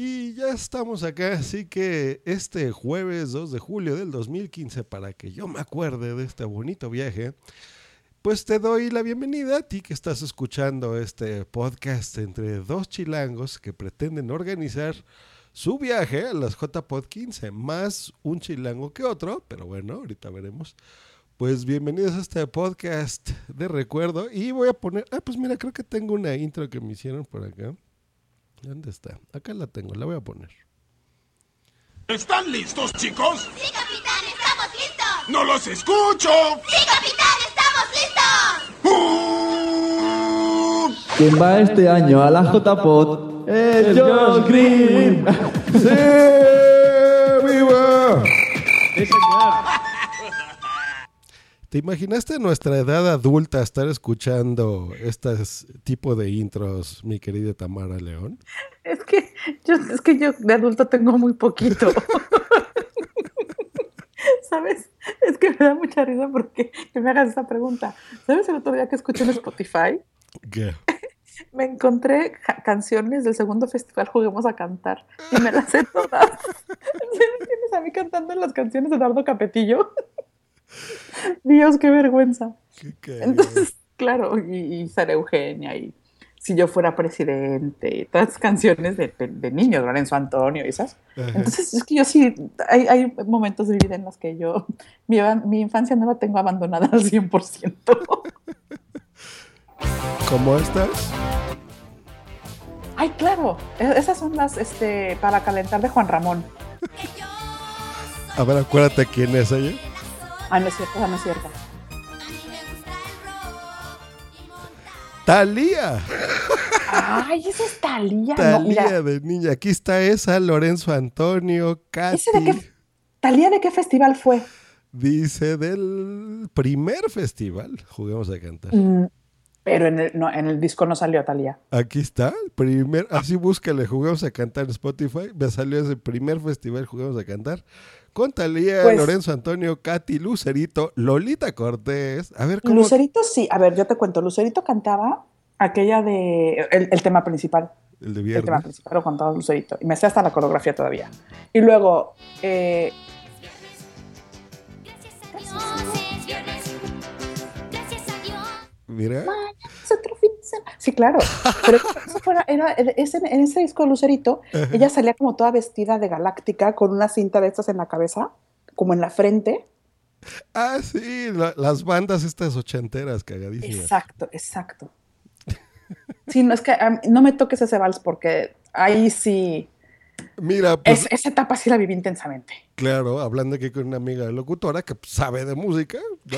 Y ya estamos acá, así que este jueves 2 de julio del 2015, para que yo me acuerde de este bonito viaje, pues te doy la bienvenida a ti que estás escuchando este podcast entre dos chilangos que pretenden organizar su viaje a las JPod 15, más un chilango que otro, pero bueno, ahorita veremos. Pues bienvenidos a este podcast de recuerdo y voy a poner, ah, pues mira, creo que tengo una intro que me hicieron por acá. ¿Dónde está? Acá la tengo, la voy a poner. ¿Están listos, chicos? ¡Sí, capitán! ¡Estamos listos! ¡No los escucho! ¡Sí, capitán! ¡Estamos listos! ¿Quién va este año a la JPOT? ¡El John Green! ¡Sí! ¡Viva! ¿Te imaginaste nuestra edad adulta estar escuchando este tipo de intros, mi querida Tamara León? Es que yo, es que yo de adulto tengo muy poquito. ¿Sabes? Es que me da mucha risa porque que me hagas esa pregunta. ¿Sabes el otro día que escuché en Spotify? ¿Qué? Me encontré canciones del segundo festival Juguemos a Cantar y me las sé todas. ¿Me tienes a mí cantando las canciones de Eduardo Capetillo? Dios, qué vergüenza. ¿Qué cagado. Entonces, claro, y, y Sara Eugenia, y si yo fuera presidente, y todas esas canciones de, de, de niños, Lorenzo Antonio y esas. Ajá. Entonces, es que yo sí, hay, hay momentos de vida en los que yo, mi, mi infancia no la tengo abandonada al 100%. ¿Cómo estás? Ay, claro, e- esas son las este, para calentar de Juan Ramón. A ver, acuérdate quién es ella. Ah, no es cierto, no es cierto. Talía. Ay, esa es Talía. No, Talía de niña. Aquí está esa, Lorenzo Antonio, Katy. ¿ese de qué, ¿Talía de qué festival fue? Dice del primer festival. Juguemos a cantar. Mm, pero en el, no, en el disco no salió Talía. Aquí está, el primer, así búscale, juguemos a cantar en Spotify, me salió ese primer festival, juguemos a cantar, con Talía, Pues- Lorenzo Antonio, Katy, Lucerito, Lolita Cortés, a ver cómo... Lucerito sí, a ver, yo te cuento, Lucerito cantaba aquella de, el, el tema principal, El de el tema viernes. principal lo cantaba Lucerito, y me sé hasta la coreografía todavía. Y luego, eh, Mira, es otro fin de semana. Sí, claro, pero eso fuera, era, ese- en ese disco de Lucerito, ella salía como toda vestida de galáctica, con una cinta de estas en la cabeza, como en la frente. ah, sí, la- las bandas estas ochenteras, cagadísimas. Exacto, exacto. Sí, no es que no me toques ese vals porque ahí sí, Mira, pues es- esa etapa sí la viví intensamente. claro, hablando aquí con una amiga locutora que sabe de música, ¿no?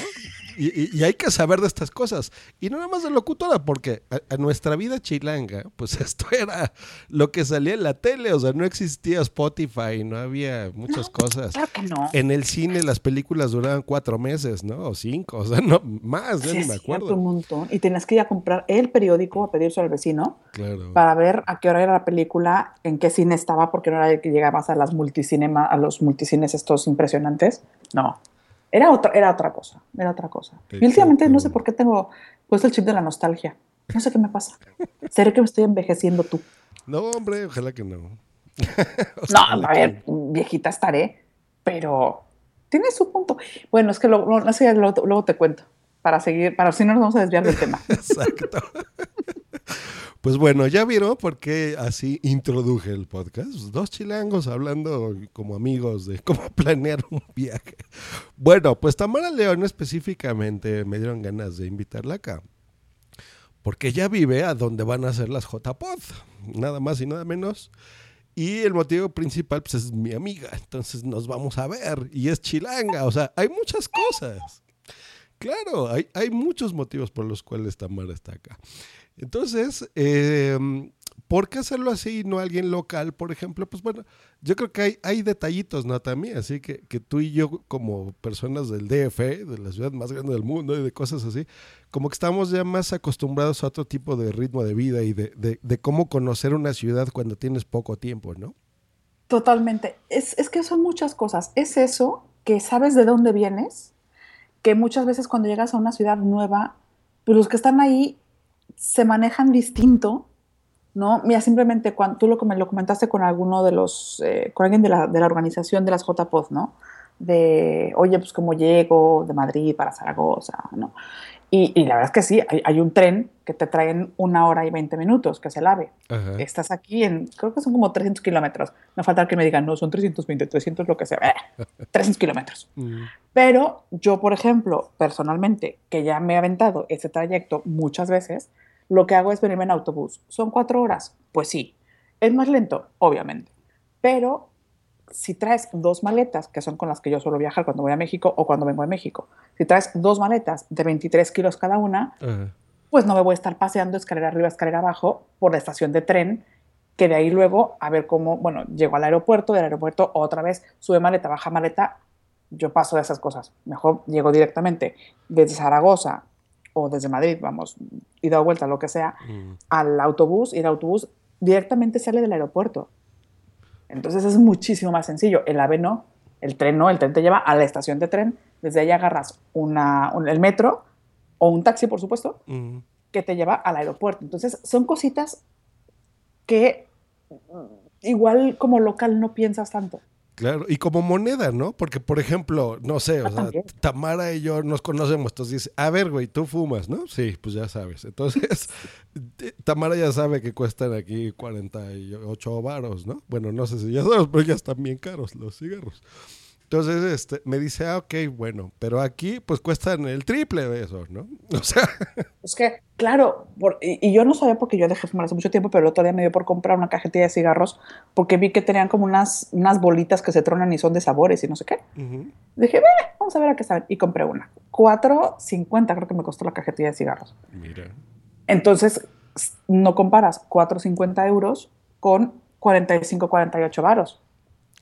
Y, hay que saber de estas cosas. Y no nada más de locutora, porque a, a nuestra vida chilanga, pues esto era lo que salía en la tele, o sea, no existía Spotify, no había muchas cosas. Claro que no. En el cine las películas duraban cuatro meses, ¿no? O cinco, o sea, no más, ya Sí, ni me cierto, acuerdo. un montón. Y tenías que ir a comprar el periódico a pedirse al vecino Claro. para ver a qué hora era la película, en qué cine estaba, porque no era que llegabas a las multicinema, a los multicines estos impresionantes. No. Era otra, era otra cosa, era otra cosa. Y últimamente no sé por qué tengo puesto el chip de la nostalgia. No sé qué me pasa. ¿Será que me estoy envejeciendo tú? No, hombre, ojalá que no. No, a ver, viejita estaré, pero tiene su punto. Bueno, es que luego, no sé, luego, luego te cuento, para seguir, para si no nos vamos a desviar del tema. Exacto. Pues bueno, ya vieron por qué así introduje el podcast. Dos chilangos hablando como amigos de cómo planear un viaje. Bueno, pues Tamara León específicamente me dieron ganas de invitarla acá. Porque ella vive a donde van a ser las JPod. Nada más y nada menos. Y el motivo principal pues es mi amiga. Entonces nos vamos a ver. Y es chilanga. O sea, hay muchas cosas. Claro, hay, hay muchos motivos por los cuales Tamara está acá. Entonces, eh, ¿por qué hacerlo así y no alguien local, por ejemplo? Pues bueno, yo creo que hay, hay detallitos, ¿no? También, así que, tú y yo como personas del DF, de la ciudad más grande del mundo y de cosas así, como que estamos ya más acostumbrados a otro tipo de ritmo de vida y de cómo conocer una ciudad cuando tienes poco tiempo, ¿no? Totalmente. Es, es que son muchas cosas. Es eso, que sabes de dónde vienes, que muchas veces cuando llegas a una ciudad nueva, pues los que están ahí se manejan distinto ¿no? Mira, simplemente cuando tú lo, lo comentaste con alguno de los, eh, con alguien de la, de la organización de las JPOD, ¿no? De, oye, pues cómo llego de Madrid para Zaragoza, ¿no? Y, y la verdad es que sí, hay, hay un tren que te trae en una hora y 20 minutos, que es el AVE. Ajá. Estás aquí en, creo que son como 300 kilómetros. Me falta que me digan, no, son 320, 300 lo que sea. Eh, 300 kilómetros. Mm, Pero yo, por ejemplo, personalmente, que ya me he aventado ese trayecto muchas veces, lo que hago es venirme en autobús. ¿Son cuatro horas? Pues sí. ¿Es más lento? Obviamente. Pero si traes dos maletas, que son con las que yo suelo viajar cuando voy a México o cuando vengo de México, si traes dos maletas de 23 kilos cada una, ajá. pues no me voy a estar paseando escalera arriba, escalera abajo por la estación de tren, que de ahí luego a ver cómo, bueno, llego al aeropuerto, del aeropuerto otra vez sube maleta, baja maleta, yo paso de esas cosas. Mejor llego directamente desde Zaragoza o desde Madrid, vamos, ida o vuelta, lo que sea, Mm. al autobús y el autobús directamente sale del aeropuerto. Entonces es muchísimo más sencillo. El AVE no, el tren no, el tren te lleva a la estación de tren, desde ahí agarras una, un- el metro o un taxi, por supuesto, Mm. que te lleva al aeropuerto. Entonces, son cositas que mm, igual como local no piensas tanto. Claro, y como moneda, ¿no? Porque, por ejemplo, no sé, o Ah, sea, también. Tamara y yo nos conocemos, entonces dice, a ver, güey, tú fumas, ¿no? Sí, pues ya sabes. Entonces, t- Tamara ya sabe que cuestan aquí 48 varos, ¿no? Bueno, no sé si ya sabes, pero ya están bien caros los cigarros. Entonces, este, me dice, ah, ok, bueno, pero aquí pues cuestan el triple de eso, ¿no? O sea, Es que, claro, por- y, y yo no sabía porque yo dejé de fumar hace mucho tiempo, pero el otro día me dio por comprar una cajetilla de cigarros porque vi que tenían como unas, unas bolitas que se tronan y son de sabores y no sé qué. Dije, "Ve, vamos a ver a qué saben. Y compré una. 4.50 creo que me costó la cajetilla de cigarros. mira, Entonces, no comparas 4.50 euros con 45, 48 varos.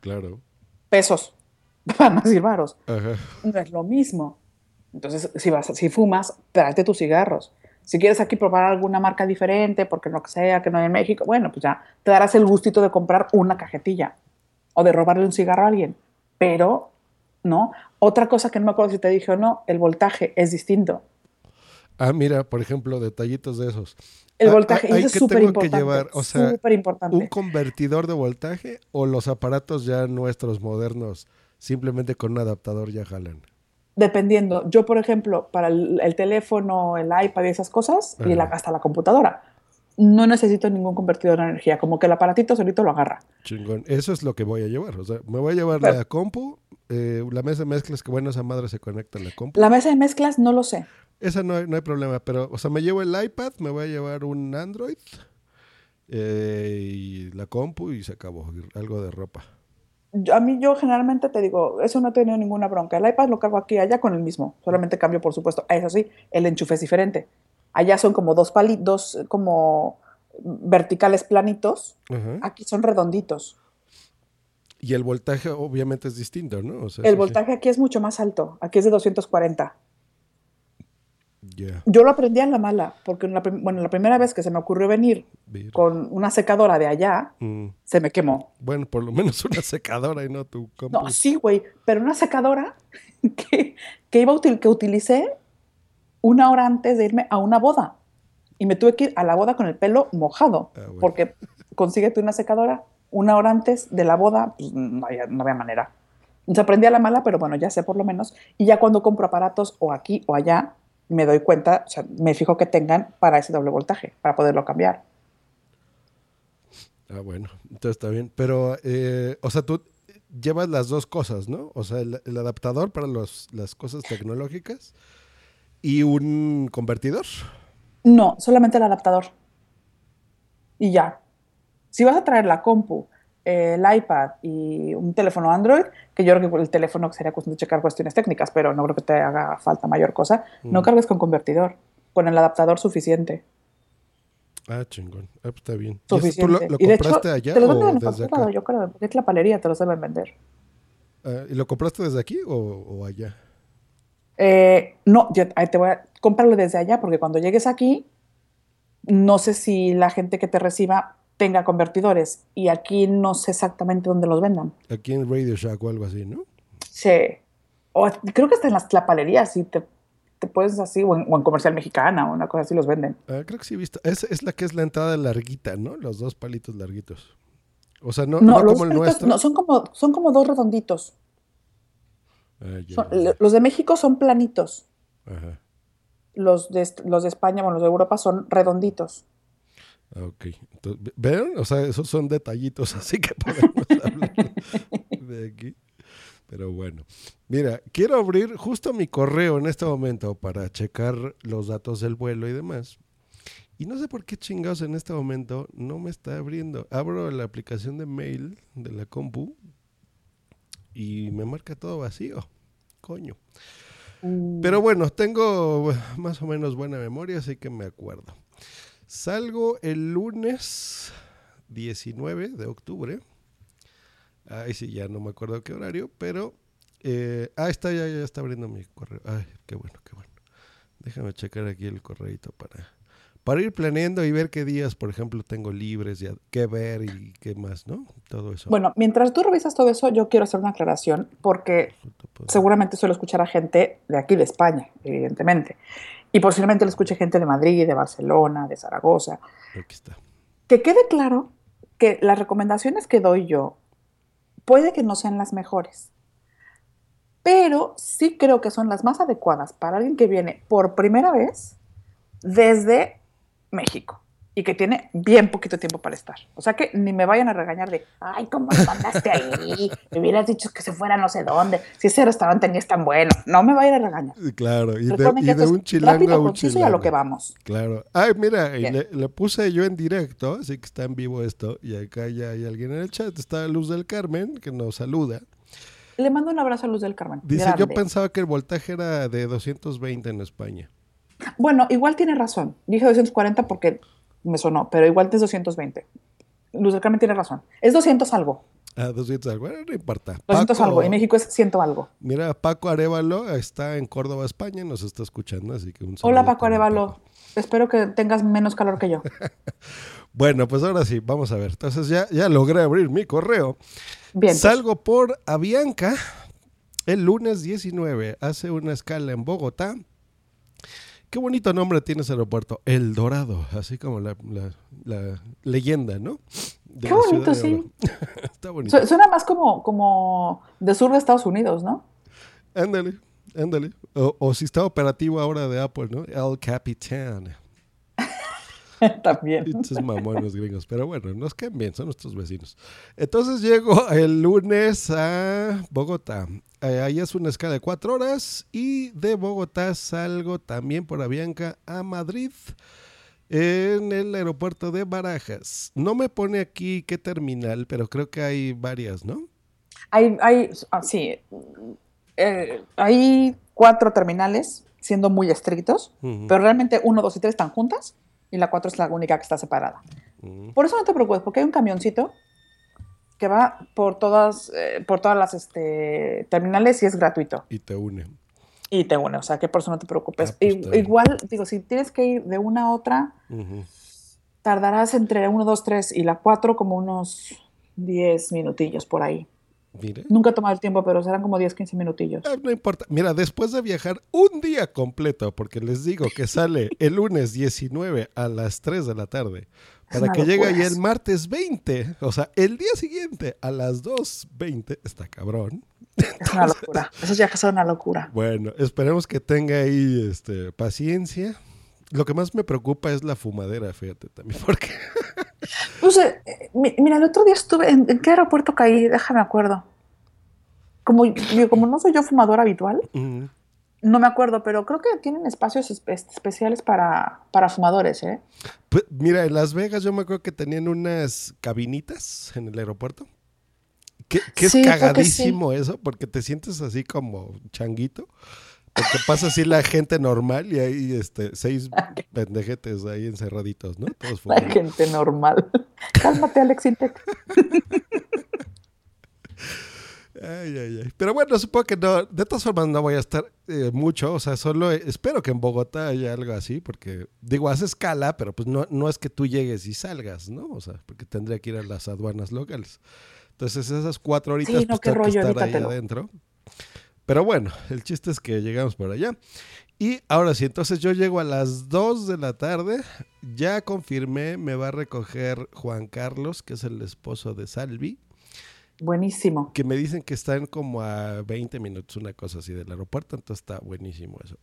claro. Pesos, para no decir varos. Ajá. no es lo mismo. Entonces, si, vas, si fumas, tráete tus cigarros. Si quieres aquí probar alguna marca diferente, porque que sea, que no hay en México, bueno, pues ya te darás el gustito de comprar una cajetilla o de robarle un cigarro a alguien. Pero, ¿no? Otra cosa que no me acuerdo si te dije o no, el voltaje es distinto. Ah, mira, por ejemplo, detallitos de esos. El Ah, voltaje, ah, eso es que súper tengo que importante. llevar, o sea, súper importante. ¿Un convertidor de voltaje o los aparatos ya nuestros modernos simplemente con un adaptador ya jalan? Dependiendo. Yo, por ejemplo, para el, el teléfono, el iPad y esas cosas, y la, hasta la computadora, no necesito ningún convertidor de energía. Como que el aparatito solito lo agarra. Chingón. Eso es lo que voy a llevar. O sea, me voy a llevar Pero- la compu, eh, la mesa de mezclas, que bueno, esa madre se conecta a la compu. La mesa de mezclas no lo sé. Esa no hay, no hay problema, pero, o sea, me llevo el iPad, me voy a llevar un Android eh, y la compu y se acabó. algo de ropa. Yo- a mí yo generalmente te digo, eso no he tenido ninguna bronca. El iPad lo cargo aquí y allá con el mismo. Solamente cambio, por supuesto. Eso sí, el enchufe es diferente. Allá son como dos palitos, dos como verticales planitos. Aquí son redonditos. Y el voltaje obviamente es distinto, ¿no? O sea, El sí. voltaje aquí es mucho más alto. Aquí es de 240. Yo lo aprendí a la mala, porque en la, bueno, la primera vez que se me ocurrió venir mira. con una secadora de allá, Mm. se me quemó. Bueno, por lo menos una secadora y no tu compu. No, sí, güey, pero una secadora que, que iba util- que utilicé una hora antes de irme a una boda. Y me tuve que ir a la boda con el pelo mojado, Ah, bueno. porque consíguete una secadora una hora antes de la boda, pues no había, no había manera. Entonces aprendí a la mala, pero bueno, ya sé por lo menos. Y ya cuando compro aparatos o aquí o allá, me doy cuenta, o sea, me fijo que tengan para ese doble voltaje, para poderlo cambiar. Ah, bueno, entonces está bien. Pero, eh, o sea, tú llevas las dos cosas, ¿no? O sea, el, el adaptador para los, las cosas tecnológicas y un convertidor. No, solamente el adaptador. Y ya. Si vas a traer la compu, el iPad y un teléfono Android, que yo creo que el teléfono sería cuestión de checar cuestiones técnicas, pero no creo que te haga falta mayor cosa, no Mm. cargues con convertidor, con el adaptador suficiente. Ah, chingón. Ah, pues está bien. ¿Y eso tú Suficiente. lo, lo y de hecho, compraste allá te lo o desde acá? yo creo, porque es la palería, te los deben vender. Ah, ¿Y lo compraste desde aquí o, o allá? Eh, no, yo, te voy a comprarlo desde allá, porque cuando llegues aquí, no sé si la gente que te reciba tenga convertidores, y aquí no sé exactamente dónde los vendan. Aquí en Radio Shack o algo así, ¿no? Sí. O creo que hasta en las tlapalerías, si te te puedes así, o en, o en comercial mexicana o una cosa así los venden. Ah, creo que sí he visto. Es, es la que es la entrada larguita, ¿no? Los dos palitos larguitos. O sea, no, No, no los como el nuestro. no, son como, son como dos redonditos. Ah, Son- los de México son planitos. Ajá. Los de, los de España, bueno, los de Europa son redonditos. Ah, ok. Entonces, ¿Ven? O sea, esos son detallitos así que podemos hablar de aquí. Pero bueno. Mira, quiero abrir justo mi correo en este momento para checar los datos del vuelo y demás. Y no sé por qué chingados en este momento no me está abriendo. Abro la aplicación de mail de la compu y me marca todo vacío. Coño. Pero bueno, tengo más o menos buena memoria, así que me acuerdo. Salgo el lunes 19 de octubre. Ay, sí, ya no me acuerdo qué horario, pero... eh, ah, está, ya, ya está abriendo mi correo. Ay, qué bueno, qué bueno. Déjame checar aquí el correito para, para ir planeando y ver qué días, por ejemplo, tengo libres, y qué ver y qué más, ¿no? Todo eso. Bueno, mientras tú revisas todo eso, yo quiero hacer una aclaración porque seguramente suelo escuchar a gente de aquí de España, evidentemente. Y posiblemente lo escuche gente de Madrid, de Barcelona, de Zaragoza. Aquí está. Que quede claro que las recomendaciones que doy yo puede que no sean las mejores, pero sí creo que son las más adecuadas para alguien que viene por primera vez desde México y que tiene bien poquito tiempo para estar. O sea que ni me vayan a regañar de, ay, ¿cómo lo mandaste ahí? Me hubieras dicho que se fuera no sé dónde, si ese restaurante ni es tan bueno. No me vayan a regañar. Claro, y de, y de un chilango rápido, a un y a chilango. lo que vamos. Claro. Ay, mira, le, le puse yo en directo, así que está en vivo esto, y acá ya hay alguien en el chat. Está Luz del Carmen, que nos saluda. Le mando un abrazo a Luz del Carmen. Dice, yo pensaba que el voltaje era de 220 en España. Bueno, igual tiene razón. Dije 240 porque me sonó, pero igual es 220. Luz del Carmen tiene razón. Es 200 algo. Ah, 200 algo, no importa. 200 Paco- algo. Y México es 100 algo. Mira, Paco Arevalo está en Córdoba, España, nos está escuchando, así que un Hola saludo Paco también, Arevalo. Paco. Espero que tengas menos calor que yo. Bueno, pues ahora sí, vamos a ver. Entonces ya, ya logré abrir mi correo. Bien. pues, Salgo por Avianca el lunes 19. Hace una escala en Bogotá. Qué bonito nombre tiene ese aeropuerto. El Dorado, así como la, la- la leyenda, ¿no? De Qué bonito, sí. Está bonito. Su- Suena más como, como de sur de Estados Unidos, ¿no? Ándale, ándale. O, o si está operativo ahora de Apple, ¿no? El Capitán. También. Estos mamones gringos. Pero bueno, nos caen bien, son nuestros vecinos. Entonces llego el lunes a Bogotá. Eh, ahí es una escala de cuatro horas. Y de Bogotá salgo también por Avianca a Madrid. En el aeropuerto de Barajas. No me pone aquí qué terminal, pero creo que hay varias, ¿no? Hay, hay, ah, sí, eh, hay cuatro terminales, siendo muy estrictos, pero realmente uno, dos y tres están juntas y la cuatro es la única que está separada. Ujú. Por eso no te preocupes, porque hay un camioncito que va por todas, eh, por todas las este, terminales y es gratuito. Y te une. Y te une, o sea que por eso no te preocupes. Ah, pues, I- igual, digo, si tienes que ir de una a otra, Ujú. tardarás entre uno, dos, tres y la cuatro como unos 10 minutillos por ahí. Mire. Nunca he tomado el tiempo, pero serán como 10, 15 minutillos. Ah, No importa. Mira, después de viajar un día completo, porque les digo que sale el lunes 19 a las 3 de la tarde, Es para que llegue ahí el eso. martes 20, o sea, el día siguiente a las 2.20, está cabrón. Es una locura. Esos viajes son una locura. Bueno, esperemos que tenga ahí este, paciencia. Lo que más me preocupa es la fumadera, fíjate también, porque No sé, eh, mi- mira, el otro día estuve, ¿en, en qué aeropuerto caí? Déjame acuerdo. Como, como no soy yo fumador habitual, mm, no me acuerdo, pero creo que tienen espacios espe- especiales para, para fumadores, ¿eh? pues, mira, en Las Vegas yo me acuerdo que tenían unas cabinitas en el aeropuerto. Que, que es Sí, creo que cagadísimo eso, porque te sientes así como changuito. Porque pasa así la gente normal y hay este, seis pendejetes ahí encerraditos, ¿no? Todos La gente normal. Cálmate, Alex Intec. Ay, ay, ay. Pero bueno, supongo que no. De todas formas, no voy a estar eh, mucho. O sea, solo espero que en Bogotá haya algo así, porque digo, hace escala, pero pues no, no es que tú llegues y salgas, ¿no? O sea, porque tendría que ir a las aduanas locales. Entonces, esas cuatro horitas, Sí, no, pues que rollo, ahí adentro. Pero bueno, el chiste es que llegamos por allá. Y ahora sí, entonces yo llego a las 2 de la tarde, ya confirmé, me va a recoger Juan Carlos, que es el esposo de Salvi, Buenísimo. que me dicen que están como a 20 minutos, una cosa así del aeropuerto, entonces está buenísimo eso.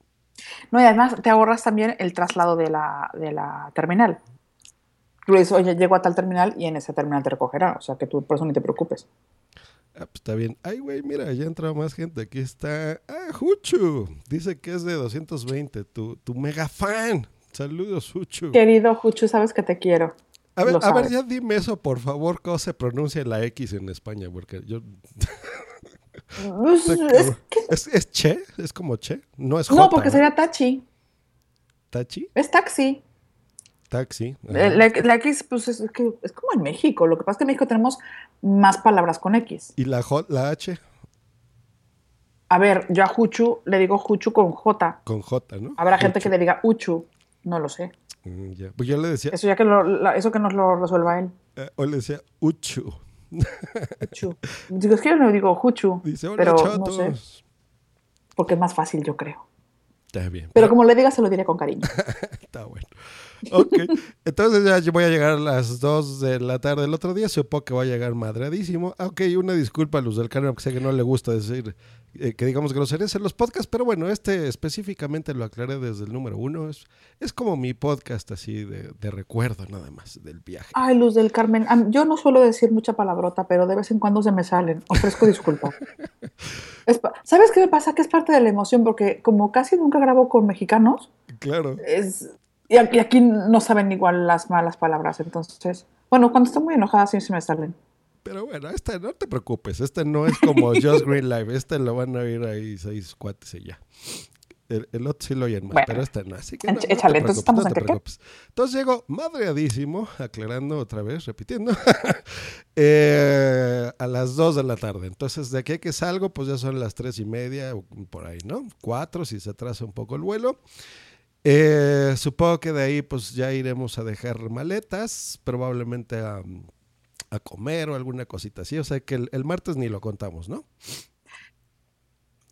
No, y además te ahorras también el traslado de la, de la terminal. Tú le dices, oye, llego a tal terminal y en ese terminal te recogerá. O sea que tú por eso ni te preocupes. Ah, pues está bien. Ay, güey, mira, ya entra más gente. Aquí está. Ah, Juchu. Dice que es de 220. Tu, tu mega fan. Saludos, Juchu. Querido Juchu, sabes que te quiero. A ver, a ver, ya dime eso, por favor, cómo se pronuncia la X en España, porque yo... Pues, es que- ¿Es, es Che? ¿Es como Che? No es no, Jota, porque ¿no? sería tachi. Tachi, Es taxi. Taxi. Eh, La, la X, pues es, que es como en México. Lo que pasa es que en México tenemos más palabras con X. ¿Y la, J, la H? A ver, yo a Juchu le digo Juchu con J. Con J, ¿no? Habrá gente Juchu. que le diga Uchu. No lo sé. Mm, ya. Pues yo le decía, Eso ya que, lo- la- eso que nos lo resuelva él. eh, o le decía Uchu. Uchu. Digo, es que yo no digo Juchu. Dice, hola, pero no sé. Porque es más fácil, yo creo. Está bien. Pero como le diga, se lo diré con cariño. Está bueno. Ok. Entonces ya yo voy a llegar a las 2 de la tarde el otro día. Supongo que voy a llegar madreadísimo. Ah, Ok, una disculpa a Luz del Carmen, que sé que no le gusta decir eh, que digamos groserías en los podcasts, pero bueno, este específicamente lo aclaré desde el número uno. Es, es como mi podcast así de, de recuerdo nada más del viaje. Ay, Luz del Carmen, yo no suelo decir mucha palabrota, pero de vez en cuando se me salen. Ofrezco disculpas. Es pa- ¿Sabes qué me pasa? Que es parte de la emoción, porque como casi nunca grabo con mexicanos, Claro. es, y aquí, aquí no saben igual las malas palabras. Entonces, bueno, cuando estoy muy enojada sí se me salen. Pero bueno, este no te preocupes. Este no es como Just Green Live. Este lo van a oír ahí seis cuates y ya. El, el otro sí lo oyen más, Bueno, pero este no. Así que no, éch- no te échale, entonces, ¿estamos no en te preocupes. Entonces llego madreadísimo, aclarando otra vez, repitiendo, eh, a las 2 de la tarde. Entonces, de aquí que salgo, pues ya son las tres y media, por ahí, ¿no? Cuatro, si se atrasa un poco el vuelo. Eh, supongo que de ahí, pues ya iremos a dejar maletas, probablemente a, a comer o alguna cosita así. O sea que el, el martes ni lo contamos, ¿no?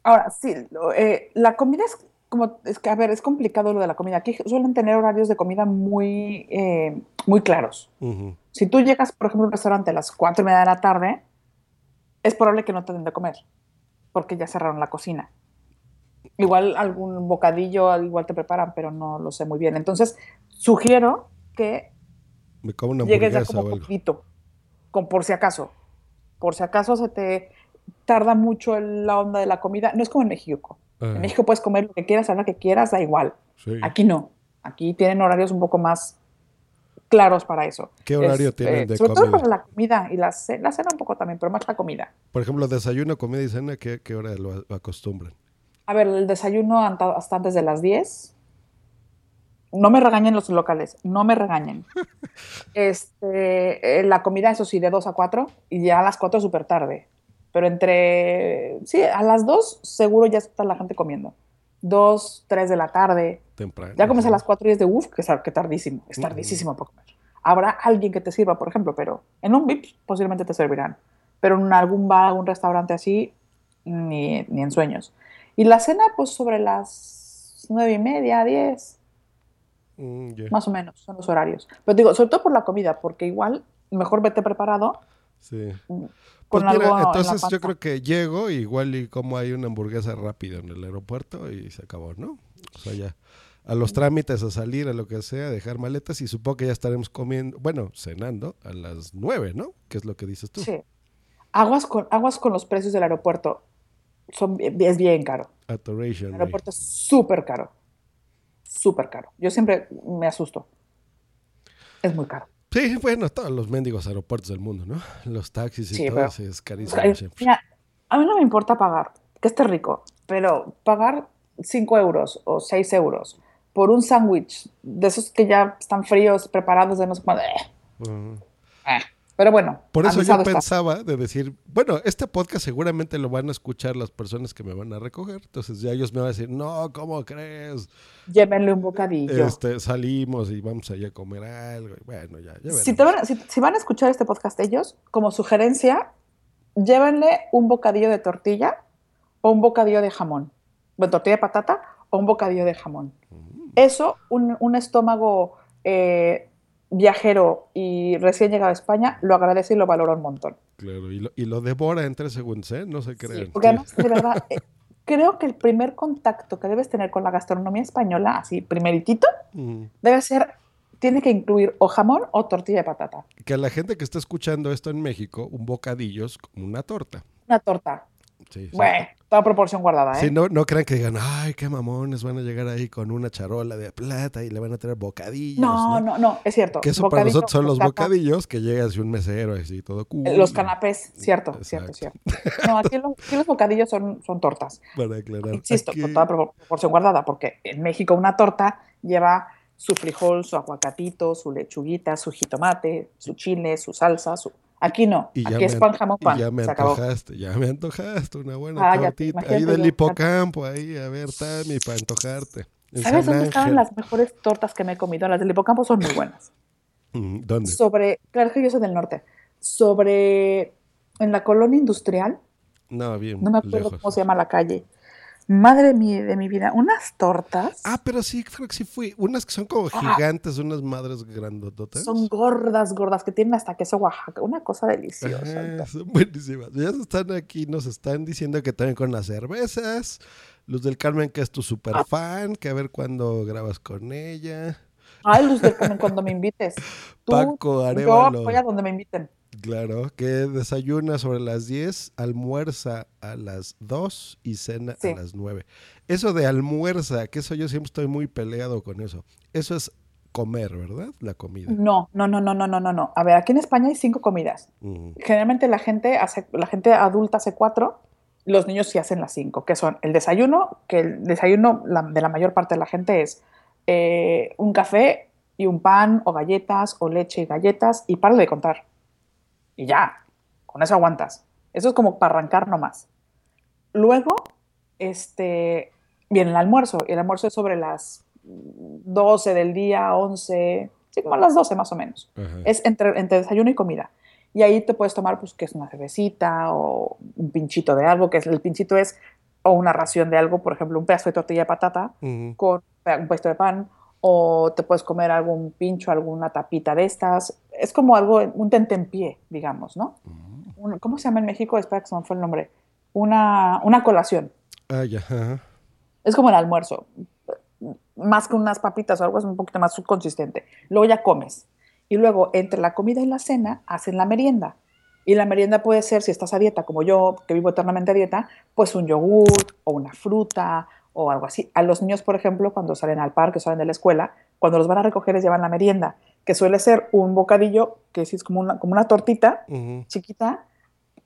Ahora, sí, eh, la comida es como, es que, a ver, es complicado lo de la comida. Aquí suelen tener horarios de comida muy, eh, muy claros. Si tú llegas, por ejemplo, a un restaurante a las cuatro y media de la tarde, es probable que no te den de comer, porque ya cerraron la cocina. Igual algún bocadillo, al igual te preparan, pero no lo sé muy bien. Entonces, sugiero que Me como una llegues ya como o algo. poquito, con por si acaso. Por si acaso se te tarda mucho la onda de la comida. No es como en México. En México puedes comer lo que quieras, a la que quieras, da igual. Sí. Aquí no. Aquí tienen horarios un poco más claros para eso. ¿Qué horario Este, tienen de sobre todo comida? para la comida y la cena, la cena un poco también, pero más la comida. Por ejemplo, desayuno, comida y cena, ¿qué, qué hora lo acostumbran? A ver, el desayuno hasta antes de las 10. No me regañen los locales, no me regañen. Este, eh, la comida, eso sí, de 2 a 4 y ya a las 4 súper tarde. Pero entre, sí, a las 2 seguro ya está la gente comiendo. 2, 3 de la tarde. Temprano. Ya comes a las 4 y es de uff, que, es- que tardísimo, es tardísimo para comer. Habrá alguien que te sirva, por ejemplo, pero en un VIP posiblemente te servirán. Pero en algún bar, algún restaurante así, ni, ni en sueños. Y la cena, pues sobre las 9 y media, 10, Mm, más o menos, son los horarios. Pero digo, sobre todo por la comida, porque igual mejor vete preparado Sí. mm, Pues mira, en entonces yo creo que llego, igual y como hay una hamburguesa rápida en el aeropuerto y se acabó, ¿no? O sea, ya a los trámites, a salir, a lo que sea, dejar maletas y supongo que ya estaremos comiendo, bueno, cenando a las nueve, ¿no? Que es lo que dices tú. Sí. Aguas con, aguas con los precios del aeropuerto. Son, es bien caro. Atoration. El aeropuerto es súper caro. Súper caro. Yo siempre me asusto. Es muy caro. Sí, bueno, todos los mendigos aeropuertos del mundo, ¿no? Los taxis y Sí, todo, pero- es carísimo. Mira, a mí no me importa pagar, que esté rico, pero pagar 5 euros o 6 euros por un sándwich de esos que ya están fríos, preparados de no sé cuándo. eh, Ujú. Pero bueno, Por eso yo está. pensaba de decir, bueno, este podcast seguramente lo van a escuchar las personas que me van a recoger, entonces ya ellos me van a decir, no, ¿cómo crees? Llévenle un bocadillo. Este, salimos y vamos allá a comer algo. y bueno, ya, Si, te van, a- si, si van a escuchar este podcast ellos, como sugerencia, llévenle un bocadillo de tortilla o un bocadillo de jamón. Bueno, tortilla de patata o un bocadillo de jamón. Eso, un, un estómago eh, viajero y recién llegado a España, lo agradece y lo valora un montón. Claro, y lo, y lo devora en tres segundos, ¿eh? No se Sí, crean. porque Sí. además, de verdad, eh, creo que el primer contacto que debes tener con la gastronomía española, así primeritito, Mm. debe ser, tiene que incluir o jamón o tortilla de patata. Que a la gente que está escuchando esto en México, un bocadillo es como una torta. Una torta. Sí, sí. Bueno, toda proporción guardada, ¿eh? Sí, no, no crean que digan, ay, qué mamones, van a llegar ahí con una charola de plata y le van a traer bocadillos. no, no, no, es cierto. Que eso para nosotros son los bocadillos que llega así un mesero así todo cool. eh, Los canapés, cierto, Exacto. cierto, cierto. No, aquí, lo- aquí los bocadillos son, son tortas. Para aclarar. Insisto, Aquí- con toda propor- proporción guardada, porque en México una torta lleva su frijol, su aguacatito, su lechuguita, su jitomate, su chile, su salsa, su... Aquí no, Y aquí es pan, jamón, y pan. ya me Se acabó. antojaste, ya me antojaste una buena Ah, ya, tortita. Ahí del hipocampo, ahí, a ver, Tami, para antojarte. En ¿Sabes San dónde estaban las mejores tortas que me he comido? Las del hipocampo son muy buenas. Mm, ¿Dónde? Sobre, claro que yo soy del norte, sobre, en la colonia industrial, No, bien no me acuerdo lejos. cómo se llama la calle. Madre mía de mi vida, unas tortas Ah, pero sí, creo que sí fui. Unas que son como Ah. gigantes, unas madres grandototas. son gordas, gordas, que tienen hasta queso Oaxaca, una cosa deliciosa. Ajá, son buenísimas. Ya están aquí, nos están diciendo que también con las cervezas. Luz del Carmen, que es tu super Ah. fan, que a ver cuándo grabas con ella. Ay, Luz del Carmen, cuando me invites. Tú, Paco yo Arevalo. voy a donde me inviten. Claro, que desayuna sobre las 10, almuerza a las 2 y cena Sí. a las 9. Eso de almuerza, que eso yo siempre estoy muy peleado con eso. Eso es comer, ¿verdad? La comida. No, no, no, no, no, no, no, no. A ver, aquí en España hay cinco comidas. Generalmente la gente hace, la gente adulta hace cuatro, los niños sí hacen las cinco, que son el desayuno, que el desayuno la- de la mayor parte de la gente es eh, un café y un pan o galletas o leche y galletas y para de contar. Y ya, con eso aguantas. Eso es como para arrancar nomás. Luego, este, viene el almuerzo. Y el almuerzo es sobre las 12 del día, 11, sí, como a las 12 más o menos. Ajá. Es entre, entre desayuno y comida. Y ahí te puedes tomar, pues, que es una cervecita o un pinchito de algo, que es, el pinchito es o una ración de algo, por ejemplo, un pedazo de tortilla de patata con un puesto de pan, o te puedes comer algún pincho, alguna tapita de estas. Es como algo, un tentempié, digamos, ¿no? Un- ¿Cómo se llama en México? Espera que se me fue el nombre. Una, una colación. Ah, ya. Es como el almuerzo. Más que unas papitas o algo, es un poquito más consistente. Luego ya comes. Y luego, entre la comida y la cena, hacen la merienda. Y la merienda puede ser, si estás a dieta, como yo, que vivo eternamente a dieta, pues un yogur o una fruta o algo así. A los niños, por ejemplo, cuando salen al parque, salen de la escuela, cuando los van a recoger les llevan la merienda, que suele ser un bocadillo, que sí es como una, como una tortita, chiquita,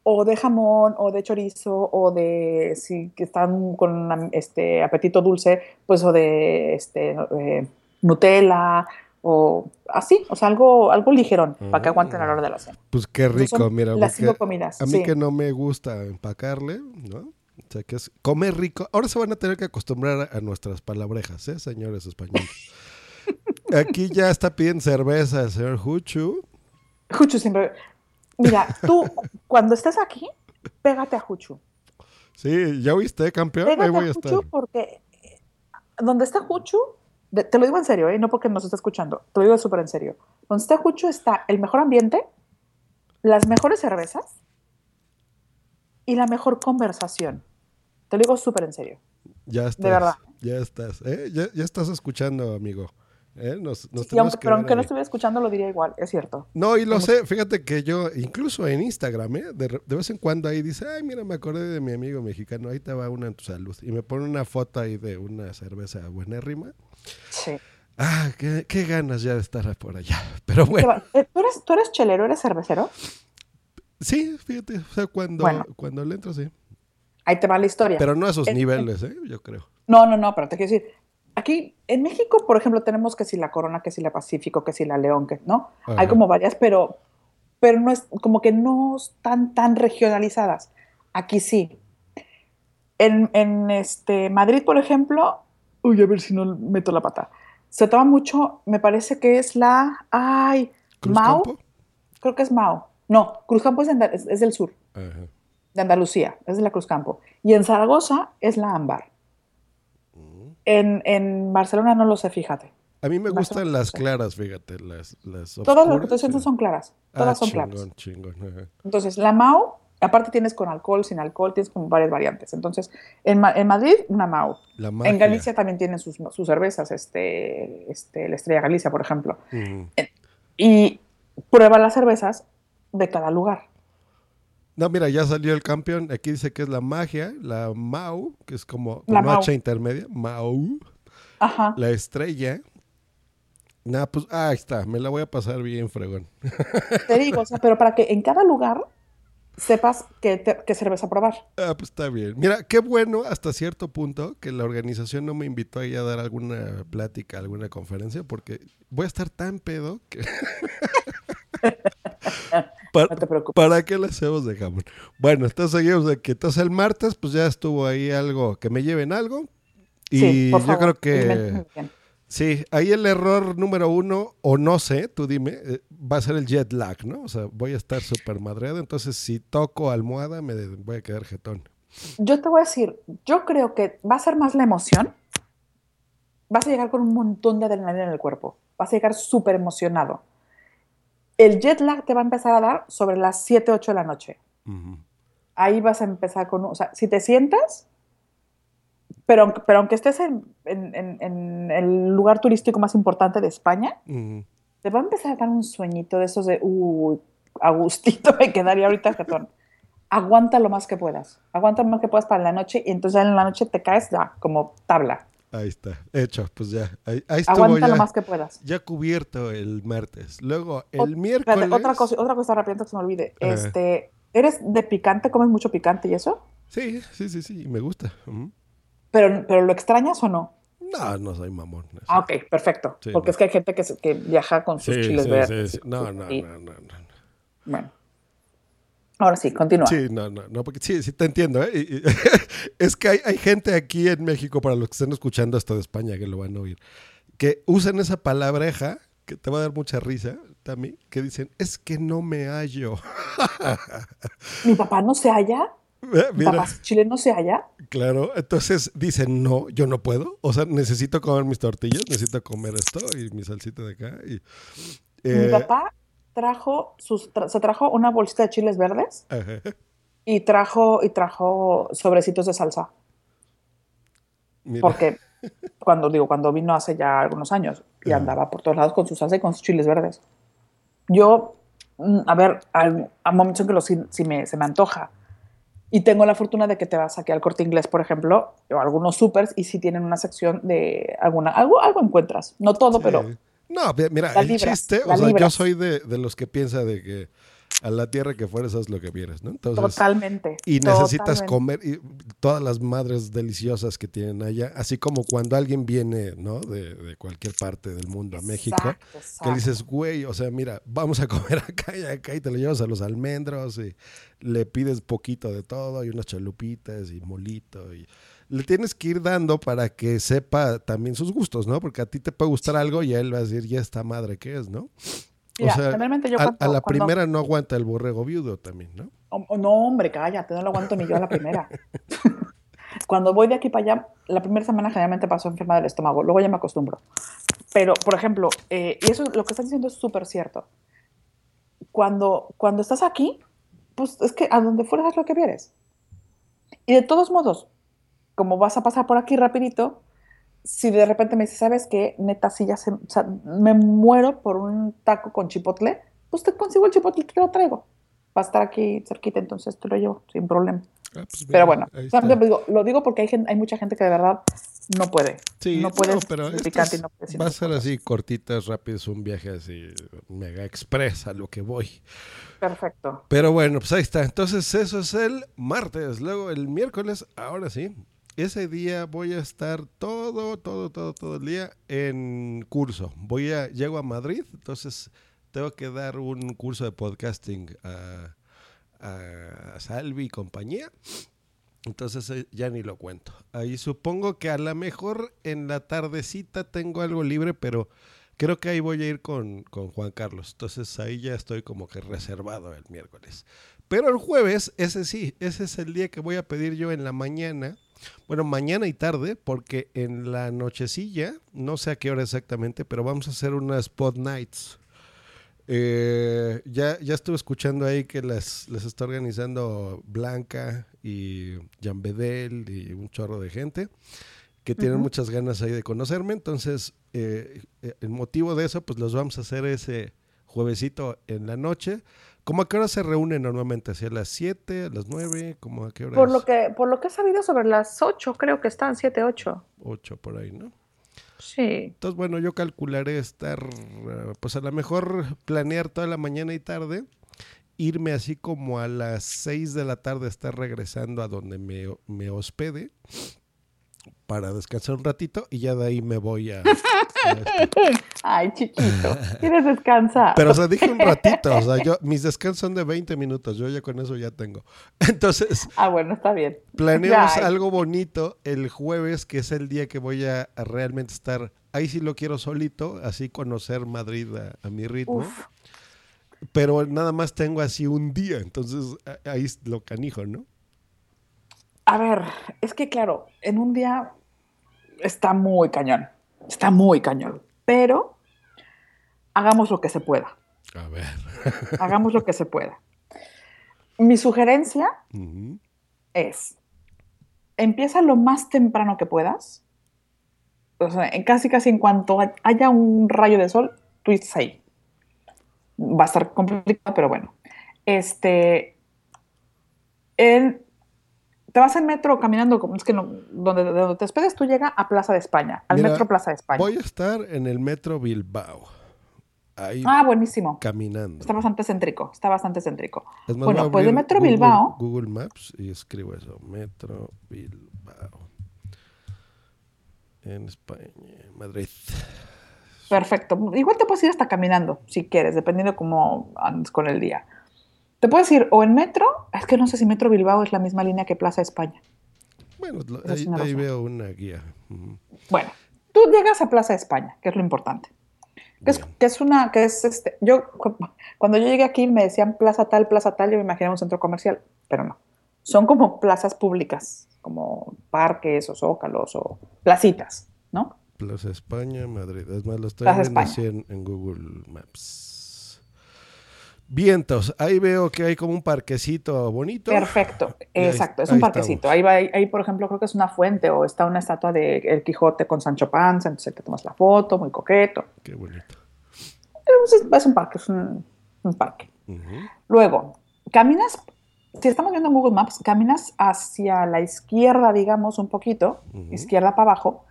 o de jamón, o de chorizo, o de, si que están con este apetito dulce, pues o de este, eh, Nutella, o así, o sea, algo, algo ligerón, para que aguanten a la hora de la cena. Pues qué rico, mira. Las cinco comidas, a mí sí. que no me gusta empacarle, ¿no? O sea, que es comer rico. Ahora se van a tener que acostumbrar a, a nuestras palabrejas, ¿eh, señores españoles? Aquí ya está pidiendo cerveza el señor Juchu. Juchu siempre... Mira, tú, cuando estés aquí, pégate a Juchu. Sí, ¿ya oíste, campeón? Ahí Pégate voy a a estar. Juchu porque eh, donde está Juchu, de- te lo digo en serio, ¿eh? no porque nos esté escuchando, te lo digo súper en serio. Donde está Juchu está el mejor ambiente, las mejores cervezas y la mejor conversación. Te lo digo súper en serio. Ya estás. verdad. Ya estás. ¿eh? Ya, ya estás escuchando, amigo. ¿Eh? Nos, nos Y tenemos aunque, que pero aunque no estuviera escuchando, lo diría igual, es cierto. No, y lo Como- sé, fíjate que yo, incluso en Instagram, ¿eh? de, de vez en cuando ahí dice, ay, mira, me acordé de mi amigo mexicano, ahí te va una en tu salud. Y me pone una foto ahí de una cerveza buenérrima. Sí. Ah, qué, qué ganas ya de estar por allá. Pero bueno, eh, ¿Tú, eres, ¿Tú eres chelero, eres cervecero? sí, fíjate, o sea, cuando, Bueno. cuando le entro, sí. Ahí te va la historia. Pero no a esos Eh, niveles, ¿eh? Yo creo. No, no, no, pero te quiero decir, aquí en México, por ejemplo, tenemos que si la Corona, que si la Pacífico, que si la León, que no, Ajá. hay como varias, pero, pero no es como que no están tan regionalizadas. Aquí sí. En, en este Madrid, por ejemplo, uy, a ver si no meto la pata. Se toma mucho, me parece que es la, ay, ¿Cruz Mao, Campo? creo que es Mao. No, Cruzcampo es, de es- es del sur, Ajá. de Andalucía, es de la Cruzcampo. Y en Zaragoza es la Ámbar. En, en Barcelona no lo sé, fíjate. A mí me gustan las claras, fíjate, las, las Todas las sí. son claras. Ah, Todas son chingón, claras. chingón. Entonces, la MAU, aparte tienes con alcohol, sin alcohol, tienes como varias variantes. Entonces, en, Ma- en Madrid, una MAU. La En. Galicia también tienen sus, sus cervezas, este, este, la Estrella Galicia, por ejemplo. Y prueba las cervezas de cada lugar. No, mira, ya salió el campeón. Aquí dice que es la magia, la Mau, que es como La. H intermedia, Mau, Ajá. la estrella. Nada, pues, ah, ahí está, me la voy a pasar bien, fregón. Te digo, o sea, pero para que en cada lugar sepas qué, qué cerveza probar. Ah, pues está bien. Mira, qué bueno hasta cierto punto que la organización no me invitó ahí a dar alguna plática, alguna conferencia, porque voy a estar tan pedo que... para, No te preocupes. ¿Para qué le hacemos de jamón? Bueno, entonces seguimos de que entonces el martes pues ya estuvo ahí algo, que me lleven algo. Y Sí, por yo creo que... Sí, ahí el error número uno, o no sé, tú dime, eh, va a ser el jet lag, ¿no? O sea, voy a estar súper madreado, entonces si toco almohada me voy a quedar jetón. Yo te voy a decir, yo creo que va a ser más la emoción. Vas a llegar con un montón de adrenalina en el cuerpo. Vas a llegar súper emocionado. El jet lag te va a empezar a dar sobre las 7, 8 de la noche. Ahí vas a empezar con, o sea, si te sientas, pero, aunque- pero aunque estés en, en- en- en el lugar turístico más importante de España, Ujú. te va a empezar a dar un sueñito de esos de, uy, Agustito, me quedaría ahorita jetón. Aguanta lo más que puedas. Aguanta lo más que puedas para la noche y entonces en la noche te caes ya como tabla. Ahí está, hecho, pues ya. Ahí, ahí Aguanta ya, lo más que puedas. ya cubierto el martes. Luego, el Ot- miércoles... espérate, otra cosa, otra cosa rápida que se me olvide. Este, ¿Eres de picante? ¿Comes mucho picante y eso? Sí, sí, sí, sí, me gusta. ¿Pero, pero lo extrañas o no? No, no soy mamón. Ah, ok, perfecto. Sí, Porque no. es que hay gente que, se- que viaja con sus Sí, chiles sí, verdes. No, no, no, no, no. Bueno. Ahora sí, continúa. Sí, no, no, no, porque sí, sí te entiendo, ¿eh? Y- y- es que hay, hay gente aquí en México, para los que estén escuchando esto de España, que lo van a oír, que usan esa palabreja, que te va a dar mucha risa, también, que dicen, es que no me hallo. Mi papá no se halla. Eh, Mi Mira, papá chileno se halla. claro, entonces dicen, no, yo no puedo, o sea, necesito comer mis tortillas, necesito comer esto y mi salsita de acá. Y, Mi eh, papá trajo sus, tra- se trajo una bolsita de chiles verdes ajá. y trajo, y trajo sobrecitos de salsa. Mira, Porque cuando digo, cuando vino hace ya algunos años y Ajá. andaba por todos lados con su salsa y con sus chiles verdes. Yo, mm, a ver, al- a momentos en que lo, sí, sí me, se me antoja. Y tengo la fortuna de que te vas aquí al corte inglés, por ejemplo, o a algunos supers, y si tienen una sección de alguna, algo, algo encuentras. No todo, Sí. pero No, mi- mira, el libras, chiste, o sea, yo soy de, de los que piensa de que a la tierra que fueres haz lo que vieres, ¿no? Entonces, totalmente. y necesitas totalmente. comer y todas las madres deliciosas que tienen allá, así como cuando alguien viene, ¿no? De, de cualquier parte del mundo a México, Exacto, que dices, güey, o sea, mira, vamos a comer acá y acá y te lo llevas a los almendros y le pides poquito de todo y unas chalupitas y molito y le tienes que ir dando para que sepa también sus gustos, ¿no? Porque a ti te puede gustar algo y a él va a decir, ya esta madre que es, ¿no? Mira, o sea, generalmente yo a, cuando- a la cuando- primera no aguanta el borrego viudo también, ¿no? Oh, oh, no, hombre, cállate, no lo aguanto ni yo a la primera. Cuando voy de aquí para allá, la primera semana generalmente paso enferma del estómago, luego ya me acostumbro. Pero, por ejemplo, eh, y eso lo que estás diciendo es súper cierto. Cuando, cuando estás aquí, pues es que a donde fueras haz lo que vieres. Y de todos modos, como vas a pasar por aquí rapidito, si de repente me dices, ¿sabes qué? Neta, si ya se, o sea, me muero por un taco con chipotle, pues te consigo el chipotle y te lo traigo. Va a estar aquí cerquita, entonces te lo llevo sin problema. Ah, pues Pero bueno, digo, lo digo porque hay, gente, hay mucha gente que de verdad no puede. Sí, no puede pero sin estas picante no puede va a ser así cortitas, rápidas, un viaje así mega express a lo que voy. Perfecto. Pero bueno, pues ahí está. Entonces eso es el martes. Luego el miércoles, ahora sí. Ese día voy a estar todo, todo, todo, todo el día en curso. Voy a, llego a Madrid, entonces tengo que dar un curso de podcasting a, Salvi y compañía. Entonces eh, ya ni lo cuento. Ahí supongo que a lo mejor en la tardecita tengo algo libre, pero creo que ahí voy a ir con, con Juan Carlos. Entonces ahí ya estoy como que reservado el miércoles. Pero el jueves, ese sí, ese es el día que voy a pedir yo en la mañana bueno, mañana y tarde, porque en la nochecilla, no sé a qué hora exactamente, pero vamos a hacer unas spot nights. Eh, ya, ya estuve escuchando ahí que las, les está organizando Blanca y Jan Bedel y un chorro de gente que tienen muchas ganas ahí de conocerme. Entonces, eh, eh, el motivo de eso, pues los vamos a hacer ese juevesito en la noche. ¿Cómo a qué hora se reúnen normalmente? ¿Hacia las 7, a las 9? ¿Cómo a qué hora Por es? lo que, por lo que he sabido sobre las 8, creo que están 7, 8. 8 por ahí, ¿no? Sí. Entonces, bueno, yo calcularé estar, pues a lo mejor planear toda la mañana y tarde, irme así como a las 6 de la tarde, estar regresando a donde me, me hospede para descansar un ratito y ya de ahí me voy a... Ay, chiquito. ¿Quieres descansar? Pero, o sea, dije un ratito, o sea, yo, mis descansos son de 20 minutos, yo ya con eso ya tengo. Entonces, Ah, bueno, está bien. planeamos Ya, algo bonito el jueves, que es el día que voy a, a realmente estar, ahí sí lo quiero solito, así conocer Madrid a, a mi ritmo. Uf. Pero nada más tengo así un día, entonces ahí es lo canijo, ¿no? A ver, es que claro, en un día está muy cañón. Está muy cañón. Pero hagamos lo que se pueda. A ver. Hagamos lo que se pueda. Mi sugerencia es, empieza lo más temprano que puedas. O sea, en casi casi en cuanto hay- haya un rayo de sol, tú estás ahí. Va a estar complicado, pero bueno. Este, en- te vas en metro caminando, es que no, donde, de donde te despedes, tú llegas a Plaza de España, al Mira, metro Plaza de España. Voy a estar en el metro Bilbao, ahí Ah, buenísimo. caminando. Está bastante céntrico, está bastante céntrico. Más, bueno, pues de Metro Google- Bilbao. Google Maps y escribo eso, Metro Bilbao. En España, Madrid. Perfecto. Igual te puedes ir hasta caminando, si quieres, dependiendo cómo andes con el día. Te puedes ir o en metro, es que no sé si Metro Bilbao es la misma línea que Plaza España. Bueno, ahí, no veo una guía. Bueno, tú llegas a Plaza España, que es lo importante. Que es, Bien. que es una, que es este, yo, cu- cuando yo llegué aquí me decían plaza tal, plaza tal, yo me imaginaba un centro comercial, pero no. Son como plazas públicas, como parques o zócalos o placitas, ¿no? Plaza España, Madrid. Es más, lo estoy Plaza viendo así en, en Google Maps. Vientos. Ahí veo que hay como un parquecito bonito. Perfecto, ahí- exacto, es ahí un parquecito. Ahí, va, ahí, por ejemplo, creo que es una fuente o está una estatua de El Quijote con Sancho Panza, entonces te tomas la foto, muy coqueto. Qué bonito. Es, es un parque, es un, un parque. Luego, caminas, si estamos viendo en Google Maps, caminas hacia la izquierda, digamos, un poquito, izquierda para abajo,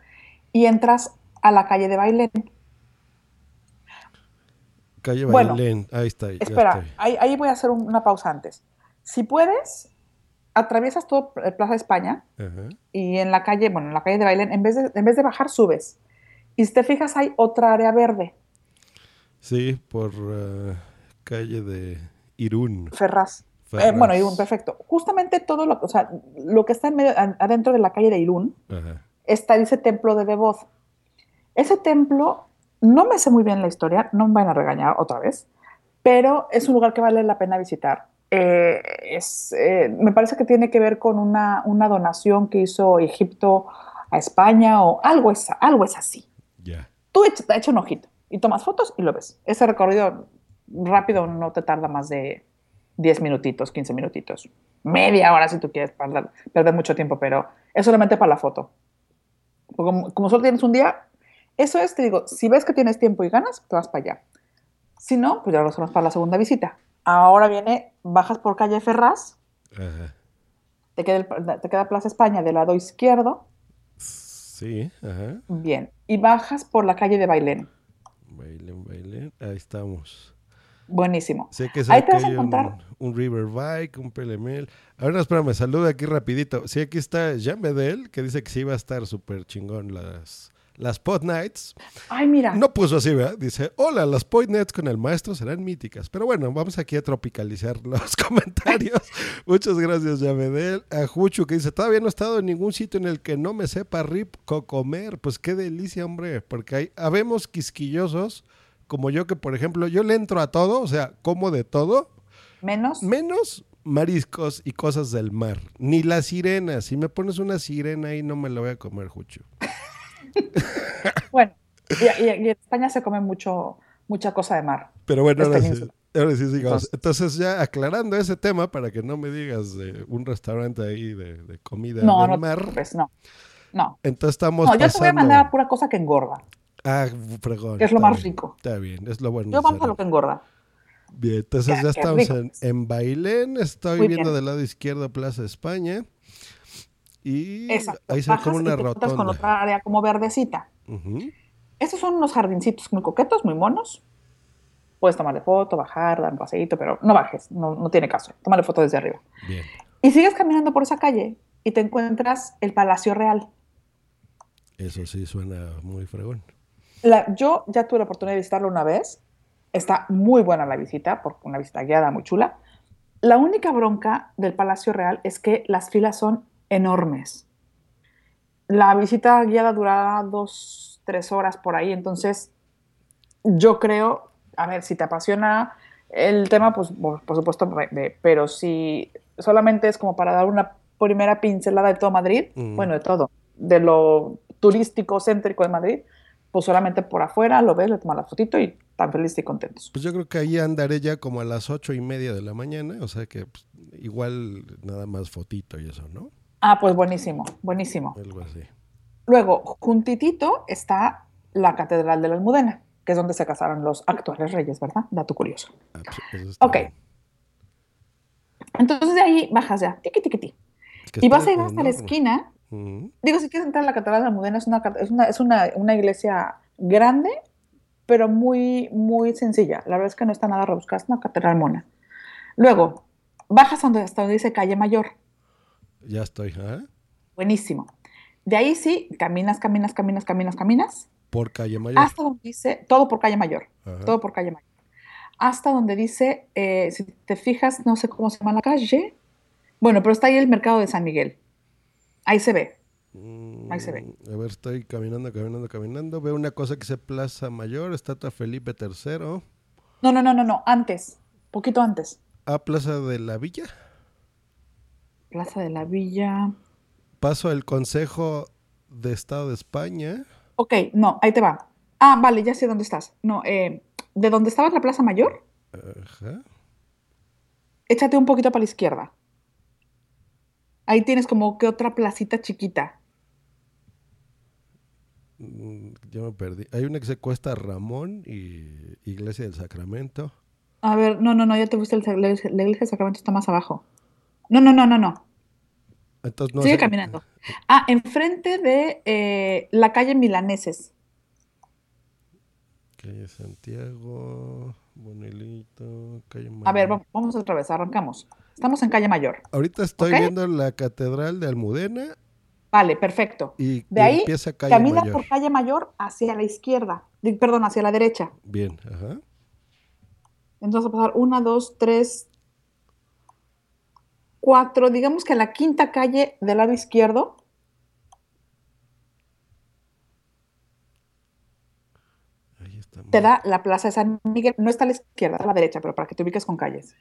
y entras a la calle de Bailén. Calle Bueno, Bailén. Ahí está. Espera, ahí, ahí voy a hacer un- una pausa antes. Si puedes, atraviesas todo eh, Plaza España Ajá. y en la calle, bueno, en la calle de Bailén, en vez de, en vez de bajar, subes. Y si te fijas, hay otra área verde, Sí, por eh, calle de Irún. Ferraz. Eh, Ferraz. bueno, Irún, perfecto. Justamente todo lo, o sea, lo que está en medio, adentro de la calle de Irún Ajá. está ese templo de Beboz. Ese templo, no me sé muy bien la historia, no me van a regañar otra vez, pero es un lugar que vale la pena visitar. Eh, es, eh, me parece que tiene que ver con una, una donación que hizo Egipto a España o algo es, algo es así. Ya. Tú echa, echa un ojito y tomas fotos y lo ves. Ese recorrido rápido no te tarda más de 10 minutitos, 15 minutitos. Media hora si tú quieres perder, perder mucho tiempo, pero es solamente para la foto. Como, como solo tienes un día, eso es, te digo, si ves que tienes tiempo y ganas, te vas para allá. Si no, pues ya lo hacemos para la segunda visita. Ahora viene, bajas por calle Ferraz, Ajá. te queda, el- te queda Plaza España del lado izquierdo, Sí, ajá. bien, y bajas por la calle de Bailén. Bailén, bailén. Ahí estamos. Buenísimo. Sé que Ahí te vas a aquí un, encontrar. un River Bike, un PLML. A ver, espérame, saluda aquí rapidito. Sí, aquí está Jean Bedel, que dice que sí va a estar súper chingón las, las Pod Nights. Ay, mira. No puso así, ¿verdad? Dice, hola, las Pod Nights con el maestro serán míticas. Pero bueno, vamos aquí a tropicalizar los comentarios. Muchas gracias, Jean Bedel. A Juchu, que dice, todavía no he estado en ningún sitio en el que no me sepa rico comer. Pues qué delicia, hombre. Porque hay, habemos quisquillosos como yo que, por ejemplo, yo le entro a todo, o sea, como de todo, Menos. menos mariscos y cosas del mar. Ni la sirena. Si me pones una sirena ahí, no me la voy a comer, Jucho. Bueno, y, y- y en España se come mucho, mucha cosa de mar. Pero bueno, ahora sí, ahora sí sigamos. Entonces- ya aclarando ese tema, para que no me digas de un restaurante ahí de, de comida No, del no te mar. preocupes, no. No, Entonces estamos no yo te voy a pasando... mandar a pura cosa que engorda, Ah, fregón. que es lo más bien, rico. Está bien, es lo bueno. Yo vamos a lo que engorda. Bien, entonces ya qué estamos en, en Bailén. Estoy Muy viendo bien. del lado izquierdo Plaza España. Y Exacto. ahí se ve como una encuentras con rotonda. otra área como verdecita. Ujú. Estos son unos jardincitos muy coquetos, muy monos. Puedes tomarle foto, bajar, dar un paseíto, pero no bajes, no, no tiene caso. Tómale foto desde arriba. Bien. Y sigues caminando por esa calle y te encuentras el Palacio Real. Eso sí suena muy fregón. La- yo ya tuve la oportunidad de visitarlo una vez. Está muy buena la visita, porque una visita guiada muy chula. La única bronca del Palacio Real es que las filas son enormes. La visita guiada durará dos, tres horas por ahí, entonces yo creo, a ver, si te apasiona el tema, pues por, por supuesto, pero si solamente es como para dar una primera pincelada de todo Madrid, Mm. bueno, de todo, de lo turístico, céntrico de Madrid, pues solamente por afuera lo ves, le tomas la fotito y tan felices y contentos. Pues yo creo que ahí andaré ya como a las ocho y media de la mañana. O sea que pues, igual nada más fotito y eso, ¿no? Ah, pues buenísimo, buenísimo. Algo así. Luego, juntitito está la Catedral de la Almudena, que es donde se casaron los actuales reyes, ¿verdad? Dato curioso. Ah, pues, Ok. bien. Entonces de ahí bajas ya, tiqui, tiqui, tiqui. Es que Y vas a ir hasta la esquina. Ujú. Digo, si quieres entrar a la Catedral de la Almudena, es una, es una, es una, una iglesia grande, pero muy, muy sencilla. La verdad es que no está nada rebuscada, es una catedral mona. Luego, bajas donde, hasta donde dice Calle Mayor. Ya estoy, ¿ah? Buenísimo. De ahí sí, caminas, caminas, caminas, caminas, caminas, Por calle Mayor. hasta donde dice, todo por Calle Mayor, Ajá. todo por Calle Mayor. Hasta donde dice, eh, si te fijas, no sé cómo se llama la calle. Bueno, pero está ahí el mercado de San Miguel. Ahí se ve. ahí se ve. Mm, A ver, estoy caminando, caminando, caminando. Veo una cosa que dice Plaza Mayor, estatua Felipe III. No, no, no, no, no, antes, poquito antes. Ah, Plaza de la Villa. Plaza de la Villa. Paso el Consejo de Estado de España. Ok, no, ahí te va. Ah, vale, ya sé dónde estás. No, eh, de donde estaba la Plaza Mayor, Ajá. échate un poquito para la izquierda. Ahí tienes como que otra placita chiquita. Mm, Ya me perdí. Hay una que se cuesta Ramón y Iglesia del Sacramento. A ver, no, no, no, ya te fuiste, el- la, la iglesia de Sacramento está más abajo. No, no, no, no, no. Entonces no Sigue caminando. Ah, enfrente de eh, la calle Milaneses. Calle Santiago, Bonelito, calle A ver, Mayor. va- vamos otra vez, arrancamos. Estamos en calle Mayor. Ahorita estoy viendo la Catedral de Almudena Vale, perfecto. y, De ahí empieza calle caminas Mayor. por calle Mayor hacia la izquierda, perdón, hacia la derecha. Bien, ajá. Entonces a pasar una, dos, tres, cuatro, digamos que a la quinta calle del lado izquierdo. Ahí está. Te da la Plaza de San Miguel. No está a la izquierda, está a la derecha, pero para que te ubiques con calles.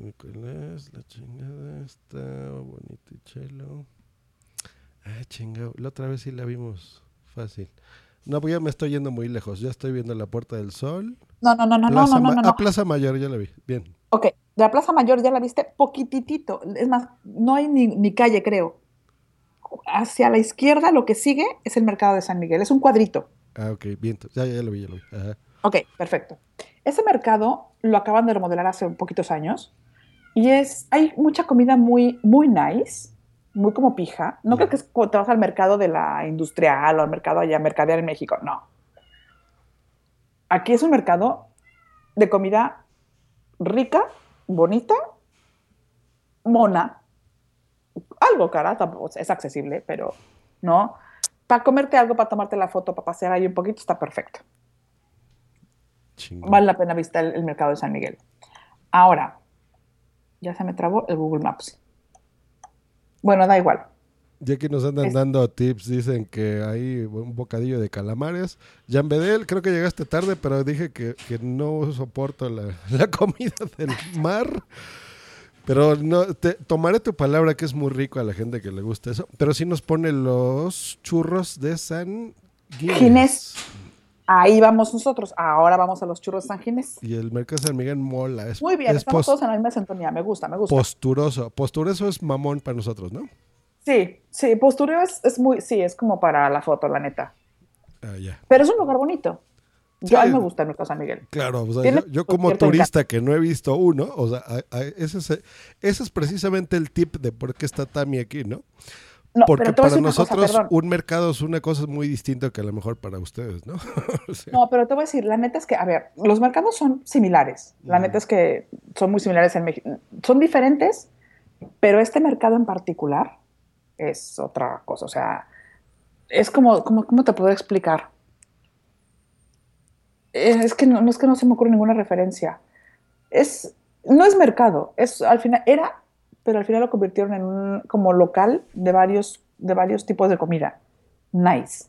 Nicolás, la chingada está Bonitichello. Ah, chingado. La otra vez sí la vimos fácil. No, pues ya me estoy yendo muy lejos. Ya estoy viendo la Puerta del Sol. No, no, no, no, no, Plaza no, no, no, no. Ah, Plaza Mayor, ya la vi. Bien. Ok, la Plaza Mayor ya la viste poquititito. Es más, no hay ni, ni calle, creo. Hacia la izquierda lo que sigue es el mercado de San Miguel. Es un cuadrito. Ah, ok, bien. Ya, ya lo vi, ya lo vi. Ajá. Ok, perfecto. Ese mercado lo acaban de remodelar hace poquitos años y es, hay mucha comida muy, muy nice, muy como pija. No creo que es te vas al mercado de la industrial o al mercado allá, mercadear en México, no. Aquí es un mercado de comida rica, bonita, mona, algo cara, tampoco es accesible, pero no. Para comerte algo, para tomarte la foto, para pasear ahí un poquito, está perfecto vale la pena visitar el, el mercado de San Miguel. Ahora, ya se me trabó el Google Maps. Bueno, da igual. Ya que nos andan Es- dando tips, dicen que hay un bocadillo de calamares. Jan Bedel, creo que llegaste tarde, pero dije que, que no soporto la, la comida del mar. Pero no, te, tomaré tu palabra que es muy rico a la gente que le gusta eso. Pero sí nos pone los churros de San Ginés. Ginés. Ahí vamos nosotros. Ahora vamos a los churros de San Ginés. Y el mercado de San Miguel mola. Es, Muy bien, es estamos todos en la misma sintonía. Me gusta, me gusta. posturoso. Posturoso es mamón para nosotros, ¿no? Sí, sí, postureo es, es muy, sí, es como para la foto, la neta. Ah, ya. Pero es un lugar bonito. Yo, a mí Sí. me gusta mercado San Miguel. Claro, o sea, yo, yo como turista que no he visto uno, o sea, a- a- ese, es, ese es precisamente el tip de por qué está Tami aquí, ¿no? No, Porque para cosa, nosotros perdón. un mercado es una cosa muy distinta que a lo mejor para ustedes, ¿no? O sea, No, pero te voy a decir, la neta es que, a ver, los mercados son similares. La Mm. neta es que son muy similares en México. Son diferentes, pero este mercado en particular es otra cosa. O sea, es como, como ¿cómo te puedo explicar? Es que no, no es que no se me ocurre ninguna referencia. Es, no es mercado, es al final, era, pero al final lo convirtieron en un como local de varios, de varios tipos de comida. Nice.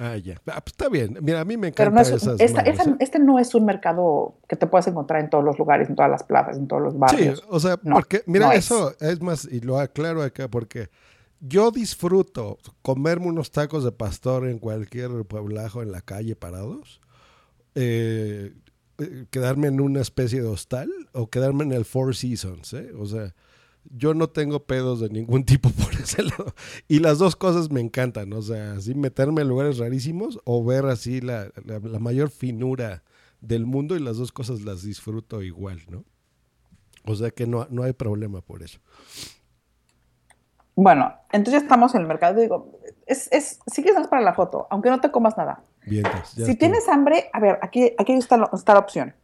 ah, ya. Ah, pues está bien. Mira, a mí me Pero encantan no es, esas esta- ¿eh? este no es un mercado que te puedas encontrar en todos los lugares, en todas las plazas, en todos los Sí, barrios. o sea, No, porque, mira, no es. eso es más, y lo aclaro acá, porque yo disfruto comerme unos tacos de pastor en cualquier pueblajo en la calle parados, eh, eh, quedarme en una especie de hostal o quedarme en el Four Seasons, ¿eh? O sea, yo no tengo pedos de ningún tipo por ese lado. Y las dos cosas me encantan, o sea, así meterme en lugares rarísimos o ver así la, la- mayor finura del mundo y las dos cosas las disfruto igual, ¿no? O sea que no, no hay problema por eso. Bueno, entonces ya estamos en el mercado. Digo, es, es, sí que es para la foto, aunque no te comas nada. Ya si estuvo. tienes hambre, a ver, aquí, aquí está, la- está la opción.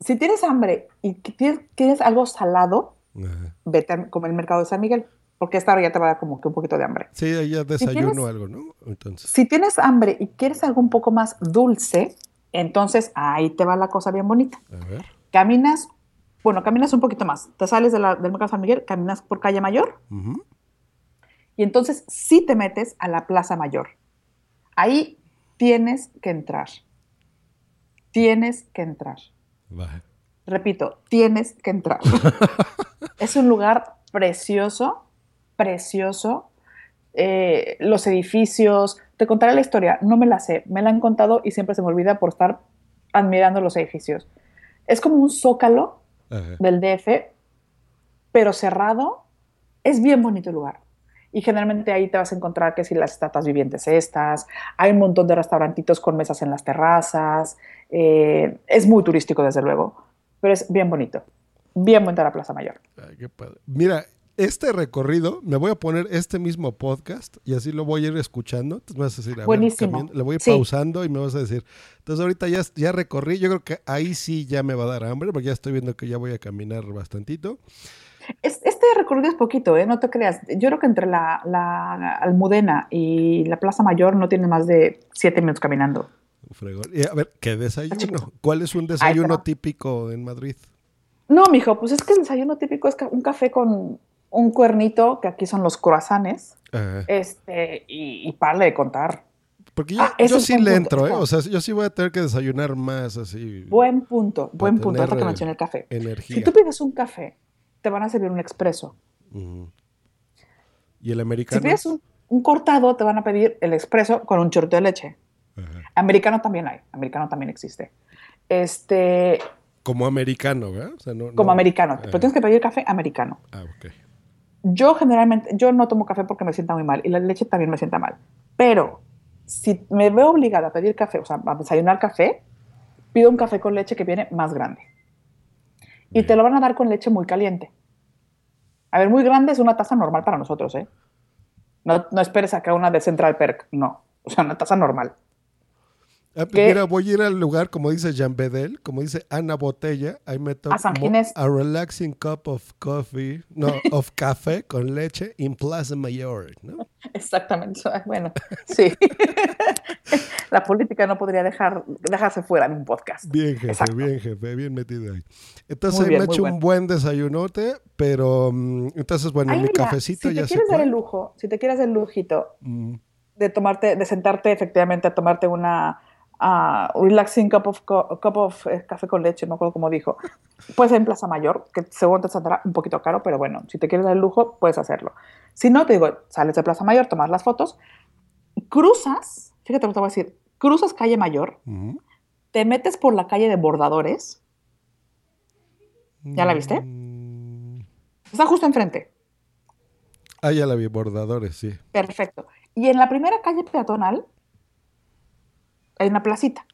Si tienes hambre y tienes, quieres algo salado, Ajá. vete a comer el mercado de San Miguel, porque esta hora ya te va a dar como que un poquito de hambre. Sí, ahí ya desayuno tienes- algo, ¿no? Entonces. Si tienes hambre y quieres algo un poco más dulce, entonces ahí te va la cosa bien bonita. A ver. Caminas, bueno, caminas un poquito más. Te sales de la- del mercado San Miguel, caminas por calle Mayor Ujú. Y entonces sí te metes a la Plaza Mayor. Ahí tienes que entrar. Tienes que entrar. Repito, tienes que entrar. es un lugar precioso, precioso. Eh, los edificios, te contaré la historia, no me la sé, me la han contado y siempre se me olvida por estar admirando los edificios. Es como un zócalo Ajá. del DF, pero cerrado. Es bien bonito el lugar. Y generalmente ahí te vas a encontrar que si las estatuas vivientes estas, hay un montón de restaurantitos con mesas en las terrazas, eh, es muy turístico desde luego, pero es bien bonito, bien bonita la Plaza Mayor. Ay, qué padre. Mira, este recorrido, me voy a poner este mismo podcast y así lo voy a ir escuchando. Entonces me vas a decir, a ver, Buenísimo. cambiando- le voy a ir Sí. pausando y me vas a decir. Entonces ahorita ya, ya recorrí, yo creo que ahí sí ya me va a dar hambre, porque ya estoy viendo que ya voy a caminar bastantito. Es- este recorrido es poquito, ¿eh? no te creas. Yo creo que entre la, la Almudena y la Plaza Mayor no tiene más de siete minutos caminando. Fregón. Y a ver, ¿qué desayuno? ¿Cuál es un desayuno típico en Madrid? No, mijo, pues es que el desayuno típico es un café con un cuernito, que aquí son los croissants, Ajá. este, y, y párale de contar. Porque yo, Ah, yo sí le punto. entro, ¿eh? O sea, yo sí voy a tener que desayunar más así. Buen punto, buen punto, ahorita que eh, mencioné el café. energía. Si tú pides un café, te van a servir un expreso. ¿Y el Si americano? pides un, un cortado, te van a pedir el expreso con un chorrito de leche. Americano también hay, americano también existe. Este, Como americano, ¿verdad? O sea, no, como no- americano, Ajá. pero tienes que pedir café americano. Ah, ok. Yo generalmente, yo no tomo café porque me sienta muy mal y la leche también me sienta mal. Pero si me veo obligada a pedir café, o sea, a desayunar café, pido un café con leche que viene más grande. Y te lo van a dar con leche muy caliente. A ver, muy grande es una taza normal para nosotros, ¿eh? No, no esperes acá una de Central Perk, no. O sea, una taza normal. Ah, pues mira, voy a ir al lugar, como dice Jean Bedel, como dice Ana Botella, ahí me tomo A relaxing cup of coffee, no, of café con leche in Plaza Mayor, ¿no? Exactamente. Bueno, sí. la política no podría dejar, dejarse fuera de un podcast. Bien, jefe, Exacto. bien, jefe, bien metido ahí. Entonces bien, me he hecho bueno. un buen desayunote, pero mm, entonces, bueno, Ay, mi mira, cafecito si ya te se quieres dar el lujo, si te quieres el lujito Mm, de tomarte, de sentarte efectivamente a tomarte una ah, relaxing cup of, co- cup of eh, café con leche, no acuerdo cómo dijo, puede ser en Plaza Mayor, que según te saldrá un poquito caro, pero bueno, si te quieres dar el lujo, puedes hacerlo. Si no, te digo, sales de Plaza Mayor, tomas las fotos, cruzas, fíjate lo que te voy a decir, cruzas calle Mayor, te metes por la calle de Bordadores, ¿Ya la viste? Mm, está justo enfrente, Ah, ya la vi, bordadores, sí. perfecto. Y en la primera calle peatonal hay una placita.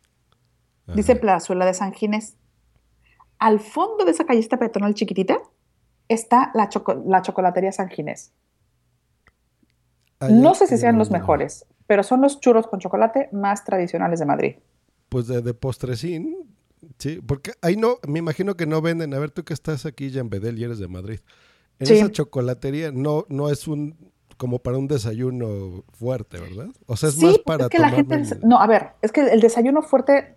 Dice. Plazuela de San Ginés. Al fondo de esa callecita peatonal chiquitita está la, choco- la chocolatería San Ginés. Ya No sé si sean los mejores, pero son los churros con chocolate más tradicionales de Madrid. Pues de, de postrecín, sí, porque ahí no, me imagino que no venden. A ver, tú que estás aquí, Jean Bedel, y eres de Madrid. En Sí. esa chocolatería no, no es un como para un desayuno fuerte, ¿verdad? O sea, es sí, más para es que la gente... el- No, a ver, es que el desayuno fuerte,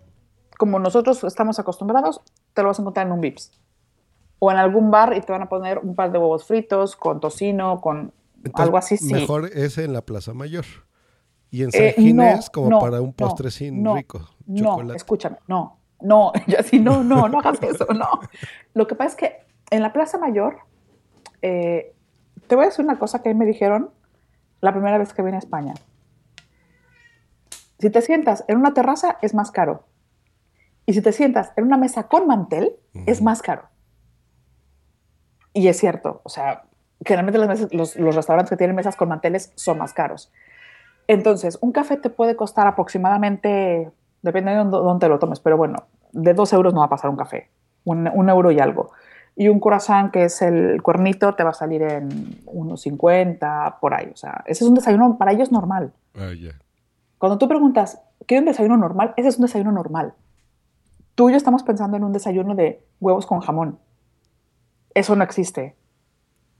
como nosotros estamos acostumbrados, te lo vas a encontrar en un Vips. O en algún bar y te van a poner un par de huevos fritos con tocino, con Entonces, algo así, sí. Mejor ese en la Plaza Mayor. Y en San Eh, Ginés no, como no, para un no, postrecín no, rico. No, chocolate. escúchame, no, no, yo así, no, no, no hagas eso, no. Lo que pasa es que en la Plaza Mayor, eh, te voy a decir una cosa que a mí me dijeron la primera vez que vine a España. Si te sientas en una terraza, es más caro. Y si te sientas en una mesa con mantel, es Ujú. más caro. Y es cierto, o sea, generalmente las mesas- los, los restaurantes que tienen mesas con manteles son más caros. Entonces, un café te puede costar aproximadamente, depende de dónde, lo tomes, pero bueno, de dos euros no va a pasar un café, un, un euro y algo. Y un croissant, que es el cuernito, te va a salir en unos 50, por ahí. O sea, ese es un desayuno para ellos normal. Ah. Cuando tú preguntas, ¿qué es un desayuno normal? Ese es un desayuno normal. Tú y yo estamos pensando en un desayuno de huevos con jamón. Eso no existe.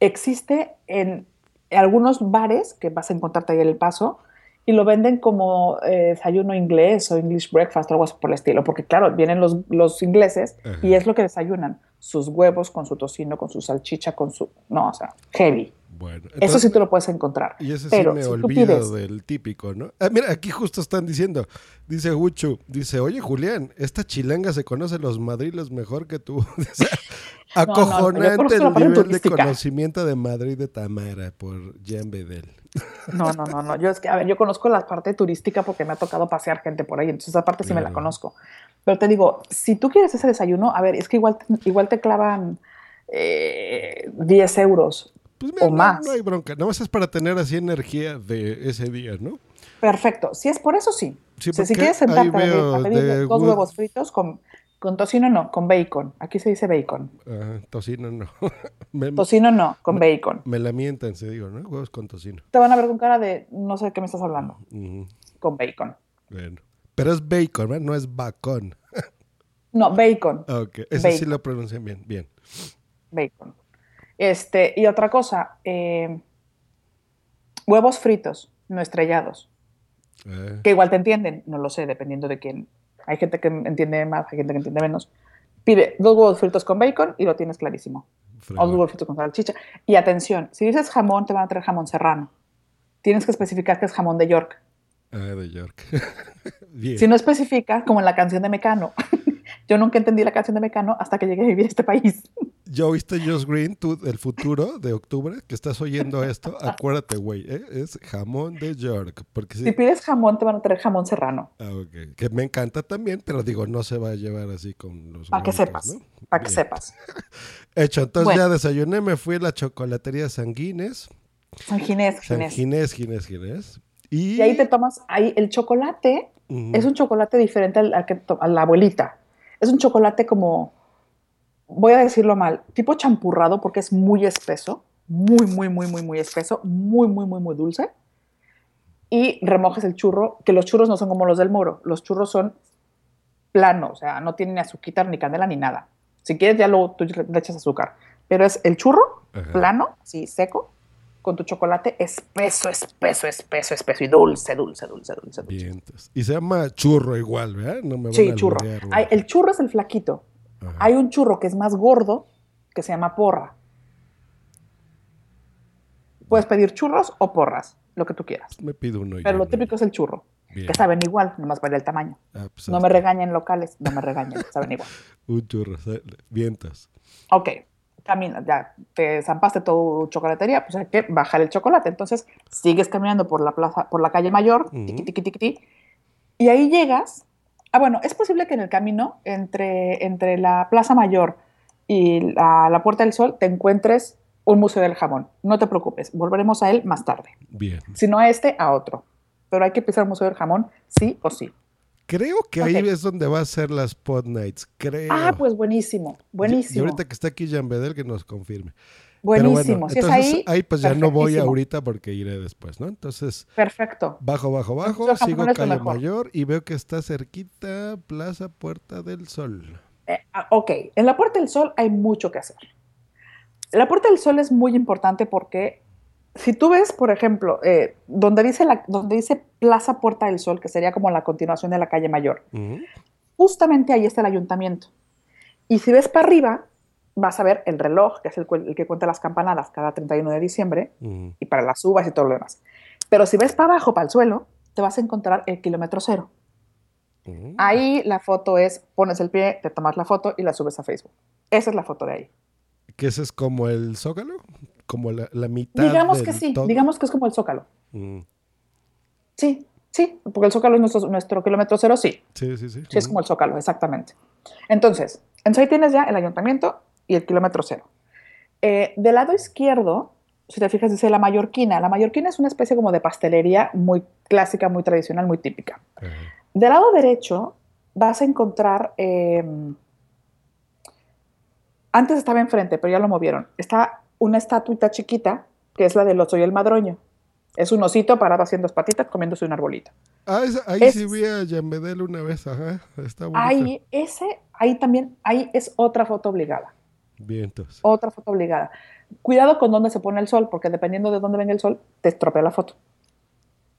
Existe en algunos bares que vas a encontrarte ahí en El Paso y lo venden como eh, desayuno inglés o English breakfast o algo así por el estilo. Porque claro, vienen los, los ingleses y es lo que desayunan. Sus huevos con su tocino, con su salchicha, con su... No, o sea, heavy. Bueno, Eso sí tú lo puedes encontrar. Y ese Pero sí me si olvido pides- del típico, ¿no? Ah, mira, aquí justo están diciendo, dice Uchu, dice, oye Julián, esta chilanga se conoce los madriles mejor que tú. No, Acojonante el nivel de conocimiento de Madrid de Tamara por Jean Bedel. No, no, no, no. Yo es que, a ver, yo conozco la parte turística porque me ha tocado pasear gente por ahí, entonces esa parte sí me la conozco. Pero te digo, si tú quieres ese desayuno, a ver, es que igual, igual te clavan eh, 10 euros Pues mira, o no, más. no hay bronca, nada más es para tener así energía de ese día, ¿no? Perfecto. Si es por eso, sí. Sí, O sea, si quieres sentarte a pedir- dos Wood- huevos fritos con, con tocino, no, con bacon. Aquí se dice bacon. Tocino no. me, Tocino, no, con bacon. me la mientan, se digo, ¿no? Huevos con tocino. Te van a ver con cara de no sé de qué me estás hablando. Con bacon. Bueno. Pero es bacon, ¿verdad? No es bacon. No, bacon. Ok, ese sí lo pronuncian bien. Bien. bacon. Este, y otra cosa, eh, huevos fritos, no estrellados, Ah, que igual te entienden, no lo sé, dependiendo de quién. Hay gente que entiende más, hay gente que entiende menos. Pide dos huevos fritos con bacon y lo tienes clarísimo. O dos huevos fritos con salchicha. Y atención, si dices jamón, te van a traer jamón serrano. Tienes que especificar que es jamón de York. Ah, de York. bien. Si no especifica, como en la canción de Mecano. Yo nunca entendí la canción de Mecano hasta que llegué a vivir a este país. Yo viste Josh Green, tú, del futuro de octubre, que estás oyendo esto, acuérdate, güey, ¿eh? es jamón de York. Porque sí, Si pides jamón, te van a traer jamón serrano. ah, que me encanta también, pero digo, no se va a llevar así con los Para que sepas. ¿no? Para que sepas. Hecho, entonces Bueno. ya desayuné, me fui a la chocolatería Sanguines, San Ginés, San Ginés. Ginés, Ginés, Ginés. Y, Y ahí te tomas, ahí el chocolate es un chocolate diferente al, al que a la abuelita. Es un chocolate como, voy a decirlo mal, tipo champurrado porque es muy espeso, muy, muy, muy, muy, muy espeso, muy, muy, muy, muy dulce. Y remojas el churro, que los churros no son como los del moro, los churros son planos, o sea, no tienen ni azúcar, ni canela, ni nada. Si quieres, ya luego tú le echas azúcar. Pero es el churro Ajá. plano, sí, seco, con tu chocolate espeso, espeso, espeso, espeso y dulce, dulce, dulce, dulce. dulce. Y se llama churro igual, ¿verdad? No me van Sí, a churro. el churro es el flaquito. Ajá. Hay un churro que es más gordo que se llama porra. Puedes pedir churros o porras, lo que tú quieras. Me pido uno. Pero lo ¿no? típico es el churro, Bien. que saben igual, nomás varía el tamaño. Ah, pues No me regañen locales, no me regañen, saben igual. Un churro. Vientos. Ok, camina, ya te zampaste tu chocolatería, pues hay que bajar el chocolate. Entonces sigues caminando por la plaza, por la calle mayor, Ujú. tiqui, tiqui, tiqui, tiqui, y ahí llegas. Ah, bueno, es posible que en el camino entre, entre la Plaza Mayor y la, la Puerta del Sol te encuentres un museo del jamón. No te preocupes, volveremos a él más tarde. Bien. Si no a este, a otro. Pero hay que pisar el museo del jamón, sí o sí. Creo que ahí Ok. es donde va a ser las Pod Nights. Creo. Ah, pues buenísimo, Y buenísimo. ahorita que está aquí Jan Bedel, que nos confirme. Buenísimo. bueno, si es entonces ahí, pues ya no voy ahorita porque iré después, ¿no? Entonces, Perfecto. bajo, bajo, bajo, sigo calle mayor y veo que está cerquita Plaza Puerta del Sol. Eh, ah, ok, en la Puerta del Sol hay mucho que hacer. La Puerta del Sol es muy importante porque si tú ves, por ejemplo, eh, donde, dice la, donde dice Plaza Puerta del Sol, que sería como la continuación de la calle Mayor, justamente ahí está el ayuntamiento. Y si ves para arriba, vas a ver el reloj, que es el, el que cuenta las campanadas cada 31 de diciembre, Ujú. y para las uvas y todo lo demás. Pero si ves para abajo, para el suelo, te vas a encontrar el kilómetro cero. Ujú. Ahí la foto es, pones el pie, te tomas la foto y la subes a Facebook. Esa es la foto de ahí. Que ese es como el Zócalo, como la, la mitad Digamos del que sí, todo. digamos que es como el Zócalo. Mm. Sí, sí, porque el Zócalo es nuestro, nuestro kilómetro cero, sí. Sí, sí, sí. Sí, es como el Zócalo, exactamente. Entonces, entonces ahí tienes ya el ayuntamiento y el kilómetro cero. Eh, del lado izquierdo, si te fijas, dice la mallorquina. La mallorquina es una especie como de pastelería muy clásica, muy tradicional, muy típica. Ajá. Del lado derecho vas a encontrar, eh, antes estaba enfrente, pero ya lo movieron, está una estatuita chiquita, que es la del oso y el madroño. Es un osito parado haciendo las patitas comiéndose un arbolito. Ah, esa- ahí Es- sí vi a Jan Bedel una vez, ajá. Está bonito. Ahí, ese, ahí también, ahí es otra foto obligada, Vientos. otra foto obligada. Cuidado con dónde se pone el sol, porque dependiendo de dónde venga el sol, te estropea la foto.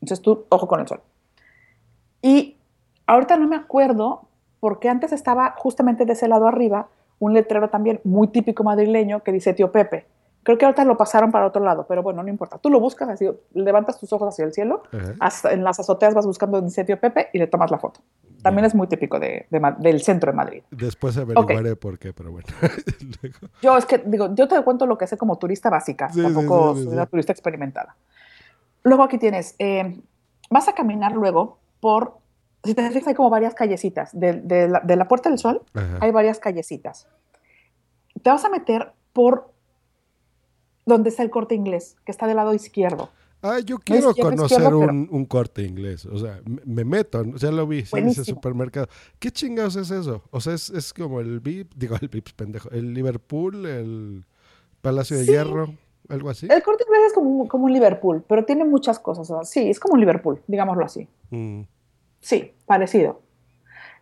Entonces tú, ojo con el sol. Y ahorita no me acuerdo, porque antes estaba justamente de ese lado arriba un letrero también muy típico madrileño que dice Tío Pepe. Creo que ahorita lo pasaron para otro lado, pero bueno, no importa. Tú lo buscas así, levantas tus ojos hacia el cielo, hasta en las azoteas vas buscando donde dice Tío Pepe y le tomas la foto. También es muy típico de- del centro de Madrid. Después averiguaré por qué, pero bueno. Luego- Yo es que digo, yo te cuento lo que sé como turista básica, Sí, tampoco sí, sí, soy una turista experimentada. Luego aquí tienes, eh, vas a caminar luego por, si te fijas, hay como varias callecitas. De, de la, de la Puerta del Sol Ajá. hay varias callecitas. Te vas a meter por donde está el corte inglés, que está del lado izquierdo. Ah, yo quiero conocer pero- un, un corte inglés. O sea, me, me meto, ya lo vi, sí, ese supermercado. ¿Qué chingados es eso? O sea, es, es como el VIP, digo el VIP, pendejo, el Liverpool, el Palacio de Sí. Hierro, algo así. El corte inglés es como, como un Liverpool, pero tiene muchas cosas. o sea, sí, es como un Liverpool, digámoslo así. Mm. Sí, parecido.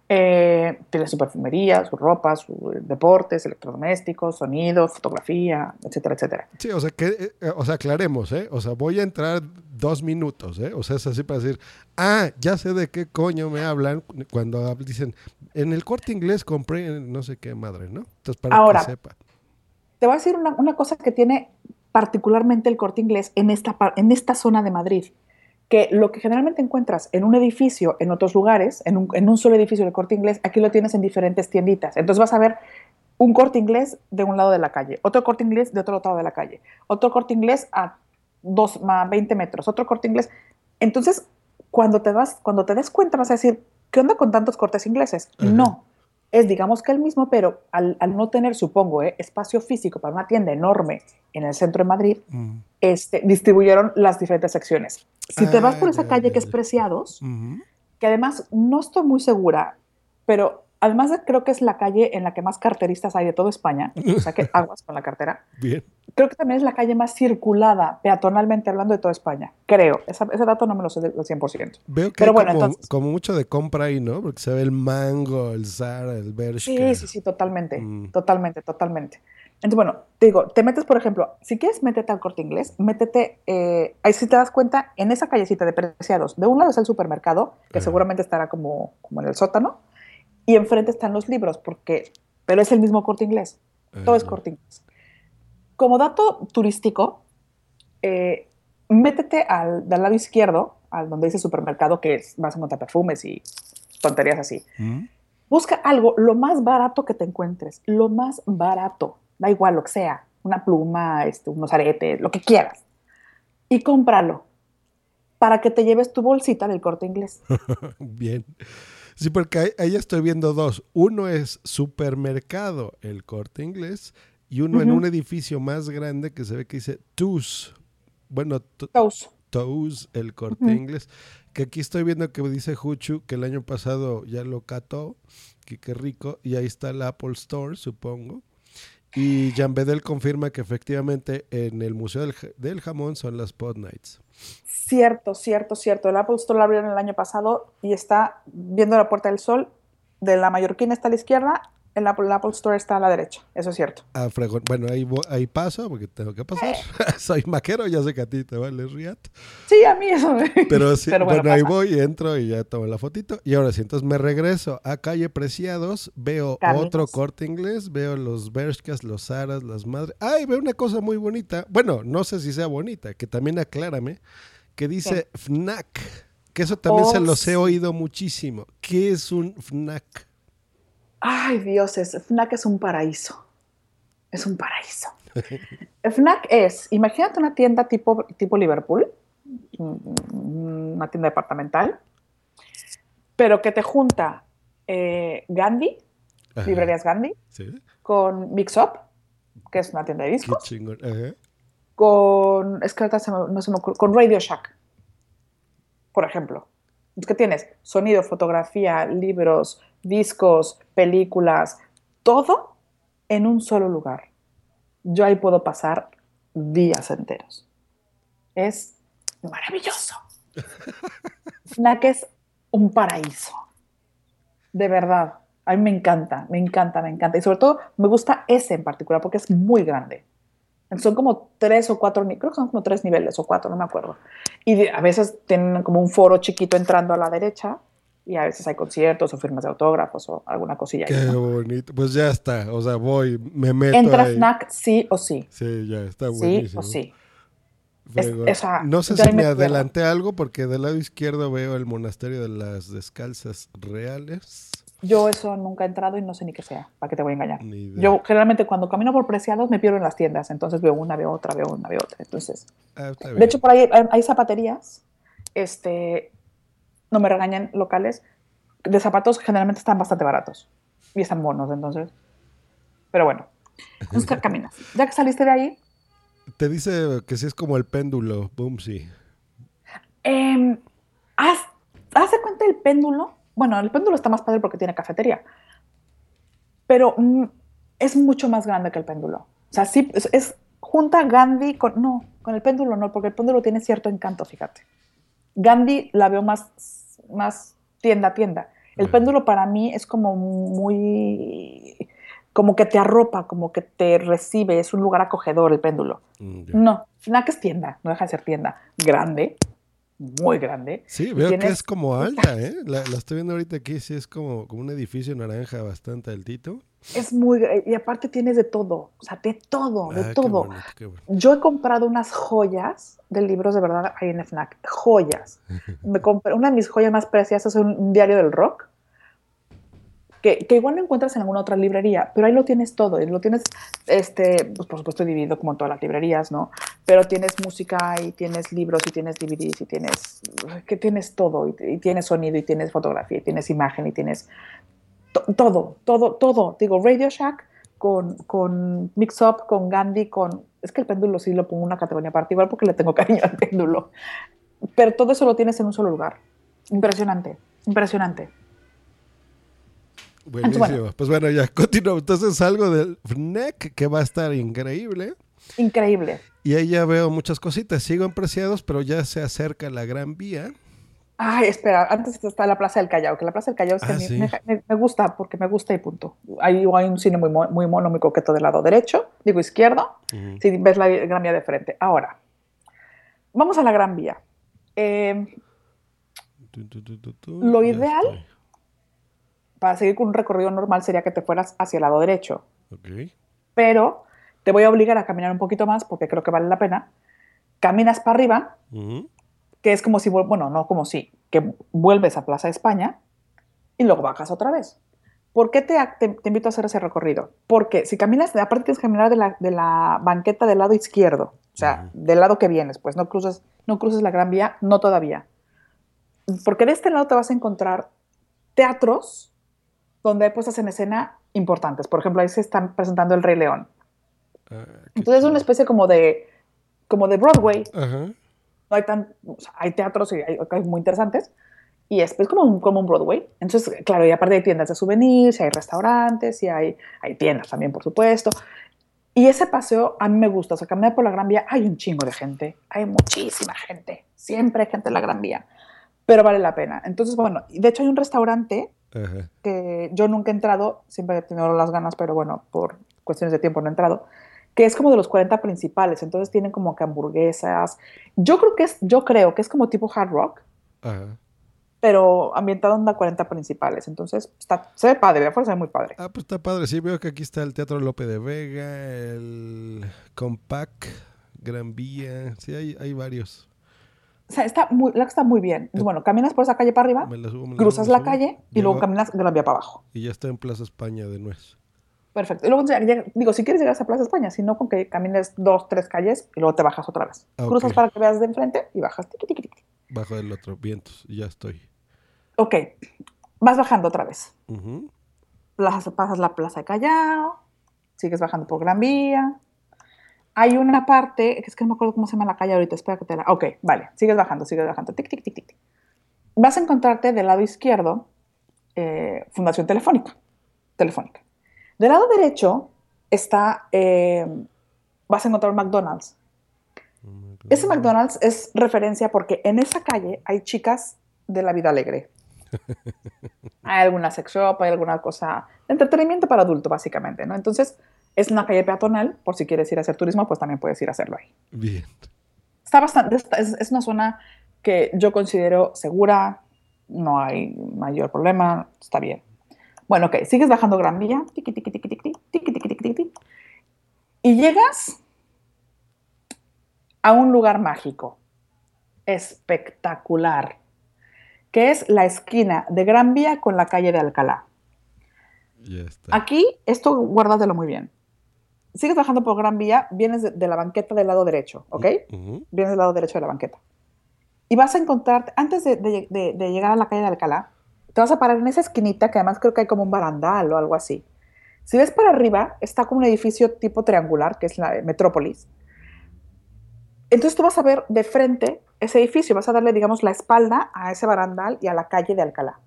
Eh, tiene su perfumería, su ropa, sus deportes, electrodomésticos, sonido, fotografía, etcétera, etcétera. Sí, o sea, que, eh, eh, o sea, aclaremos, ¿eh? O sea, voy a entrar dos minutos, ¿eh? O sea, es así para decir, ah, ya sé de qué coño me hablan cuando dicen, en el corte inglés compré no sé qué madre, ¿no? Entonces, para Ahora, que sepa. Te voy a decir una, una cosa que tiene particularmente el corte inglés en esta, en esta zona de Madrid, que lo que generalmente encuentras en un edificio, en otros lugares, en un, en un solo edificio del corte inglés, aquí lo tienes en diferentes tienditas. Entonces vas a ver un corte inglés de un lado de la calle, otro corte inglés de otro lado de la calle, otro corte inglés a dos, a 20 metros, otro corte inglés. Entonces, cuando te, vas, cuando te des cuenta vas a decir, ¿qué onda con tantos cortes ingleses? No, es digamos que el mismo, pero al, al no tener, supongo, eh, espacio físico para una tienda enorme en el centro de Madrid, Mm. este, distribuyeron las diferentes secciones. Si te vas por esa calle que es. Preciados, que además no estoy muy segura, pero además de- creo que es la calle en la que más carteristas hay de toda España, o sea que aguas con la cartera, Bien. creo que también es la calle más circulada, peatonalmente hablando, de toda España. Creo, Esa- ese dato no me lo sé del 100%. Veo que Pero hay bueno, como, entonces- como mucho de compra ahí, ¿no? Porque se ve el mango, el Zara, el Bershka. Sí, sí, sí, totalmente, Mm. totalmente, totalmente. Entonces, bueno, te digo, te metes, por ejemplo, si quieres métete al corte inglés, métete, eh, ahí si te das cuenta, en esa callecita de preciados, de un lado es el supermercado, que Ajá. seguramente estará como, como en el sótano, y enfrente están los libros, porque, pero es el mismo corte inglés, todo es Ajá. corte inglés. Como dato turístico, eh, métete al, del lado izquierdo, al donde dice supermercado, que es, vas a encontrar perfumes y tonterías así. ¿Mm? Busca algo lo más barato que te encuentres, lo más barato, da igual lo que sea, una pluma, este, unos aretes, lo que quieras, y cómpralo para que te lleves tu bolsita del corte inglés. Bien. Sí, porque ahí, estoy viendo dos. Uno es supermercado, el corte inglés, y uno en un edificio más grande que se ve que dice TUS. Bueno, T- Toast. TOUS, el corte inglés. Que aquí estoy viendo que dice Juchu que el año pasado ya lo cató, que qué rico, y ahí está el Apple Store, supongo. Y Jan Bedel confirma que efectivamente en el Museo del, Ja- del Jamón son las Pod Nights. Cierto, cierto, cierto. El Apple Store lo abrieron el año pasado y está viendo la Puerta del Sol. De la Mallorquina está a la izquierda, el Apple, el Apple Store está a la derecha. Eso es cierto. Ah, fregón. Bueno, ahí, ahí paso porque tengo que pasar. Soy maquero, ya sé que a ti te vale Riat. Sí, a mí eso. Pero sí, Pero bueno, bueno, ahí pasa. voy, entro y ya tomo la fotito. Y ahora sí, entonces me regreso a Calle Preciados, veo Caminos. otro corte inglés, veo los Bershkas, los Saras, las madres. ¡Ay! Veo una cosa muy bonita. Bueno, no sé si sea bonita, que también aclárame, que dice FNAC. Que eso también Oh, se los sí. he oído muchísimo. ¿Qué es un FNAC? Ay, dioses, FNAC es un paraíso. Es un paraíso. FNAC es, imagínate una tienda tipo, tipo Liverpool, mm, una tienda departamental, pero que te junta eh, Gandhi, Ajá. librerías Gandhi, ¿Sí? con Mix Up, que es una tienda de discos, con, es que ahorita se me- no se me ocurre, con Radio Shack, por ejemplo. Es que tienes sonido, fotografía, libros, discos, películas, todo en un solo lugar. Yo ahí puedo pasar días enteros. Es maravilloso. Fnac es un paraíso. De verdad. A mí me encanta, me encanta, me encanta. Y sobre todo me gusta ese en particular porque es muy grande. Son como tres o cuatro, creo que son como tres niveles o cuatro, no me acuerdo. Y a veces tienen como un foro chiquito entrando a la derecha y a veces hay conciertos o firmas de autógrafos o alguna cosilla. ahí, Qué ¿no? bonito. Pues ya está. O sea, voy, me meto Entra ahí. Fnac sí o sí. Sí, ya está Sí buenísimo. o sí. Es- sea, no sé si ahí me me adelanté algo porque del lado izquierdo veo el monasterio de las descalzas reales. Yo eso nunca he entrado y no sé ni qué sea, para qué te voy a engañar. Yo generalmente cuando camino por preciados me pierdo en las tiendas, entonces veo una, veo otra, veo una, veo otra. Entonces, Ah, de hecho por ahí hay zapaterías, este, no me regañan locales, de zapatos generalmente están bastante baratos y están buenos, entonces. Pero bueno, ¿qué caminas. Ya que saliste de ahí, Te dice que sí es como el péndulo, boom, sí. Eh, haz, haz de cuenta el péndulo. Bueno, el péndulo está más padre porque tiene cafetería. Pero mm, es mucho más grande que el péndulo. O sea, sí, es, es- junta Gandhi con. No, con el péndulo no, porque el péndulo tiene cierto encanto, fíjate. Gandhi la veo más, más tienda a tienda. El péndulo para mí es como muy. como que te arropa, como que te recibe, es un lugar acogedor el péndulo. Mm, ya. No, Fnac es tienda, no deja de ser tienda. Grande, muy grande. Sí, veo que tienes- es como alta, ¿eh? La, la estoy viendo ahorita aquí, sí es como, como un edificio naranja bastante altito. Es muy, y aparte tienes de todo, o sea, de todo, de Ah, qué todo. qué. Yo he comprado unas joyas de libros de verdad ahí en FNAC, joyas. Me compré, una de mis joyas más preciadas es un, un diario del rock, que, que igual no encuentras en alguna otra librería, pero ahí lo tienes todo, y lo tienes, este, pues por supuesto dividido como en todas las librerías, ¿no? Pero tienes música y tienes libros y tienes DVDs y tienes, que tienes todo, y, y tienes sonido y tienes fotografía y tienes imagen y tienes todo, todo, todo. Digo, Radio Shack con, con Mix Up, con Gandhi, con... Es que el péndulo sí lo pongo en una categoría aparte, igual porque le tengo cariño al péndulo. Pero todo eso lo tienes en un solo lugar. Impresionante, impresionante. Buenísimo. bueno. Pues bueno, ya continuamos. Entonces salgo del FNAC, que va a estar increíble. Increíble. Y ahí ya veo muchas cositas. Sigo en Preciados, pero ya se acerca la Gran Vía. Ay, espera, antes está la Plaza del Callao, que la Plaza del Callao es que Ah, me, sí. me- me- me gusta, porque me gusta y punto. Hay, hay un cine muy, muy mono, muy coqueto del lado derecho, digo izquierdo, si ves la Gran Vía de frente. Ahora, vamos a la Gran Vía. Eh, tu, Lo ideal- estoy. para seguir con un recorrido normal sería que te fueras hacia el lado derecho, Ok. pero te voy a obligar a caminar un poquito más porque creo que vale la pena. Caminas para arriba. Que es como si, bueno, no como si, que vuelves a Plaza España y luego bajas otra vez. ¿Por qué te, te- te invito a hacer ese recorrido? Porque si caminas, aparte tienes que caminar de la, de la banqueta del lado izquierdo, o sea, del lado que vienes, pues no cruces, no cruces la Gran Vía, no todavía. Porque de este lado te vas a encontrar teatros donde hay puestas en escena importantes. Por ejemplo, ahí se están presentando El Rey León. Ah, Entonces es una especie como de, como de Broadway, Ajá. No hay tan, o sea, hay teatros y hay, muy interesantes y es pues, como, un, como un Broadway. Entonces, claro, y aparte hay tiendas de souvenirs, y hay restaurantes, y hay, hay tiendas también, por supuesto. Y ese paseo a mí me gusta, o sea, caminar por la Gran Vía, hay un chingo de gente, hay muchísima gente, siempre hay gente en la Gran Vía, pero vale la pena. Entonces, bueno, de hecho hay un restaurante Ajá. que yo nunca he entrado, siempre he tenido las ganas, pero bueno, por cuestiones de tiempo no he entrado, que es como de los 40 principales, entonces tienen como que hamburguesas. Yo creo que es, yo creo que es como tipo hard rock, Ajá. pero ambientado en la 40 principales, entonces está, se ve padre, de afuera se ve muy padre. Ah, pues está padre. Sí, veo que aquí está el Teatro Lope de Vega, el Compact, Gran Vía. Sí, hay, hay varios. O sea, está muy, la que está muy bien. Bueno, caminas por esa calle para arriba, Me la subo, me la cruzas me la subo. calle y luego caminas Gran Vía para abajo. Y ya está en Plaza España de nuez. Perfecto. Y luego, digo, si quieres llegar a Plaza España, si no, con que camines dos, tres calles y luego te bajas otra vez. Ah, Cruzas para que veas de enfrente y bajas. Tiqui, tiqui, tiqui. Bajo del otro, vientos. y Ya estoy. Ok, vas bajando otra vez. Plaza- pasas la Plaza de Callao, sigues bajando por Gran Vía. Hay una parte, es que no me acuerdo cómo se llama la calle ahorita, espera que te la... Ok, vale, sigues bajando, sigues bajando. Tic, tic, tic, tic, tic. Vas a encontrarte del lado izquierdo eh, Fundación Telefónica. Telefónica. Del lado derecho está, eh, vas a encontrar un McDonald's. Ese McDonald's es referencia porque en esa calle hay chicas de la vida alegre. Hay alguna sex shop, hay alguna cosa de entretenimiento para adulto, básicamente, ¿no? Entonces, es una calle peatonal, por si quieres ir a hacer turismo, pues también puedes ir a hacerlo ahí. Bien. Está bastante, es una zona que yo considero segura, no hay mayor problema, está bien. Bueno, ok, sigues bajando Gran Vía. Y llegas a un lugar mágico, espectacular, que es la esquina de Gran Vía con la calle de Alcalá. Ya está. Aquí, esto guárdatelo muy bien. Sigues bajando por Gran Vía, vienes de, la banqueta del lado derecho, ¿ok? Vienes del lado derecho de la banqueta. Y vas a encontrar, antes de llegar a la calle de Alcalá, te vas a parar en esa esquinita, que además creo que hay como un barandal o algo así. Si ves para arriba, está como un edificio tipo triangular, que es la Metrópolis. Entonces tú vas a ver de frente ese edificio, vas a darle, digamos, la espalda a ese barandal y a la calle de Alcalá.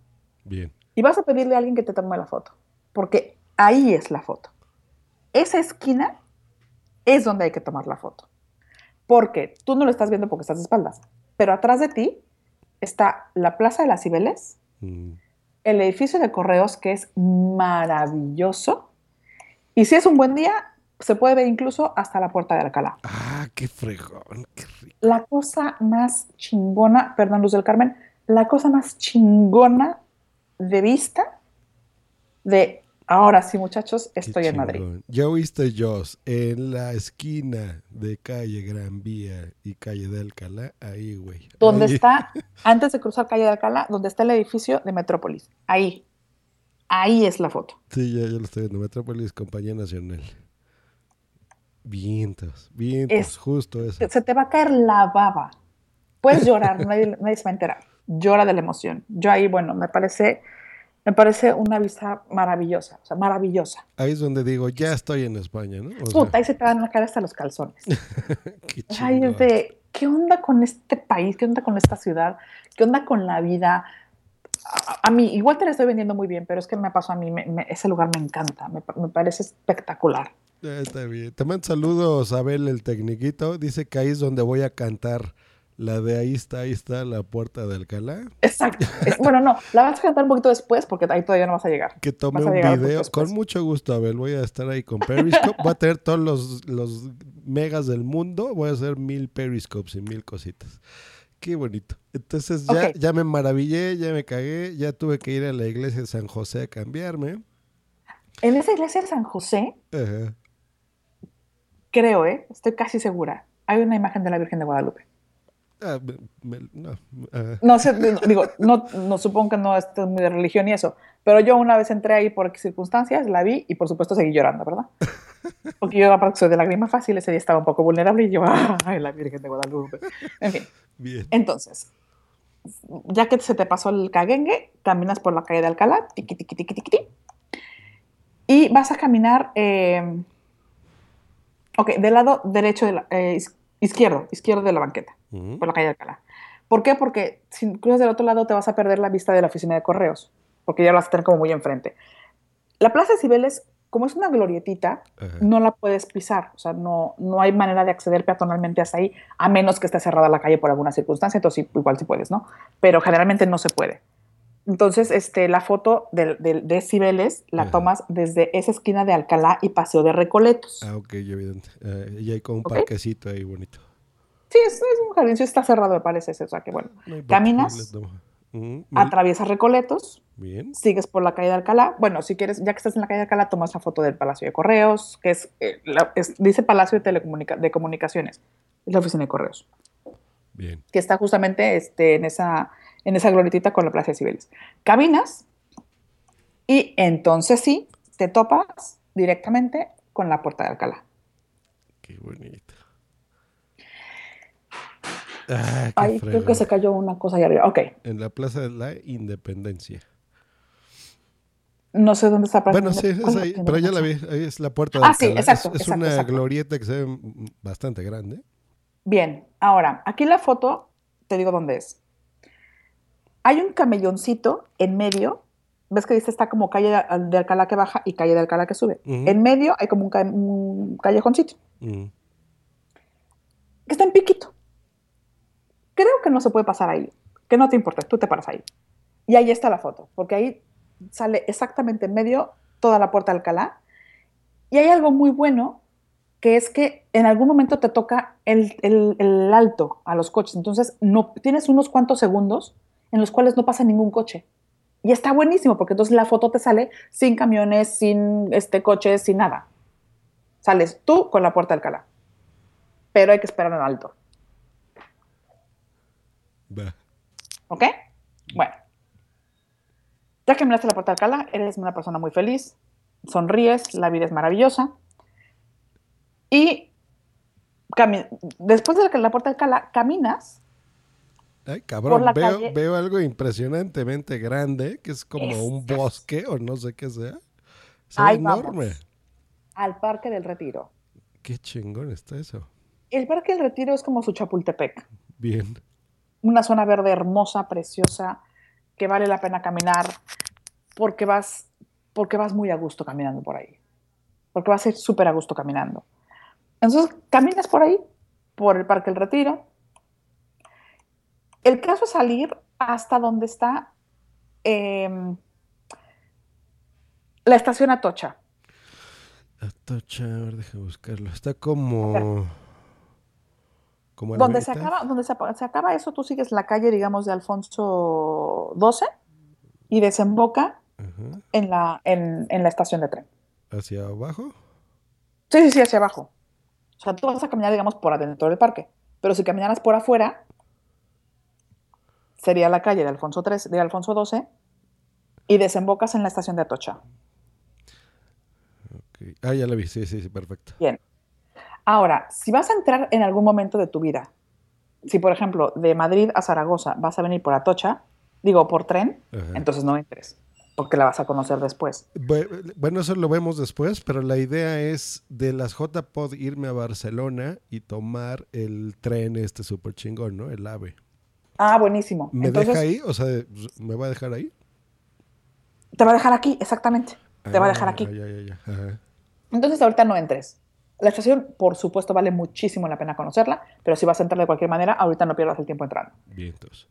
Bien. Y vas a pedirle a alguien que te tome la foto, porque ahí es la foto. Esa esquina es donde hay que tomar la foto. Porque tú no lo estás viendo porque estás de espaldas, pero atrás de ti está la Plaza de las Cibeles, Mm. el edificio de correos que es maravilloso. Y si es un buen día, se puede ver incluso hasta la puerta de Alcalá. Ah, qué fregón, qué rico. La cosa más chingona, perdón, Luz del Carmen, la cosa más chingona de vista de ahora sí, muchachos, estoy en Madrid. Ya oíste, Joss, en la esquina de calle Gran Vía y calle de Alcalá, ahí, güey. Donde Ahí. está, antes de cruzar calle de Alcalá, donde está el edificio de Metrópolis. Ahí. Ahí es la foto. Sí, ya, ya lo estoy viendo. Metrópolis, Compañía Nacional. Vientos, vientos, Es- justo eso. Se te va a caer la baba. Puedes llorar, nadie, nadie se va a enterar. Llora de la emoción. Yo ahí, bueno, me parece, me parece una vista maravillosa, o sea, maravillosa. Ahí es donde digo, ya estoy en España, ¿no? O sea, Puta, ahí se te van a caer hasta los calzones. qué Ahí es de, ¿qué onda con este país? ¿Qué onda con esta ciudad? ¿Qué onda con la vida? A, a mí, igual te la estoy vendiendo muy bien, pero es que me pasó a mí, me- me- ese lugar me encanta, me, pa- me parece espectacular. Está bien. Te mando saludos, Abel, el tecniquito. Dice que ahí es donde voy a cantar La de ahí está, ahí está la puerta de Alcalá. Exacto. Es- bueno, no, la vas a cantar un poquito después porque ahí todavía no vas a llegar. Que tome un video. Con mucho gusto, Abel. Voy a estar ahí con Periscope. Voy a tener todos los, los megas del mundo. Voy a hacer mil Periscopes y mil cositas. Qué bonito. Entonces ya, ya me maravillé, ya me cagué. Ya tuve que ir a la iglesia de San José a cambiarme. En esa iglesia de San José, Ajá. creo, ¿eh? Estoy casi segura. Hay una imagen de la Virgen de Guadalupe. Ah, me- me- no, ajá. No sé, digo, no, no supongo que no esté muy de religión y eso, pero yo una vez entré ahí por circunstancias, la vi y por supuesto seguí llorando, ¿verdad? Porque yo aparte soy de lágrima fácil, ese día estaba un poco vulnerable y yo, ay, la Virgen de Guadalupe. En fin, Bien. entonces, ya que se te pasó el caguengue, caminas por la calle de Alcalá, tiqui, tiqui, tiqui, tiqui, y vas a caminar, eh, ok, del lado derecho, de la, eh, izquierdo, izquierdo de la banqueta por la calle de Alcalá. ¿Por qué? Porque si cruzas del otro lado te vas a perder la vista de la oficina de correos, porque ya la vas a tener como muy enfrente. La Plaza de Cibeles, como es una glorietita, no la puedes pisar, o sea, no, no hay manera de acceder peatonalmente hasta ahí, a menos que esté cerrada la calle por alguna circunstancia, entonces igual sí puedes, ¿no? Pero generalmente no se puede. Entonces, este, la foto de, de, de Cibeles la Ajá. tomas desde esa esquina de Alcalá y Paseo de Recoletos. Ah, ok, evidente. Ah, y hay como un parquecito ahí bonito. Sí, es, es un jardín, sí está cerrado, me parece, o sea que bueno. No Caminas. Ujú, Atraviesas Recoletos, Bien. sigues por la calle de Alcalá. Bueno, si quieres, ya que estás en la calle de Alcalá, tomas la foto del Palacio de Correos, que es, eh, la- es- dice Palacio de, Telecomunica- de Comunicaciones, es la oficina de Correos, Bien. que está justamente este, en, esa, en esa glorietita con la Plaza de Cibeles. Caminas y entonces sí, te topas directamente con la puerta de Alcalá. Qué bonito. Ah, qué Ay, creo que se cayó una cosa ahí arriba. Ok, En la Plaza de la Independencia. no sé dónde está. Bueno, sí, ¿Cuál es ahí, pero ya la vi. Ahí es la puerta de Ah, sí, exacto, Es, es exacto, una exacto. glorieta que se ve bastante grande. Bien, ahora, aquí la foto, te digo dónde es. Hay un camelloncito en medio. ¿Ves que dice está como calle de Alcalá que baja y calle de Alcalá que sube? Ujú. En medio hay como un, ca- un callejoncito Mm. que está en piquito. Creo que no se puede pasar ahí. Que no te importa, tú te paras ahí. Y ahí está la foto, porque ahí sale exactamente en medio toda la puerta de Alcalá. Y hay algo muy bueno, que es que en algún momento te toca el, el- el alto a los coches. Entonces, no, tienes unos cuantos segundos en los cuales no pasa ningún coche. Y está buenísimo, porque entonces la foto te sale sin camiones, sin este, coches, sin nada. Sales tú con la puerta de Alcalá. Pero hay que esperar en alto. Va. ¿Ok? Bueno. Ya que miraste la puerta de Alcalá, eres una persona muy feliz, sonríes, la vida es maravillosa. Y después de la puerta de Alcalá, caminas. Ay, cabrón, veo, calle- veo algo impresionantemente grande, que es como un bosque o no sé qué sea. Vamos. enorme. al Parque del Retiro. Qué chingón está eso. El Parque del Retiro es como su Chapultepec, Bien. una zona verde hermosa, preciosa, que vale la pena caminar porque vas, porque vas muy a gusto caminando por ahí, porque vas a ir súper a gusto caminando. Entonces, caminas por ahí, por el Parque del Retiro. El caso es salir hasta donde está em, la estación Atocha. Atocha, a ver, deja buscarlo. Está como. Como Donde se acaba, donde se, acaba eso, tú sigues la calle, digamos, de Alfonso XII y desemboca Ajá. en la, en, en la estación de tren. Hacia abajo. Sí, sí, sí, hacia abajo. O sea, tú vas a caminar, digamos, por adentro del parque. Pero si caminaras por afuera, sería la calle de Alfonso, XIII de Alfonso XII y desembocas en la estación de Atocha. Ok. Ah, ya la vi. Sí, sí, sí, perfecto. Bien. Ahora, si vas a entrar en algún momento de tu vida, si por ejemplo de Madrid a Zaragoza vas a venir por Atocha, digo por tren, Ajá. entonces no entres, porque la vas a conocer después. Bu- Bueno, eso lo vemos después, pero la idea es de las JPod irme a Barcelona y tomar el tren este súper chingón, ¿no? El AVE. Ah, buenísimo. ¿Me Entonces, deja ahí? O sea, ¿me va a dejar ahí? te va a dejar aquí, exactamente. Te va a dejar Ah, aquí. Ya, ya, ya. Ajá. Entonces ahorita no entres. La estación, por supuesto, vale muchísimo la pena conocerla, pero si vas a entrar de cualquier manera, ahorita no pierdas el tiempo entrando. Bien, entonces.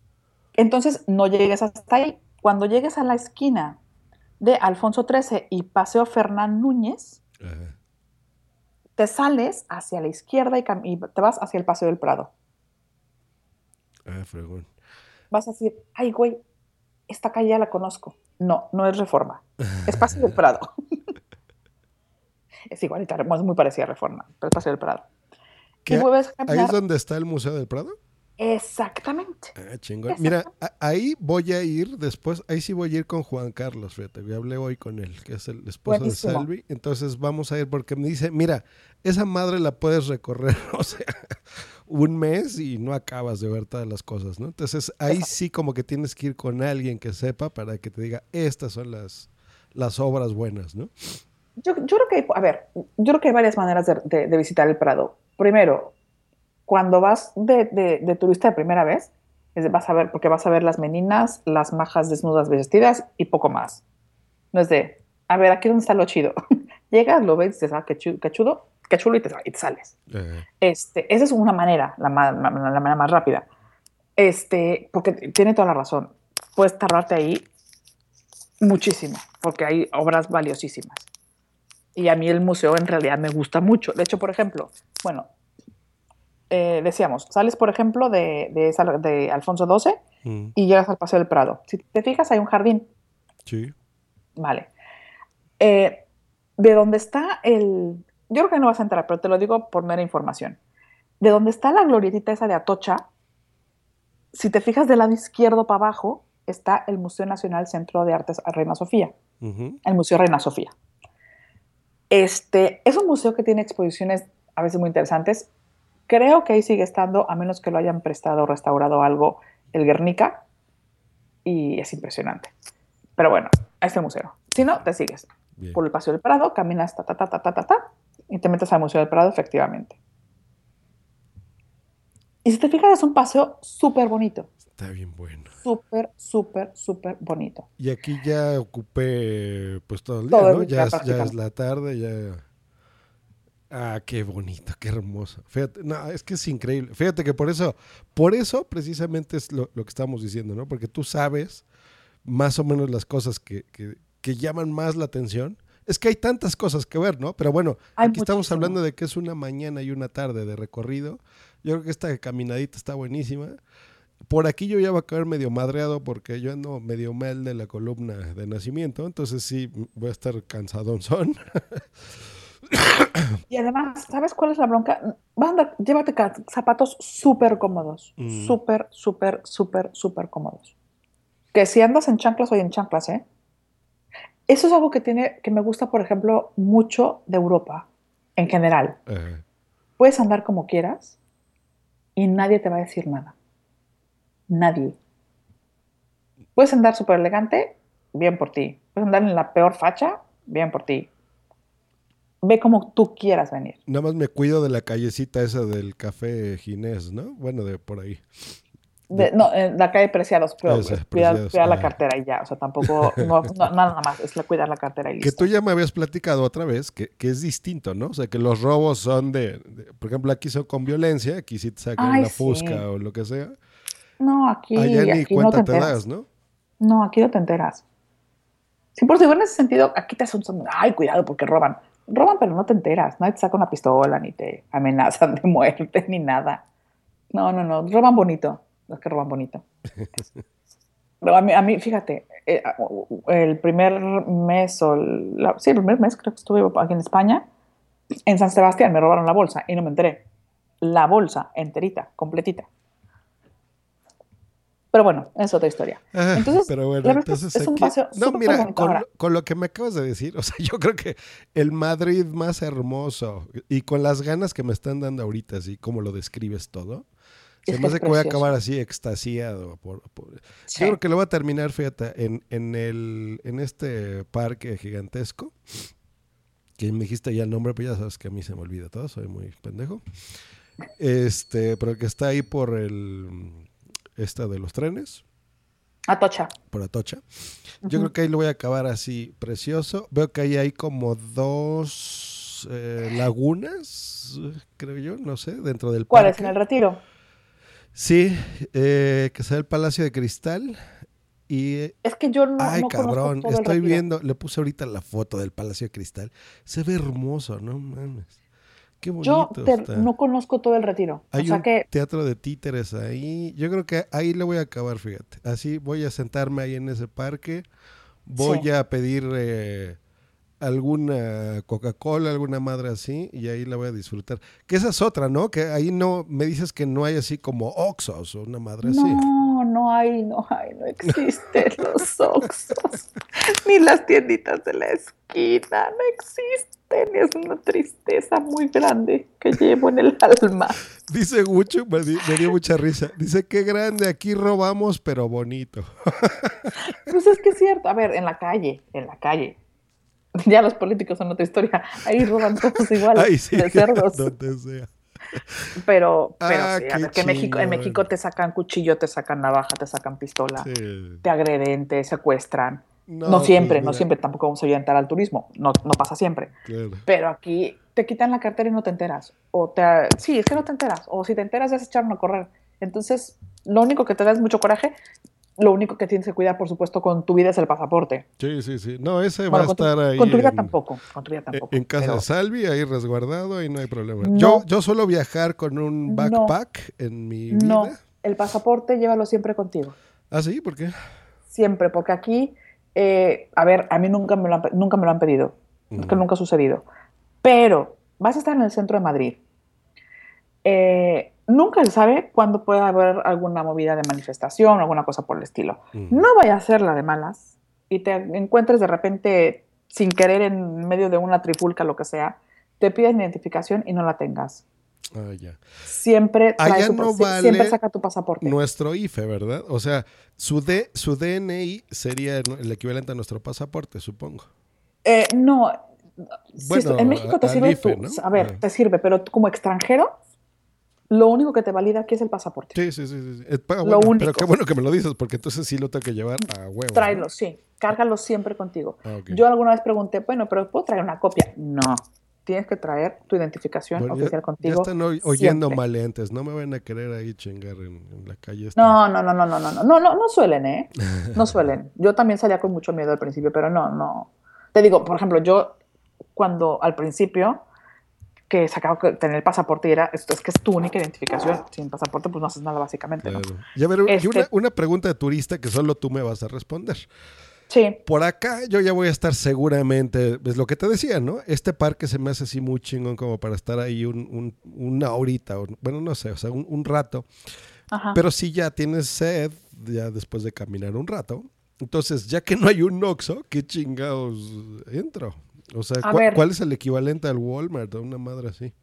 Entonces, no llegues hasta ahí. Cuando llegues a la esquina de Alfonso XIII y Paseo Fernán Núñez, Ajá. te sales hacia la izquierda y, y te vas hacia el Paseo del Prado. Ah, fregón. Vas a decir, ay, güey, esta calle ya la conozco. No, no es Reforma, es Paseo del Prado. es igualita, es muy parecida a Reforma, pero es Paseo del Prado. ¿Qué? Y vuelves a ¿Ahí es donde está el Museo del Prado? Exactamente. Ah, chingón. Mira, ahí voy a ir después, ahí sí voy a ir con Juan Carlos, fíjate, yo hablé hoy con él, que es el esposo Buenísimo. de Salvi, entonces vamos a ir porque me dice, mira, esa madre la puedes recorrer, o sea, un mes y no acabas de ver todas las cosas, ¿no? Entonces ahí sí como que tienes que ir con alguien que sepa para que te diga, estas son las, las obras buenas, ¿no? Yo, yo creo que, a ver, yo creo que hay varias maneras de, de- de visitar el Prado. Primero, cuando vas de, de- de turista de primera vez, es vas a ver, porque vas a ver las meninas, las majas desnudas vestidas y poco más. No es de, a ver, aquí donde está lo chido. Llegas, lo ves, dices, ah, qué, chu- qué chudo, qué chulo y te, y te sales. Eh, Este, esa es una manera, la, ma- la- la manera más rápida. Este, porque tiene toda la razón. Puedes tardarte ahí muchísimo, porque hay obras valiosísimas. Y a mí el museo en realidad me gusta mucho. De hecho, por ejemplo, bueno, eh, decíamos, sales, por ejemplo, de, de, Alfonso XII mm, y llegas al Paseo del Prado. Si te fijas, hay un jardín. sí, Vale. Eh, de donde está el. Yo creo que no vas a entrar, pero te lo digo por mera información. De donde está la glorietita esa de Atocha, si te fijas del lado izquierdo para abajo, está el Museo Nacional Centro de Artes Reina Sofía, el Museo Reina Sofía. Este es un museo que tiene exposiciones a veces muy interesantes. Creo que ahí sigue estando, a menos que lo hayan prestado o restaurado algo, el Guernica, y es impresionante. Pero bueno, a este museo. Si no, te sigues bien. por el Paseo del Prado, caminas ta, ta, ta, ta, ta, ta, ta, y te metes al Museo del Prado, efectivamente. Y si te fijas, es un paseo súper bonito. Está bien bueno. Súper, súper, súper bonito. Y aquí ya ocupé pues todo el día, Todo el ¿no? día Ya, es- ya es la tarde, ya. Ah, qué bonito, qué hermoso. Fíjate, no, es que es increíble. Fíjate que por eso, por eso precisamente es lo, lo que estamos diciendo, ¿no? Porque tú sabes más o menos las cosas que, que- que llaman más la atención. Es que hay tantas cosas que ver, ¿no? Pero bueno, Hay aquí estamos hablando de que es una mañana y una tarde de recorrido. Yo creo que esta caminadita está buenísima. Por aquí yo ya voy a caer medio madreado porque yo ando medio mal de la columna de nacimiento, entonces sí voy a estar cansadón son. Y además, ¿sabes cuál es la bronca? Vas a andar- llévate zapatos súper cómodos. Mm. Súper, súper, súper, súper cómodos. Que si andas en chanclas, hoy en chanclas, ¿eh? Eso es algo que tiene, que me gusta, por ejemplo, mucho de Europa, en general. Puedes andar como quieras y nadie te va a decir nada. Nadie. Puedes andar súper elegante, bien por ti. Puedes andar en la peor facha, bien por ti. Ve como tú quieras venir. Nada más me cuido de la callecita esa del café Ginés, ¿no? Bueno, de por ahí. De- no, en la calle Preciados, pero Esa, cuidar, Preciados, cuidar la cartera y ya. O sea, tampoco, no, no, nada más, es la- cuidar la cartera y Que listo. tú ya me habías platicado otra vez que, que es distinto, ¿no? O sea, que los robos son de, de- por ejemplo, aquí son con violencia, aquí sí te sacan Ay, la fusca o lo que sea. No, aquí, Allá ni aquí no cuenta te te enteras. das, ¿no? No, aquí no te enteras. Sí, por si en ese sentido, aquí te hacen, son- ay, cuidado porque roban. Roban, pero no te enteras. Nadie te saca una pistola, ni te amenazan de muerte, ni nada. No, no, no. Roban bonito. Los que roban bonito. Pero a mí, a mí fíjate, eh, el primer mes, o la- sí, el primer mes creo que estuve aquí en España, en San Sebastián me robaron la bolsa y no me enteré. La bolsa enterita, completita. Pero bueno, es otra historia. Ah, Entonces, pero bueno, es entonces es un paseo no, mira, con, lo- con lo que me acabas de decir, o sea, yo creo que el Madrid más hermoso y con las ganas que me están dando ahorita, así como lo describes todo, se Es me hace que voy a acabar así extasiado. Por, por- Sí. Yo creo que lo voy a terminar, fíjate, en, en, el, en este parque gigantesco, que me dijiste ya el nombre, pero ya sabes que a mí se me olvida todo, soy muy pendejo. Este, pero que está ahí por el, esta de los trenes Atocha. por Atocha. Yo creo que ahí lo voy a acabar así precioso. Veo que ahí hay como dos eh, lagunas, creo yo, no sé, dentro del ¿Cuál es? parque. ¿En el retiro? Sí, eh, que sea el Palacio de Cristal. Y, Es que yo no, ay, no cabrón, estoy viendo, le puse ahorita la foto del Palacio de Cristal. Se ve hermoso, no mames. Qué Yo bonito te- está. no conozco todo el retiro. Hay o sea un que teatro de títeres ahí. Yo creo que ahí le voy a acabar, fíjate. Así voy a sentarme ahí en ese parque. Voy Sí. a pedir eh, alguna Coca-Cola, alguna madre así, y ahí la voy a disfrutar. Que esa es otra, ¿no? Que ahí no, me dices que no hay así como Oxos o una madre así. No, hay, no hay, no existen los Oxxos, ni las tienditas de la esquina, no existen. Es una tristeza muy grande que llevo en el alma. Dice Gucho, me, di- me dio mucha risa. Dice, qué grande, aquí robamos, pero bonito. Pues es que es cierto. A ver, en la calle, en la calle. Ya los políticos son otra historia. Ahí roban todos igual sí, de cerdos. donde sea. Pero, pero Ah, sí, a ver, que en México, en. México te sacan cuchillo, te sacan navaja, te sacan pistola, Sí. te agreden, te secuestran. No, No, pues siempre, no siempre, tampoco vamos a orientar al turismo, no, no pasa siempre. claro. Pero aquí te quitan la cartera y no te enteras. O te, sí, es que no te enteras. O si te enteras ya se echaron a correr. Entonces, lo único que te da es mucho coraje. Lo único que tienes que cuidar, por supuesto, con tu vida es el pasaporte. Sí, sí, sí. No, ese va Bueno, a con, tu, estar ahí. con tu vida en- tampoco. Con tu vida tampoco. En casa pero- de Salvi, ahí resguardado, y no hay problema. No. Yo, yo suelo viajar con un No. backpack en mi vida. No, el pasaporte llévalo siempre contigo. ¿Ah, sí? ¿Por qué? Siempre, porque aquí, eh, a ver, a mí nunca me lo han, nunca me lo han pedido. Es que nunca ha sucedido. Pero vas a estar en el centro de Madrid. Eh, nunca se sabe cuándo puede haber alguna movida de manifestación o alguna cosa por el estilo. No vaya a ser la de malas y te encuentres de repente sin querer en medio de una trifulca, lo que sea, te piden identificación y no la tengas. Ah, ya. Siempre, trae tu- no vale siempre saca tu pasaporte. Nuestro IFE, ¿verdad? O sea, su, D, su DNI sería el equivalente a nuestro pasaporte, supongo. Eh, no, Bueno, en México te sirve, IFE, tu- ¿no? a ver, Ah. te sirve, pero como extranjero, lo único que te valida aquí es el pasaporte. Sí, sí, sí. sí. Pa- Lo bueno, Pero único. qué bueno que me lo dices, porque entonces sí lo tengo que llevar a huevo. ¿no? Tráelo, sí, cárgalo siempre contigo. Ah, ok. Yo alguna vez pregunté, bueno, pero ¿puedo traer una copia? No, tienes que traer tu identificación Bueno, ya- oficial ya, contigo. están oy- oyendo siempre. maleantes. No me van a querer ahí chingar en, en la calle. esta. No, no, no, no, no, no, no, no, no, no suelen, ¿eh? No suelen. Yo también salía con mucho miedo al principio, pero no, no. Te digo, por ejemplo, yo cuando al principio que sacaba que tener el pasaporte y era, esto es que es tu única identificación. Sin pasaporte, pues no haces nada básicamente, ¿no? Claro. Y a ver, y Este- una, una pregunta de turista que solo tú me vas a responder. Sí, Por acá yo ya voy a estar seguramente, es lo que te decía, ¿no? Este parque se me hace así muy chingón como para estar ahí un, un- una horita, o- bueno, no sé, o sea, un, un rato. ajá. Pero si ya tienes sed, ya después de caminar un rato, entonces ya que no hay un Oxxo, ¿qué chingados entro? O sea, A ¿cuál, ver. cuál es el equivalente al Walmart o una madre así?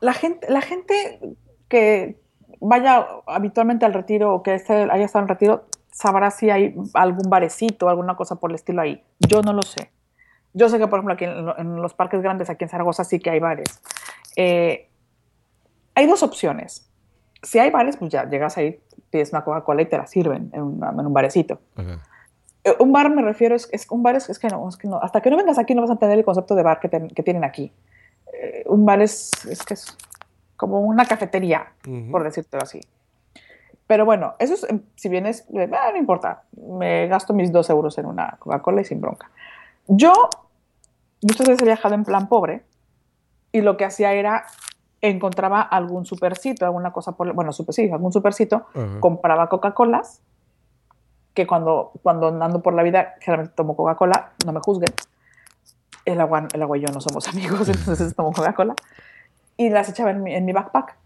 la gente, la gente que vaya habitualmente al retiro o que haya estado en retiro sabrá si hay algún barecito alguna cosa por el estilo ahí. Yo no lo sé. Yo sé que, por ejemplo, aquí en los parques grandes, aquí en Zaragoza, sí que hay bares. Eh, hay dos opciones. Si hay bares, pues ya llegas ahí, pides una Coca-Cola y te la sirven en, una- en un barecito. Ajá. Eh, Un bar me refiero, es, es un bar es, es que no, es que no, hasta que no vengas aquí no vas a entender el concepto de bar que, que tienen aquí. Eh, un bar es, es que es como una cafetería, Ujú. por decírtelo así. Pero bueno, eso es, em, si vienes, eh, ah, no importa, me gasto mis dos euros en una Coca-Cola y sin bronca. Yo muchas veces he viajado en plan pobre y lo que hacía era encontraba algún supercito, alguna cosa por, bueno, super, sí, algún supercito, Ajá. compraba Coca-Colas, que cuando, cuando ando por la vida generalmente tomo Coca-Cola, no me juzguen. El agua, el agua y yo no somos amigos, entonces tomo Coca-Cola. Y las echaba en mi, en mi backpack.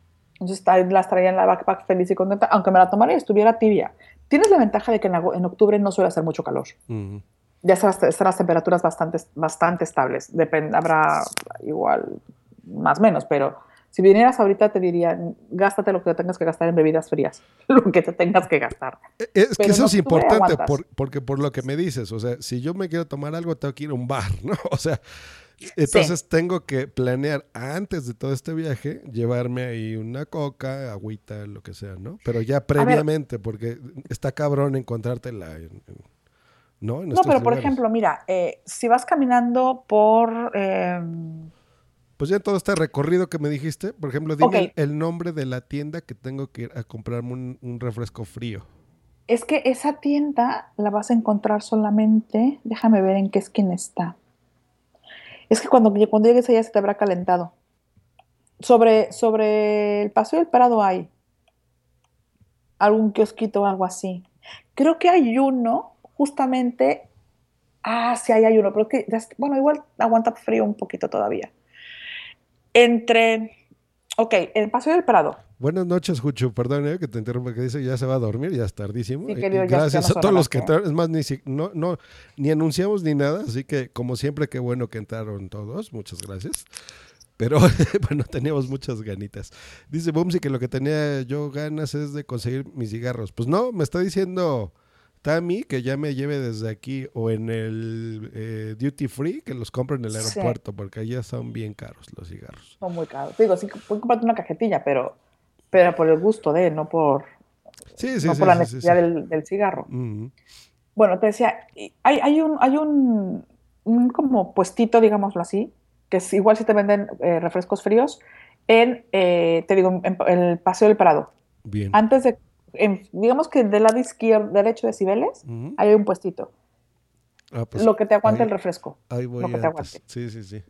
Entonces las traía en la backpack feliz y contenta, aunque me la tomara y estuviera tibia. Tienes la ventaja de que en, en octubre no suele hacer mucho calor. Ujú. Ya están, están las temperaturas bastante, bastante estables. Depende, habrá igual más o menos, pero si vinieras ahorita te diría, gástate lo que tengas que gastar en bebidas frías, lo que te tengas que gastar. Eh, Es que Pero eso es importante por- porque por lo que me dices, o sea, si yo me quiero tomar algo, tengo que ir a un bar, ¿no? O sea, entonces tengo que planear antes de todo este viaje, llevarme ahí una coca, agüita, lo que sea, ¿no? Pero ya previamente, porque está cabrón encontrártela, en- en- ¿no? En No, pero por ejemplo, mira, eh, si vas caminando por, eh, Pues ya en todo este recorrido que me dijiste, por ejemplo, dime el, nombre de la tienda que tengo que ir a comprarme un, un refresco frío. Es que esa tienda la vas a encontrar solamente, déjame ver en qué esquina está. Es que cuando, cuando llegues allá se te habrá calentado. Sobre, sobre el Paseo del Prado hay algún kiosquito o algo así. Creo que hay uno, justamente. Ah, sí, ahí hay uno, pero que, bueno, igual aguanta frío un poquito todavía. Entre. Ok, el Paseo del Prado. Buenas noches, Jucho. Perdón eh, que te interrumpa, que dice ya se va a dormir, ya es tardísimo. Sí, querido, Gracias a todos los que que- entraron. Es más, ni, si- no, no, ni anunciamos ni nada, así que como siempre, qué bueno que entraron todos. Muchas gracias. Pero bueno, teníamos muchas ganitas. Dice Bumsy que lo que tenía yo ganas es de conseguir mis cigarros. Pues no, me está diciendo Tami que ya me lleve desde aquí o en el eh, Duty Free, que los compre en el Sí. aeropuerto, porque allá son bien caros los cigarros. Son muy caros. Digo, sí, puedes comprarte una cajetilla, pero, pero por el gusto de, no por, Sí, sí, no por la necesidad. Del, del cigarro. Bueno, te decía, hay, hay un, hay un, un como puestito, digámoslo así, que es igual si te venden eh, refrescos fríos, en, eh, te digo, en, en el Paseo del Prado. Bien. Antes de, en- digamos que del lado izquierdo, derecho de Cibeles, hay un puestito. Ah, pues lo que te aguanta ahí- el refresco. Ahí voy lo que te aguante. Sí, sí, sí.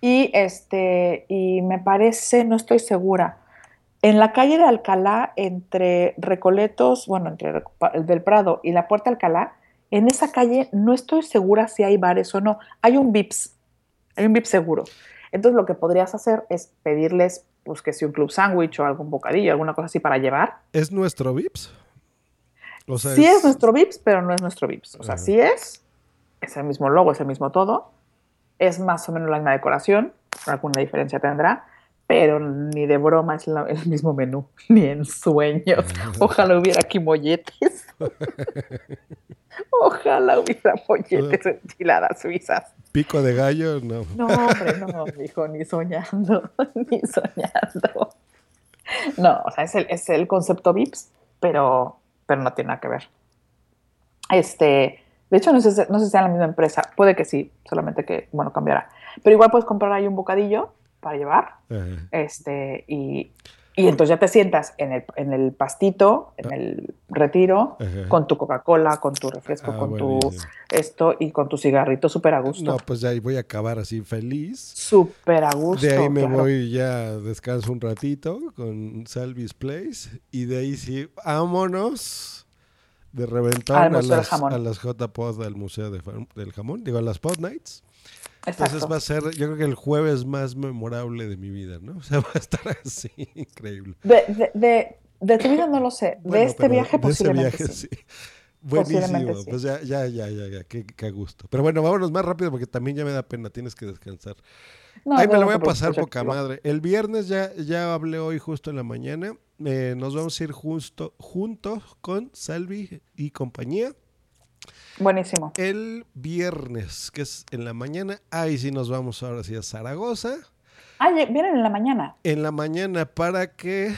Y este, y me parece, no estoy segura, en la calle de Alcalá, entre Recoletos, bueno, entre el del Prado y la Puerta Alcalá, en esa calle no estoy segura si hay bares o no. Hay un Vips, hay un Vips seguro. Entonces lo que podrías hacer es pedirles, pues que si un club sándwich o algún bocadillo, alguna cosa así para llevar. ¿Es nuestro Vips? O sea, sí es... nuestro Vips, pero no es nuestro Vips. O sea, Ajá. sí es, es el mismo logo, es el mismo todo, es más o menos la misma decoración, alguna diferencia tendrá, pero ni de broma es la- el mismo menú, ni en sueños. Ojalá hubiera aquí molletes. Ojalá hubiera molletes enchiladas suizas. Pico de gallo, no. No, hombre, no, hijo, ni soñando, ni soñando. No, o sea, es el, es el concepto VIPS, pero, pero no tiene nada que ver. Este, de hecho, no sé, si- no sé si sea la misma empresa, puede que sí, solamente que, bueno, cambiará. Pero igual puedes comprar ahí un bocadillo para llevar, Ajá. este, y, y entonces ya te sientas en el, en el pastito, en el retiro, Ajá. con tu Coca-Cola, con tu refresco, Ah, con tu esto y con tu cigarrito súper a gusto. No, pues ya ahí voy a acabar así feliz. Súper a gusto. De ahí me claro. voy ya, descanso un ratito con Salvis Place. Y de ahí sí, vámonos de reventón Al a las, Jamón. a las J-Pod del Museo de del Jamón. Digo, a las Pod Nights. Entonces va a ser, yo creo que el jueves más memorable de mi vida, ¿no? O sea, va a estar así, increíble. De, de, de, de tu vida no lo sé. Bueno, de este viaje posiblemente viaje, sí. Buenísimo. Sí. Pues ya, ya, ya, ya, ya. Qué, qué gusto. Pero bueno, vámonos más rápido porque también ya me da pena. Tienes que descansar. No, Ahí no, me lo voy a pasar poca madre. El viernes ya, ya hablé hoy justo en la mañana. Eh, nos vamos a ir justo, juntos con Salvi y compañía. Buenísimo. El viernes, que es en la mañana. Ahí sí nos vamos ahora sí a Zaragoza. Ah, vienen en la mañana. En la mañana para que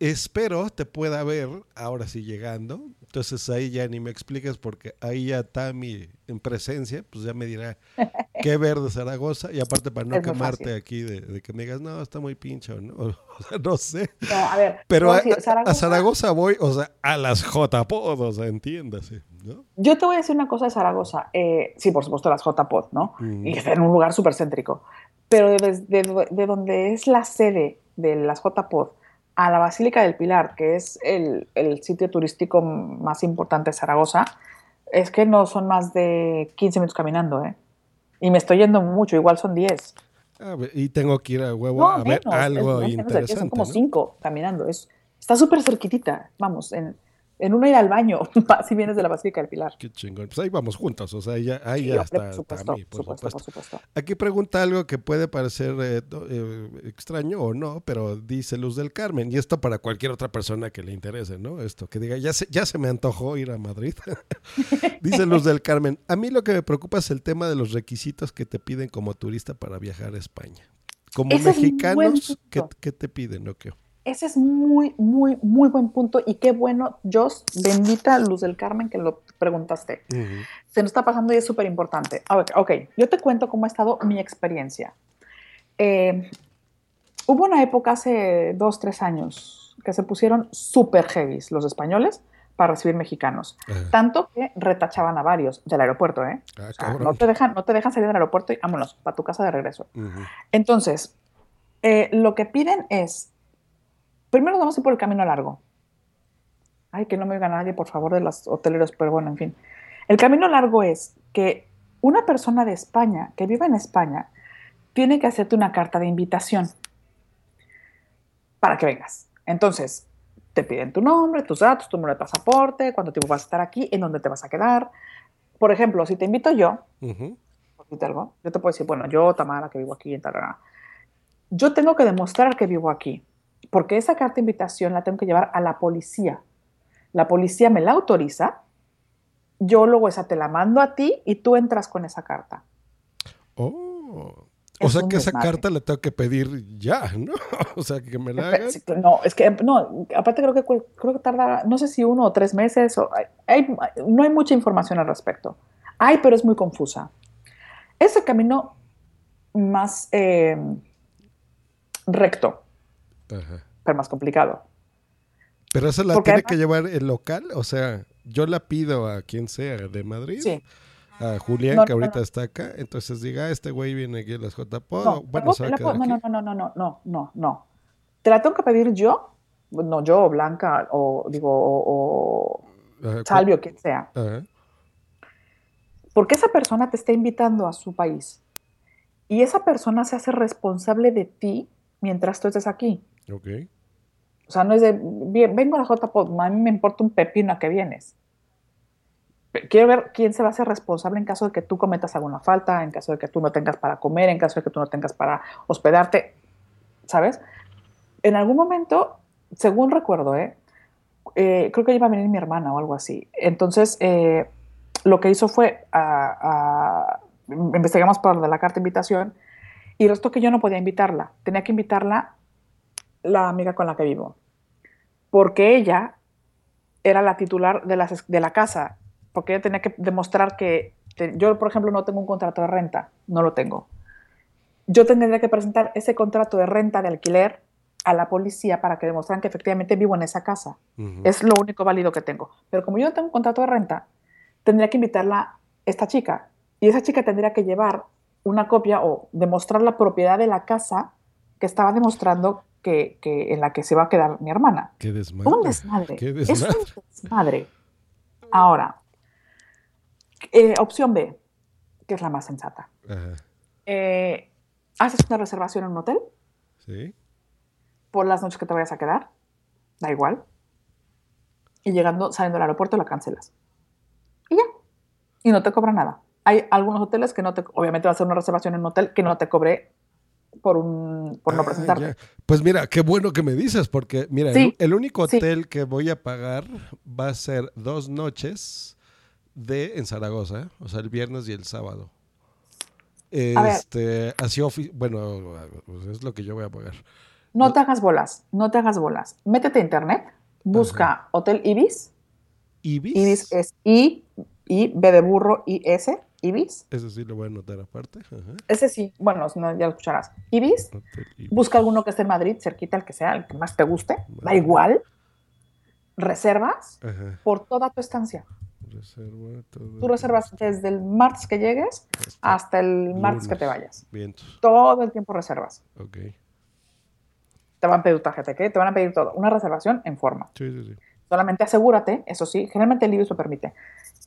espero te pueda ver ahora sí llegando. Entonces ahí ya ni me explicas porque ahí ya Tami en presencia, pues ya me dirá qué ver de Zaragoza. Y aparte para no quemarte fácil. aquí de, de que me digas, no, está muy pincho, ¿no? O sea, no sé. No, a ver. Pero a, voy a decir, a- a Zaragoza voy, o sea, a las J-Pod, o sea, entiéndase, ¿no? Yo te voy a decir una cosa de Zaragoza. Eh, sí, por supuesto, las J-Pod, ¿no? Mm. Y está en un lugar súper céntrico. Pero de- de donde es la sede de las J-Pod a la Basílica del Pilar, que es el, el sitio turístico más importante de Zaragoza, es que no son más de 15 minutos caminando, ¿eh? Y me estoy yendo mucho, igual son 10. A ver, y tengo que ir a huevo No, a ver menos, algo es- 10, interesante. Son como ¿no? cinco caminando. Es, está súper cerquitita. Vamos, en, en uno ir al baño, si vienes de la Basílica del Pilar. Qué chingón. Pues ahí vamos juntos, o sea, ahí ya, ahí Sí, ya está por supuesto, por supuesto, supuesto. por supuesto. Aquí pregunta algo que puede parecer eh, eh, extraño o no, pero dice Luz del Carmen, y esto para cualquier otra persona que le interese, ¿no? Esto, que diga, ya se, ya se me antojó ir a Madrid. dice Luz del Carmen, a mí lo que me preocupa es el tema de los requisitos que te piden como turista para viajar a España. Como Ese mexicanos, ¿qué, qué te piden o qué? Ese es muy, muy, muy buen punto. Y qué bueno, Jos, bendita Luz del Carmen, que lo preguntaste. Se nos está pasando y es súper importante. Ver, ok, yo te cuento cómo ha estado mi experiencia. eh, hubo una época hace dos, tres años que se pusieron súper heavies los españoles para recibir mexicanos. Tanto que retachaban a varios del aeropuerto, ¿eh? Ah, O sea, cabrón. no, te dejan, no te dejan salir del aeropuerto y vámonos, para tu casa de regreso. Entonces, eh, lo que piden es, primero vamos a ir por el camino largo. Ay, que no me oiga nadie, por favor, de los hoteleros, pero bueno, en fin. El camino largo es que una persona de España, que viva en España, tiene que hacerte una carta de invitación para que vengas. Entonces, te piden tu nombre, tus datos, tu número de pasaporte, cuánto tiempo vas a estar aquí, en dónde te vas a quedar. Por ejemplo, si te invito yo, algo, yo te puedo decir, bueno, yo, Tamara, que vivo aquí en Tarragona, yo tengo que demostrar que vivo aquí, porque esa carta de invitación la tengo que llevar a la policía. La policía me la autoriza, yo luego esa te la mando a ti y tú entras con esa carta. Oh. O sea que esa carta la tengo que pedir ya, ¿no? O sea que me la hagan. No, es que no, aparte creo que creo que tarda, no sé si uno o tres meses, o hay- hay- no hay mucha información al respecto. Hay, pero es muy confusa. Es el camino más eh, recto, Ajá. pero más complicado. Pero esa la Porque tiene además- que llevar el local, o sea, yo la pido a quien sea de Madrid, Sí. a Julián No, que ahorita no. está acá, entonces diga, "Ah, este güey viene aquí a las JPO, No, bueno, se va a quedar no, no, no, no, no, no, no, no. Te la tengo que pedir yo, no yo, o Blanca, o digo, o, o Salvio, quien sea. Ajá. Porque esa persona te está invitando a su país y esa persona se hace responsable de ti mientras tú estés aquí. Ok. O sea, no es de, "Bien, vengo a la JPOD, a mí me importa un pepino a que vienes. Quiero ver quién se va a hacer responsable en caso de que tú cometas alguna falta, en caso de que tú no tengas para comer, en caso de que tú no tengas para hospedarte, ¿sabes? En algún momento, según recuerdo, ¿eh? Eh, creo que iba a venir mi hermana o algo así. Entonces, eh, lo que hizo fue, a- a- investigamos por lo de la carta de invitación y resultó que yo no podía invitarla. Tenía que invitarla la amiga con la que vivo. Porque ella era la titular de, las, de la casa. Porque ella tenía que demostrar que te- yo, por ejemplo, no tengo un contrato de renta. No lo tengo. Yo tendría que presentar ese contrato de renta de alquiler a la policía para que demostraran que efectivamente vivo en esa casa. Es lo único válido que tengo. Pero como yo no tengo un contrato de renta, tendría que invitarla esta chica. Y esa chica tendría que llevar una copia o demostrar la propiedad de la casa que estaba demostrando que, que en la que se va a quedar mi hermana. Qué desmadre. Un desmadre. Qué Es desmadre. un desmadre. Ahora, eh, opción B, que es la más sensata. Ajá. Eh, haces una reservación en un hotel Sí. por las noches que te vayas a quedar, da igual. Y llegando, saliendo del aeropuerto, la cancelas. Y ya. Y no te cobra nada. Hay algunos hoteles que no te, obviamente va a ser una reservación en un hotel que no te cobre por un, por no Ah, presentarte. ya. Pues mira, qué bueno que me dices, porque mira, Sí, el, el único sí. hotel que voy a pagar va a ser dos noches de en Zaragoza, o sea, el viernes y el sábado. Este, así bueno, pues es lo que yo voy a pagar. No te hagas bolas, no te hagas bolas. Métete a internet, busca Hotel Ibis. Ibis. Ibis es I, I, B de burro, I, S, Ibis. Eso sí lo voy a anotar aparte. Ajá. Ese sí, bueno, no, ya lo escucharás. Ibis, Ibis. busca alguno que esté en Madrid, cerquita, el que sea, el que más te guste, da igual. Reservas Ajá. por toda tu estancia. Reserva todo. Tú reservas desde el martes que llegues Hasta hasta el martes que lunes. te vayas. Vientos. Todo el tiempo reservas. Ok. Te van a pedir tu tarjeta, ¿qué? Te van a pedir todo. Una reservación en forma. Sí, sí, sí. Solamente asegúrate, eso sí, generalmente el Ibis lo permite,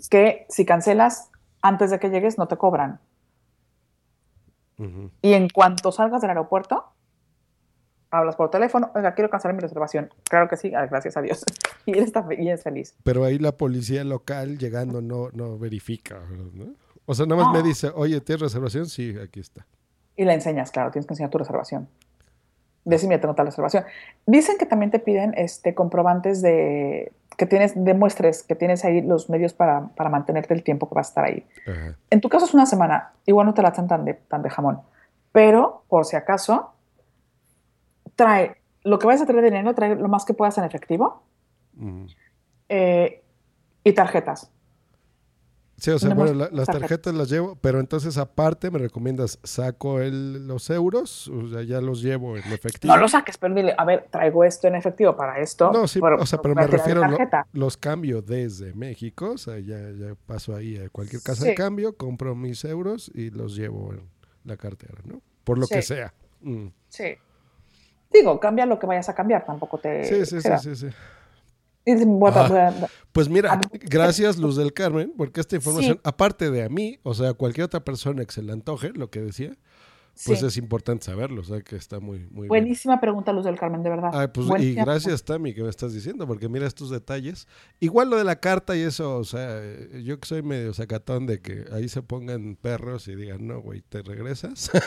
que si cancelas antes de que llegues no te cobran. Ujú. Y en cuanto salgas del aeropuerto, hablas por teléfono, oiga, quiero cancelar mi reservación. Claro que sí, ah, gracias a Dios. Y él está y es feliz. Pero ahí la policía local llegando no, no verifica, ¿no? O sea, nada más me dice, oye, ¿tienes reservación? Sí, aquí está. Y le enseñas, claro, tienes que enseñar tu reservación. Decime, ya tengo tal reservación. Dicen que también te piden este, comprobantes de que tienes, demuestres que tienes ahí los medios para, para mantenerte el tiempo que vas a estar ahí. Ajá. En tu caso es una semana, igual no te la echan tan de, tan de jamón, pero por si acaso, trae lo que vayas a traer de dinero, trae lo más que puedas en efectivo eh, y tarjetas. Sí, o sea, bueno, la- las tarjetas. las llevo, pero entonces aparte me recomiendas, saco el, los euros, o sea, ya los llevo en efectivo. No lo saques, pero dile, a ver, traigo esto en efectivo para esto. No, sí, pero- o sea, pero me a refiero, lo- tarjeta. los cambio desde México, o sea, ya, ya paso ahí a cualquier casa Sí. de cambio, compro mis euros y los llevo en la cartera, ¿no? Por lo Sí. que sea. Mm. Sí. Digo, cambia lo que vayas a cambiar, tampoco te. Sí, sí, sí, sí. Y dices, voy a- Ah. a- Pues mira, A gracias Luz del Carmen, porque esta información, Sí. aparte de a mí, o sea, cualquier otra persona que se le antoje, lo que decía, pues sí. es importante saberlo, o sea, que está muy, muy bien. Buenísima pregunta, Luz del Carmen, de verdad. Ay, pues, y gracias, Tami, que me estás diciendo, porque mira estos detalles. Igual lo de la carta y eso, o sea, yo que soy medio sacatón de que ahí se pongan perros y digan, no, güey, te regresas.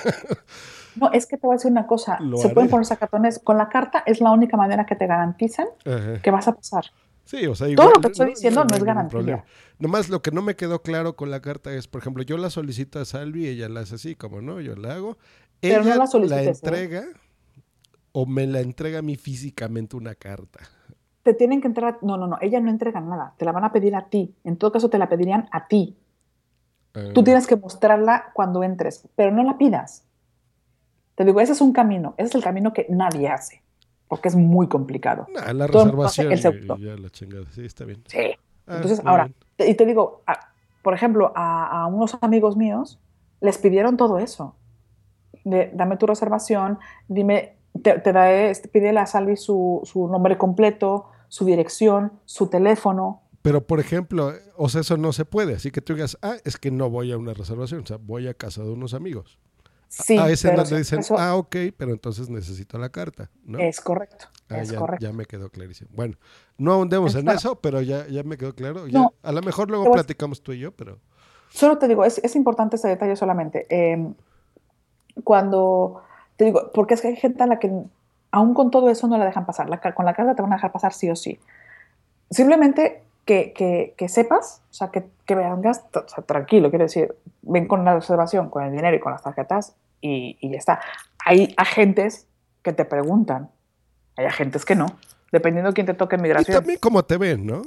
No, es que te voy a decir una cosa. Lo Se pueden haré. poner sacatones. Con la carta es la única manera que te garantizan Ajá. que vas a pasar. Sí, o sea, Todo lo que estoy diciendo no es garantía. problema. Nomás lo que no me quedó claro con la carta es, por ejemplo, yo la solicito a Salvi, ella la hace así, como no, yo la hago. Pero no ella la solicites, ¿eh? entrega o me la entrega a mí físicamente una carta. Te tienen que entrar. No, no, no. Ella no entrega nada. Te la van a pedir a ti. En todo caso, te la pedirían a ti. Tú Ah, tienes que mostrarla cuando entres, pero no la pidas. Te digo, ese es un camino. Ese es el camino que nadie hace, porque es muy complicado. nah, la todo reservación el segundo. y ya la chingada. Sí, está bien. Sí. Ah, Entonces, ahora, bien. y te digo, a- por ejemplo, a, a unos amigos míos les pidieron todo eso. De, dame tu reservación, dime, te, te da, este, pídele a Salvi su, su nombre completo, su dirección, su teléfono. Pero, por ejemplo, o sea, eso no se puede. Así que tú digas, ah, es que no voy a una reservación, o sea, voy a casa de unos amigos. Sí, a ese pero no le dicen, eso ah, ok, pero entonces necesito la carta, ¿no? es correcto. Ah, es ya, correcto. ya me quedó clarísimo. Bueno, no ahondemos en eso, pero ya, ya me quedó claro. Ya- No, a lo mejor luego platicamos tú y yo, pero... Solo te digo, es, es importante este detalle solamente. Eh, cuando te digo, porque es que hay gente a la que aún con todo eso no la dejan pasar. La con la carta te van a dejar pasar sí o sí. Simplemente que, que- que sepas, o sea, que, que vengas o sea, tranquilo, quiero decir, ven con la reservación, con el dinero y con las tarjetas y, y ya está. Hay agentes que te preguntan, hay agentes que no, dependiendo de quién te toque en Y migración. también como te ven, ¿no?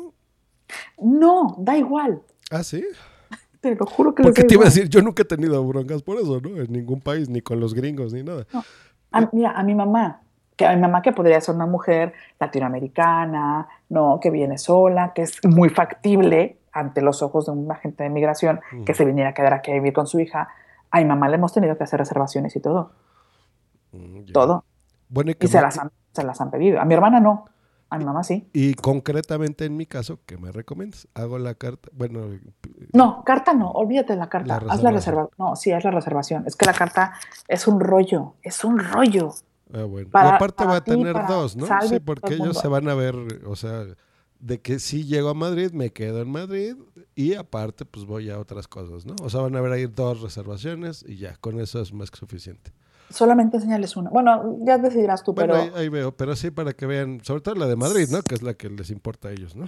No, da igual, Ah, sí. te lo juro que Porque te iba a decir, yo nunca he tenido broncas por eso, ¿no? En ningún país, ni con los gringos, ni nada. A- mira, a mi mamá, que a mi mamá que podría ser una mujer latinoamericana, no, que viene sola, que es muy factible ante los ojos de un agente de migración que se viniera a quedar aquí a vivir con su hija. A mi mamá le hemos tenido que hacer reservaciones y todo, Mm, todo. Bueno, y, se las, han, se las han pedido. A mi hermana no, a mi mamá sí. y concretamente en mi caso, ¿qué me recomiendas? Hago la carta, bueno, No, carta no, olvídate de la carta. La haz la reservación. reserva. No, sí, haz la reservación. Es que la carta es un rollo, es un rollo. Ah, bueno. Para- y aparte para va a tener dos, ¿no? Sí, porque el ellos se van a ver, o sea, de que si llego a Madrid, me quedo en Madrid y aparte, pues voy a otras cosas, ¿no? O sea, van a haber ahí dos reservaciones y ya, con eso es más que suficiente. Solamente enseñarles una. Bueno, ya decidirás tú, Bueno, pero ahí, ahí veo, pero sí para que vean, sobre todo la de Madrid, ¿no? Que es la que les importa a ellos, ¿no?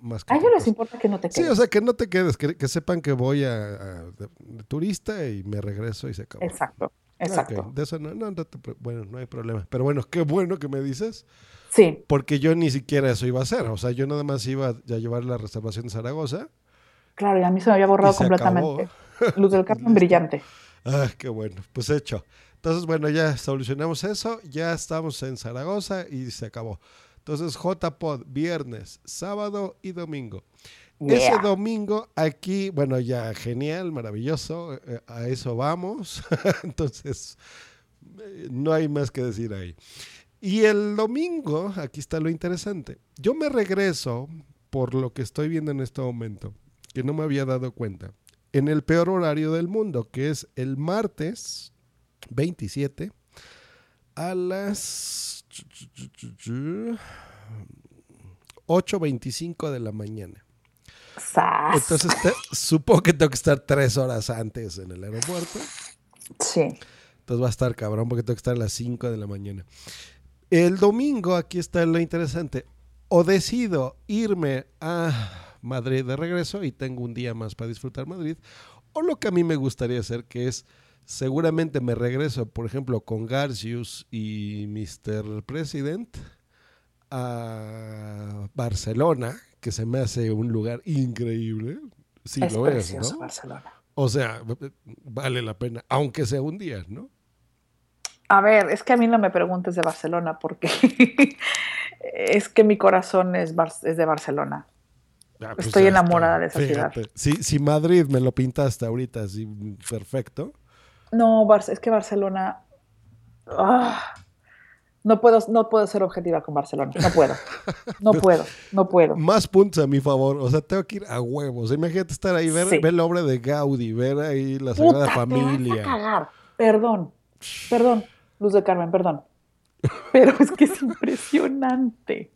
Más que a ellos les importa que no te Sí, quedes. o sea, que no te quedes, que, que sepan que voy a, a- de, de turista y me regreso y se acabó. Exacto, exacto. De eso no, no, no te bueno, no hay problema. Pero bueno, qué bueno que me dices, Sí, porque yo ni siquiera eso iba a hacer. O sea, yo nada más iba a llevar la reservación de Zaragoza. claro, y a mí se me había borrado completamente. Luz del Carmen brillante. Ah, qué bueno, pues hecho. Entonces, bueno, ya solucionamos eso, ya estamos en Zaragoza y se acabó. Entonces, JPod, viernes, sábado y domingo. Ese domingo aquí, bueno, ya genial, maravilloso, eh, a eso vamos. Entonces, eh, no hay más que decir ahí. Y el domingo, aquí está lo interesante. Yo me regreso, por lo que estoy viendo en este momento, que no me había dado cuenta, en el peor horario del mundo, que es el martes 27 a las 8.25 de la mañana. ¡Sas! Entonces, te- supongo que tengo que estar tres horas antes en el aeropuerto. sí. Entonces va a estar cabrón porque tengo que estar a las 5 de la mañana. El domingo, aquí está lo interesante. O decido irme a Madrid de regreso y tengo un día más para disfrutar Madrid. O lo que a mí me gustaría hacer, que es seguramente me regreso, por ejemplo, con Garcius y Mr. President a Barcelona, que se me hace un lugar increíble. sí es lo es. Barcelona. O sea, vale la pena, aunque sea un día, ¿no? A ver, es que a mí no me preguntes de Barcelona porque es que mi corazón es, Bar- es de Barcelona. Ah, pues Estoy enamorada está. de esa ciudad. Si, si Madrid me lo pintaste ahorita así perfecto, No, Bar- es que Barcelona. ah, no, puedo, no puedo ser objetiva con Barcelona. No puedo. No puedo. No puedo. más puntos a mi favor. O sea, tengo que ir a huevos. Imagínate estar ahí, ver, Sí. ver la obra de Gaudí, ver ahí la Sagrada Puta, te vas a Familia. cagar. Perdón. Perdón, Luz de Carmen, perdón. Pero es que es impresionante.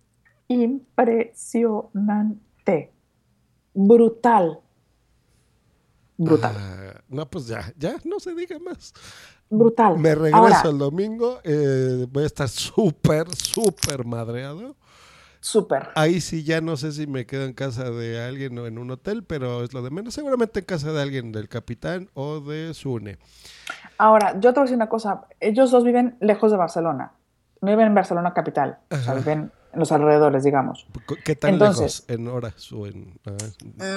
Impresionante. Brutal. Brutal. Ah, no, pues ya, ya, no se diga más. Brutal. Me regreso Ahora, el domingo, eh, voy a estar súper, súper madreado. súper. Ahí sí ya no sé si me quedo en casa de alguien o en un hotel, pero es lo de menos. Seguramente en casa de alguien del capitán o de Sune. Ahora, yo te voy a decir una cosa. Ellos dos viven lejos de Barcelona. No viven en Barcelona capital. O sea, viven en los alrededores, digamos. ¿Qué tan Entonces- lejos? ¿En horas o en...? ah,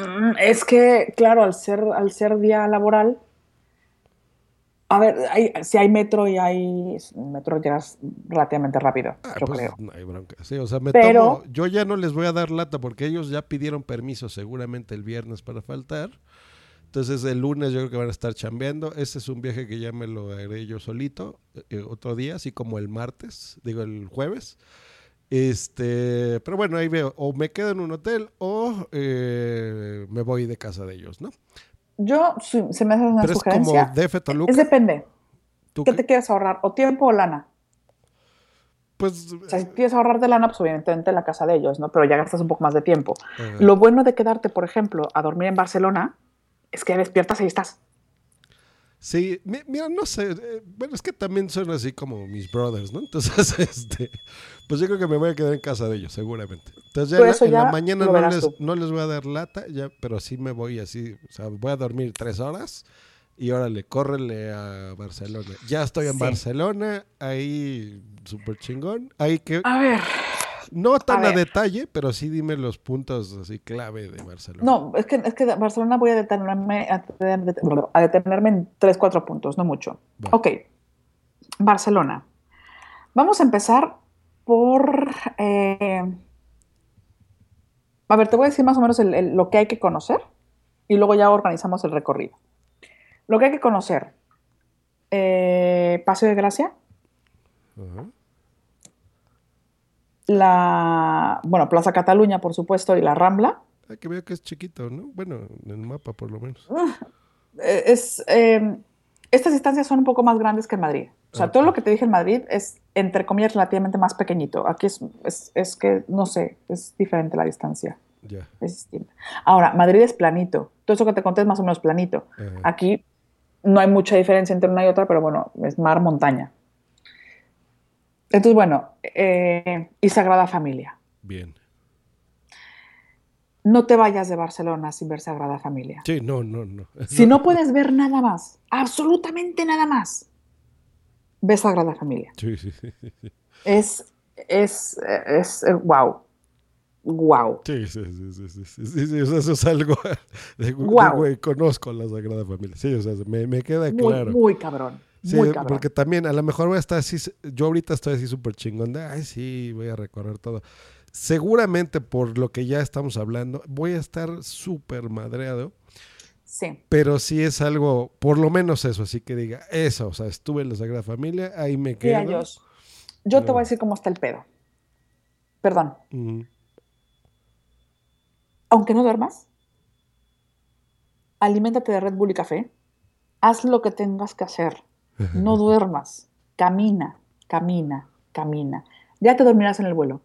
Mm, Es que, claro, al ser, al ser día laboral, a ver, hay- si hay metro y hay metro llegas relativamente rápido, ah, yo pues creo. no hay bronca. Sí, o sea, me Pero- tomo- Yo ya no les voy a dar lata porque ellos ya pidieron permiso seguramente el viernes para faltar. Entonces el lunes yo creo que van a estar chambeando. Ese es un viaje que ya me lo haré yo solito eh, otro día, así como el martes, digo el jueves. Este, pero bueno, ahí veo, o me quedo en un hotel o eh, me voy de casa de ellos, ¿no? Yo, si se me hace una Pero es como sugerencia, DF Toluca. es depende. ¿tú ¿Qué qué? te quieres ahorrar? ¿O tiempo o lana? Pues O sea, si quieres ahorrarte lana, pues obviamente a la casa de ellos, ¿no? Pero ya gastas un poco más de tiempo. eh, Lo bueno de quedarte, por ejemplo, a dormir en Barcelona es que despiertas y estás. Sí, mi- mira, no sé, eh, bueno, es que también son así como mis brothers, ¿no? Entonces, este, pues yo creo que me voy a quedar en casa de ellos, seguramente. Entonces ya, Tú en en la, ya mañana no les, tú. no les voy a dar lata, ya, pero sí me voy así, o sea, voy a dormir tres horas y órale, córrele a Barcelona. Ya estoy en Sí. Barcelona, ahí súper chingón, ahí que, A ver, no tan a, ver. detalle, pero sí dime los puntos así clave de Barcelona. no, es que, es que Barcelona voy a detenerme, a, detener- a detenerme en 3, 4 puntos, no mucho. Va. Ok, Barcelona. Vamos a empezar por... eh, A ver, te voy a decir más o menos el- el- lo que hay que conocer y luego ya organizamos el recorrido. Lo que hay que conocer. eh, Paseo de Gracia, Ajá. La, bueno, Plaza Cataluña, por supuesto, y la Rambla. Ah, que veo que es chiquito, ¿no? Bueno, en el mapa por lo menos. Eh, es, eh, estas distancias son un poco más grandes que en Madrid. O sea, todo Ok. lo que te dije en Madrid es, entre comillas, relativamente más pequeñito. Aquí es, es, es que, no sé, es diferente la distancia. Ya. Es distinta. Ahora, Madrid es planito. Todo eso que te conté es más o menos planito. Aquí no hay mucha diferencia entre una y otra, pero bueno, es mar-montaña. Entonces, bueno, eh, y Sagrada Familia. Bien. No te vayas de Barcelona sin ver Sagrada Familia. Sí, no, no, no. Si no puedes ver nada más, absolutamente nada más, ve Sagrada Familia. Sí, sí, sí. Es, es, es, eh, wow. Wow. Sí, sí, sí, sí, sí, sí, eso es algo de, de, Guau. güey, conozco la Sagrada Familia. Sí, o sea, me, me queda Muy, claro. muy cabrón. Sí, muy cabrón. porque también a lo mejor voy a estar así, yo ahorita estoy así súper chingón de, ay, sí, voy a recorrer todo. Seguramente por lo que ya estamos hablando, voy a estar súper madreado, Sí. pero sí es algo, por lo menos eso, así que diga, eso, o sea, estuve en la Sagrada Familia, ahí me quedo. Mira, Josh, yo te voy a decir cómo está el pedo. Perdón. Aunque no duermas, aliméntate de Red Bull y café. Haz lo que tengas que hacer. No duermas. Camina, camina, camina. Ya te dormirás en el vuelo.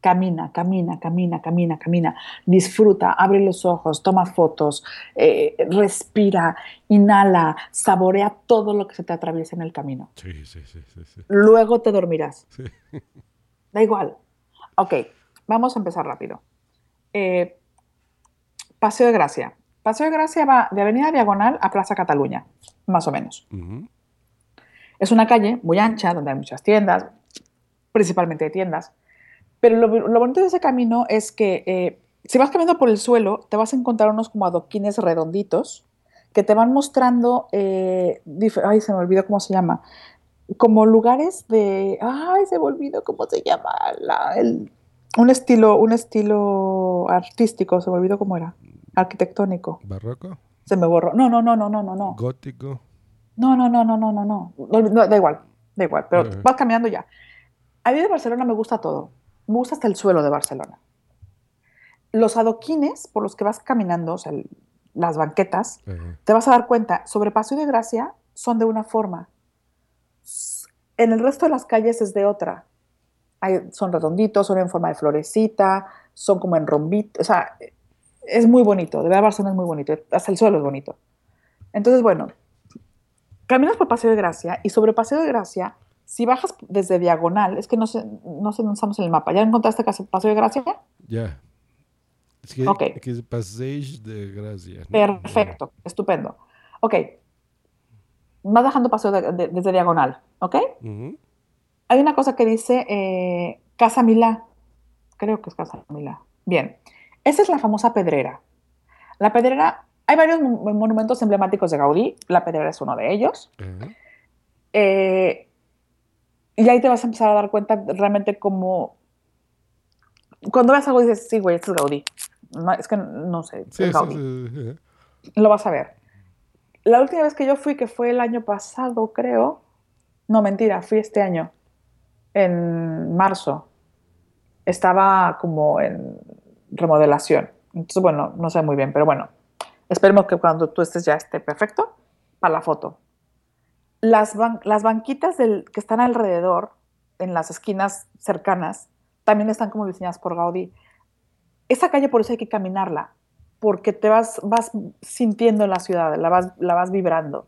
Camina, camina, camina, camina, camina. Disfruta, abre los ojos, toma fotos, eh, respira, inhala, saborea todo lo que se te atraviesa en el camino. Sí, sí, sí. Luego te dormirás. Sí. Da igual. Ok, vamos a empezar rápido. Eh, Paseo de Gracia. Paseo de Gracia va de Avenida Diagonal a Plaza Cataluña, más o menos. Es una calle muy ancha donde hay muchas tiendas, principalmente de tiendas. Pero lo, lo bonito de ese camino es que eh, si vas caminando por el suelo, te vas a encontrar unos como adoquines redonditos que te van mostrando, eh, ay, se me olvidó cómo se llama, como lugares de, ay, se me olvidó cómo se llama, la- el- un estilo, un estilo artístico, se me olvidó cómo era, arquitectónico. ¿Barroco? Se me borró. No, no, no, no, no, no, no. ¿Gótico? No, no, no, no, no, no, no. no da igual, da igual, pero vas cambiando ya. A mí de Barcelona me gusta todo. Me gusta hasta el suelo de Barcelona. Los adoquines por los que vas caminando, o sea, el, las banquetas, uh -huh. te vas a dar cuenta, sobre Paseo de Gracia son de una forma. En el resto de las calles es de otra. Hay, son redonditos, son en forma de florecita, son como en rombito. O sea, es muy bonito. De verdad, Barcelona es muy bonito. Hasta el suelo es bonito. Entonces, bueno, caminas por Paseo de Gracia y sobre Paseo de Gracia, si bajas desde diagonal, es que no sé, no sé dónde estamos en el mapa. ¿Ya encontraste Paseo de Gracia? Ya. Es que, Ok. que es Passage de Gracia. Perfecto, estupendo. Ok, vas bajando paseo de- de- desde diagonal, ¿ok? Ujú. Hay una cosa que dice eh, Casa Milá, creo que es Casa Milá. Bien, esa es la famosa pedrera. La pedrera, hay varios mon- monumentos emblemáticos de Gaudí, la pedrera es uno de ellos. Eh, y ahí te vas a empezar a dar cuenta realmente como... Cuando ves algo dices, sí, güey, esto es Gaudí. No, es que no sé, Sí, es Gaudí. sí, sí. lo vas a ver. La última vez que yo fui, que fue el año pasado, creo. No, mentira, fui este año, en marzo. Estaba como en remodelación. Entonces, bueno, no sé muy bien, pero bueno, esperemos que cuando tú estés ya esté perfecto para la foto. Las, ban- las banquitas del, que están alrededor, en las esquinas cercanas, también están como diseñadas por Gaudí. Esa calle por eso hay que caminarla, porque te vas, vas sintiendo la ciudad, la vas, la vas vibrando.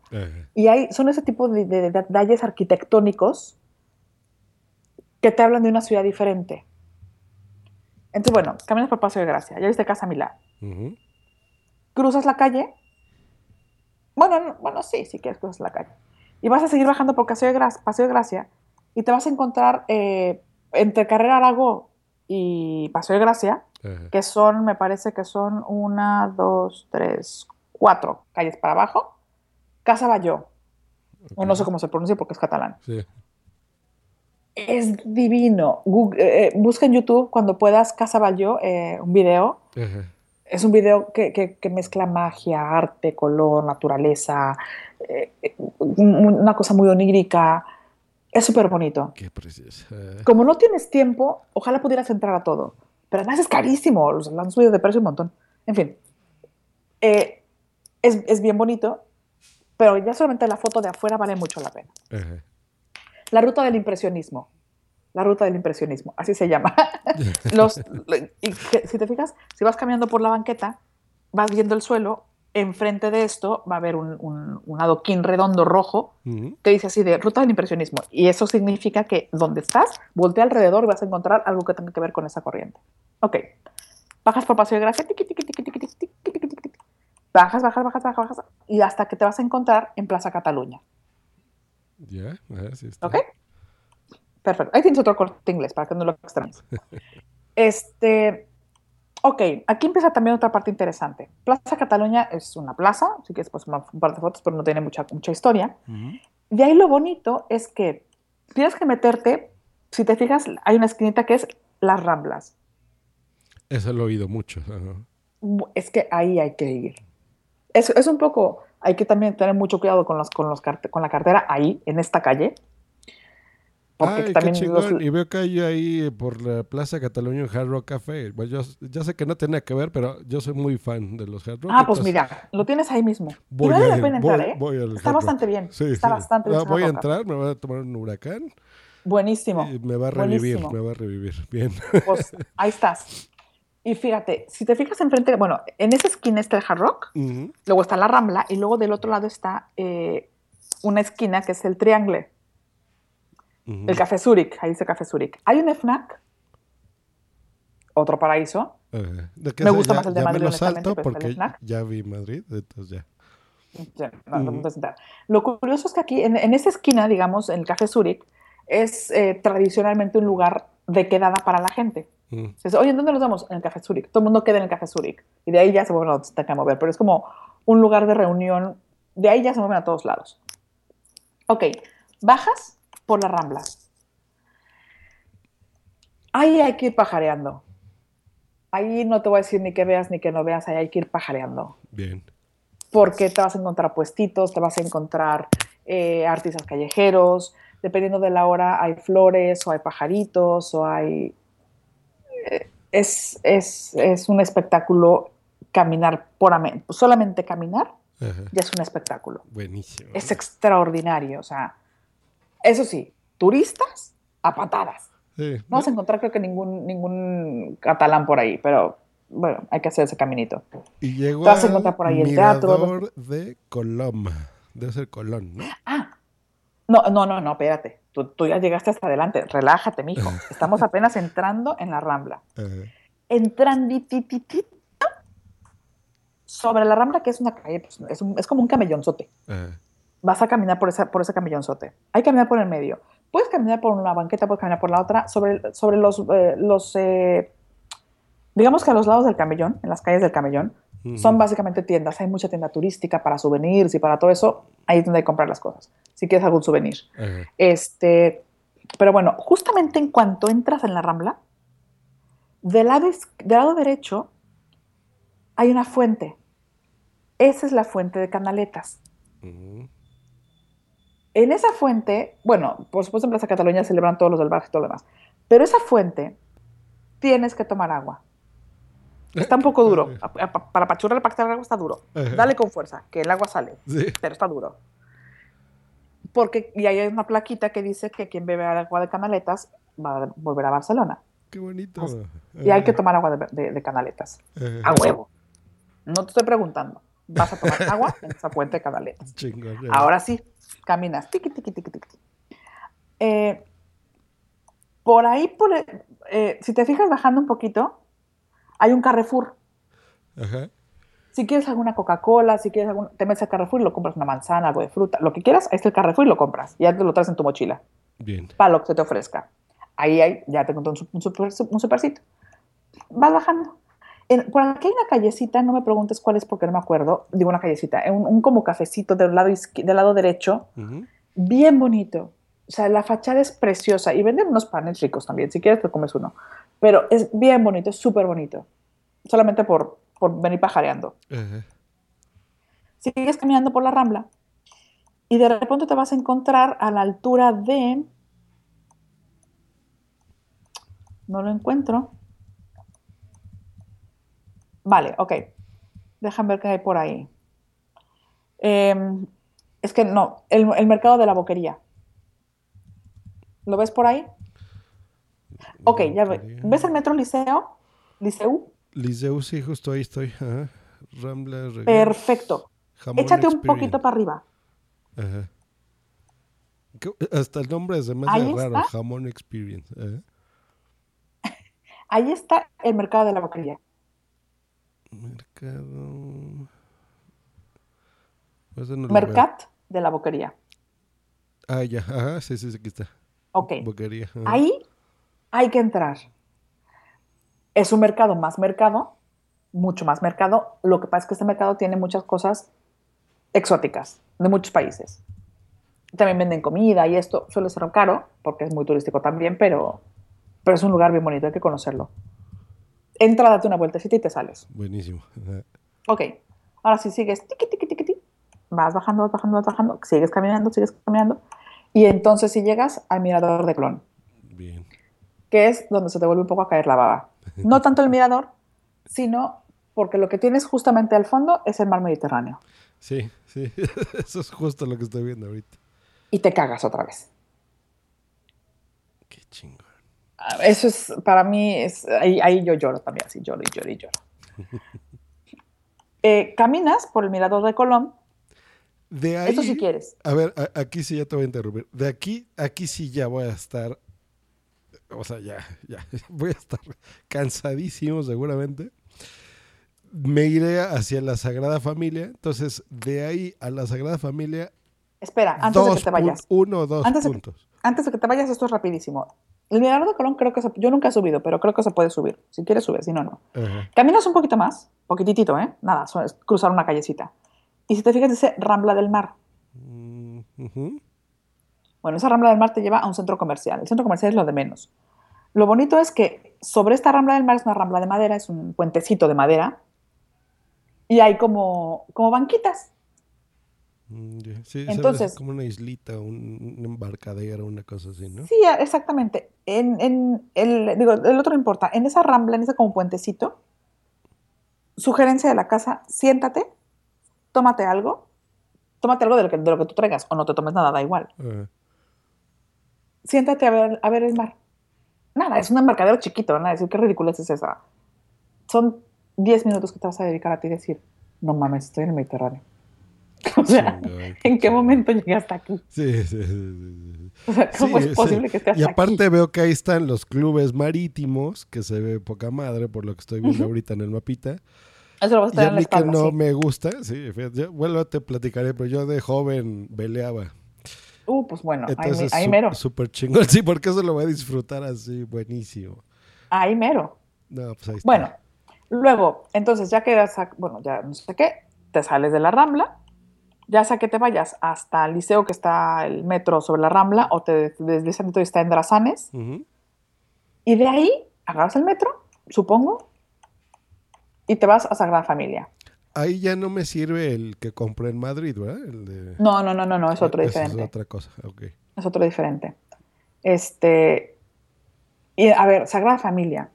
Y hay, son ese tipo de, de detalles arquitectónicos que te hablan de una ciudad diferente. Entonces, bueno, caminas por Paseo de Gracia, ya viste Casa Milán. Ujú. Cruzas la calle. Bueno, no- bueno, sí, si quieres cruzas la calle. Y vas a seguir bajando por Paseo de Gracia, Paseo de Gracia y te vas a encontrar eh, entre Carrera Aragó y Paseo de Gracia, Ajá. que son, me parece que son una, dos, tres, cuatro calles para abajo. Casa Bayó, o no sé cómo se pronuncia porque es catalán. Sí. Es divino. Google- eh, eh, busca en YouTube cuando puedas Casa Bayó, eh, un video. Ajá. Es un video que, que- que mezcla magia, arte, color, naturaleza, eh, un- una cosa muy onírica. Es súper bonito. Qué precioso. Como no tienes tiempo, ojalá pudieras entrar a todo. Pero además es carísimo, lo han subido de precio un montón. En fin, es, es bien bonito, pero ya solamente la foto de afuera vale mucho la pena. Ajá. La ruta del impresionismo. La ruta del impresionismo, así se llama. Si te fijas, si vas caminando por la banqueta, vas viendo el suelo, enfrente de esto va a haber un, adoquín redondo rojo que dice así de ruta del impresionismo. Y eso significa que donde estás, voltea alrededor y vas a encontrar algo que tenga que ver con esa corriente. Ok. Bajas por Paseo de Gracia, tiqui, tiqui, tiqui, bajas, bajas, bajas, bajas, bajas, y hasta que te vas a encontrar en Plaza Cataluña. Ya, ajá, sí está. ¿Ok? Perfecto. Ahí tienes otro corte inglés para que no lo extrañes. Este, ok, aquí empieza también otra parte interesante. Plaza Cataluña es una plaza, así que después un par de fotos, pero no tiene mucha, mucha historia. Ujú. De ahí lo bonito es que tienes que meterte, si te fijas, hay una esquinita que es las Ramblas. Eso lo he oído mucho. Bu- Es que ahí hay que ir. Es, es un poco, hay que también tener mucho cuidado con, los, con, los con la cartera ahí, en esta calle. Porque Ay, también qué los-. Y veo que hay ahí por la Plaza Cataluña un Hard Rock Café. Bueno, yo ya sé que no tenía que ver, pero yo soy muy fan de los Hard Rock. Ah, pues entonces mira, lo tienes ahí mismo. Y voy vale a la pena voy- entrar, ¿eh? voy al Está bastante bien. Sí, está sí. bastante bien. Ah, voy a entrar, me voy a tomar un huracán. Buenísimo. y me va a revivir, buenísimo. me va a revivir. Bien. Pues ahí estás. Y fíjate, si te fijas enfrente, bueno, en esa esquina está el Hard Rock, luego está la Rambla y luego del otro lado está eh, una esquina que es el Triangle, el Café Zurich, ahí dice Café Zurich. Hay un FNAC, otro paraíso. De que Me gusta ya- más el de Madrid, me lo salto porque ya vi Madrid, entonces ya. No, no. Lo curioso es que aquí, en, en esa esquina, digamos, en el Café Zurich, es eh, tradicionalmente un lugar de quedada para la gente. Mm, dice, oye, ¿en dónde nos vamos? En el Café Zurich. Todo el mundo queda en el Café Zurich. Y de ahí ya se vuelven a que mover. Pero es como un lugar de reunión. De ahí ya se mueven a todos lados. Ok, bajas por la Rambla. Ahí hay que ir pajareando. Ahí no te voy a decir ni que veas ni que no veas. Ahí hay que ir pajareando. Bien. Porque te vas a encontrar puestitos, te vas a encontrar eh, artistas callejeros. Dependiendo de la hora, hay flores o hay pajaritos o hay eh, es, es, es un espectáculo caminar puramente, solamente caminar Ajá. ya es un espectáculo. Buenísimo. Es extraordinario, o sea, eso sí, turistas a patadas. Sí. No vas a encontrar creo que ningún, ningún catalán por ahí, pero bueno, hay que hacer ese caminito. Y llegó Te vas a encontrar por ahí el teatro. De Colón. Debe ser Colón, ¿no? Ah, no, no, no, no, espérate. Tú, tú ya llegaste hasta adelante. Relájate, mijo. Estamos apenas entrando en la Rambla. Entranditititito sobre la Rambla, que es una calle, pues, es, un- es como un camellonzote. Ajá. Vas a caminar por, esa, por ese camellonzote. Hay que caminar por el medio. Puedes caminar por una banqueta, puedes caminar por la otra. Sobre, sobre los, eh, los eh, digamos que a los lados del camellón, en las calles del camellón, Son básicamente tiendas. Hay mucha tienda turística para souvenirs y para todo eso. Ahí es donde hay que comprar las cosas. Si quieres algún souvenir. Este, pero bueno, justamente en cuanto entras en la Rambla, del lado, del lado derecho hay una fuente. Esa es la fuente de Canaletas. En esa fuente, bueno, por supuesto en Plaza Cataluña celebran todos los del barrio y todo lo demás, pero esa fuente tienes que tomar agua. Está un poco duro. Para pachurrar para que el agua está duro. Dale con fuerza, que el agua sale. Sí. pero está duro. Porque, y ahí hay una plaquita que dice que quien bebe agua de canaletas va a volver a Barcelona. Qué bonito. Y hay que tomar agua de, de- de canaletas. A huevo. No te estoy preguntando. Vas a tomar agua en esa fuente de canaletas. Ahora sí, caminas. Tiqui, tiqui, tiqui, tiqui. Eh, por ahí, por, el- eh, si te fijas bajando un poquito, hay un Carrefour. Ajá. Si quieres alguna Coca-Cola, si quieres algún, te metes al Carrefour y lo compras una manzana, algo de fruta, lo que quieras, ahí está el Carrefour y lo compras. Y ya te lo traes en tu mochila, Bien. para lo que se te ofrezca. Ahí hay, ya te encontré un, un, super, un supercito. Vas bajando. En- por aquí hay una callecita, no me preguntes cuál es porque no me acuerdo. Digo una callecita, un, un como cafecito del lado, del lado derecho, Ujú. bien bonito. O sea, la fachada es preciosa y venden unos panes ricos también. Si quieres, te comes uno. Pero es bien bonito, es súper bonito. Solamente por, por venir pajareando. Sigues caminando por la rambla y de repente te vas a encontrar a la altura de. No lo encuentro. Vale, ok. Déjame ver qué hay por ahí. Em, es que no, el, el mercado de la boquería. ¿Lo ves por ahí? Ok, ya ve-. ¿Ves el metro Liceo? Liceu. Liceu, sí, justo ahí estoy. Ajá. Rambla, Perfecto. Jamón Échate un poquito para arriba. Ajá. ¿Qué- Hasta el nombre Ahí hace raro. está. Jamón Experience. Ajá. Ahí está el mercado de la boquería. Mercado. No veo. Mercat de la boquería. Ah, ya. Ajá, sí, sí, sí, aquí está. Ok. Boquería. Ahí hay que entrar. Es un mercado más mercado, mucho más mercado. Lo que pasa es que este mercado tiene muchas cosas exóticas de muchos países. También venden comida y esto suele ser caro porque es muy turístico también, pero, pero es un lugar bien bonito, hay que conocerlo. Entra, date una vueltecita y te sales. Buenísimo. Ok, ahora sí sigues, tiqui, tiqui, tiqui. vas bajando, vas bajando, vas bajando, sigues caminando, sigues caminando, y entonces si llegas al mirador de Clon, Bien. que es donde se te vuelve un poco a caer la baba. No tanto el mirador, sino porque lo que tienes justamente al fondo es el mar Mediterráneo, Sí, sí. Eso es justo lo que estoy viendo ahorita. y te cagas otra vez. Qué chingón. Ah, Eso es, para mí, es, ahí, ahí yo lloro también, así lloro y lloro y lloro. Eh, caminas por el mirador de Colón, De ahí. eso si quieres. A ver, a- aquí sí ya te voy a interrumpir. De aquí, aquí sí ya voy a estar. O sea, ya, ya. Voy a estar cansadísimo seguramente. Me iré hacia la Sagrada Familia. Entonces, de ahí a la Sagrada Familia, Espera, antes de dos que te vayas. uno o dos Antes de, puntos. antes de que te vayas, esto es rapidísimo. El de Colón creo que se, yo nunca he subido, pero creo que se puede subir. Si quieres subir, si no, no. Ajá. Caminas un poquito más, poquitito, ¿eh? Nada, es cruzar una callecita. Y si te fijas, dice Rambla del Mar. Mm, ujú. Bueno, esa Rambla del Mar te lleva a un centro comercial. El centro comercial es lo de menos. Lo bonito es que sobre esta Rambla del Mar es una rambla de madera, es un puentecito de madera. Y hay como, como banquitas. Mm. Sí, Entonces- así como una islita, un, un embarcadero, una cosa así, ¿no? Sí, exactamente. En, en el, digo, el otro no importa. En esa rambla, en ese como puentecito, sugerencia de la casa, siéntate, tómate algo, tómate algo de lo que, de lo que tú traigas, o no te tomes nada, da igual. Ajá. Siéntate a ver, a ver el mar. Nada, es un embarcadero chiquito, van a decir, qué ridícula es esa. Son 10 minutos que te vas a dedicar a ti y decir, no mames, estoy en el Mediterráneo. O sea, ¿en qué momento llegué hasta aquí? Sí, sí, sí. O sea, ¿cómo Sí, es posible sí. que esté hasta Y aparte aquí? veo que ahí están los clubes marítimos, que se ve poca madre por lo que estoy viendo ahorita en el mapita. Eso lo vas a Y tener en la mí que espalda, no sí. me gusta, sí, fíjate, yo, bueno, te platicaré, pero yo de joven veleaba. Uh, pues bueno, ahí, Entonces, ahí su- mero. súper chingón, sí, porque eso lo voy a disfrutar así, buenísimo. Ahí mero. No, pues ahí está. Bueno, luego, entonces ya quedas, a- bueno, ya no sé qué, te sales de la Rambla, ya sea que te vayas hasta el liceo que está el metro sobre la Rambla o te ese metro está en Drazanes Ujú. y de ahí agarras el metro, supongo, y te vas a Sagrada Familia. Ahí ya no me sirve el que compré en Madrid, ¿verdad? El de... No, no, no, no, no, es otro Esa diferente. Es otra cosa, ok. Es otro diferente. Este. Y a ver, Sagrada Familia.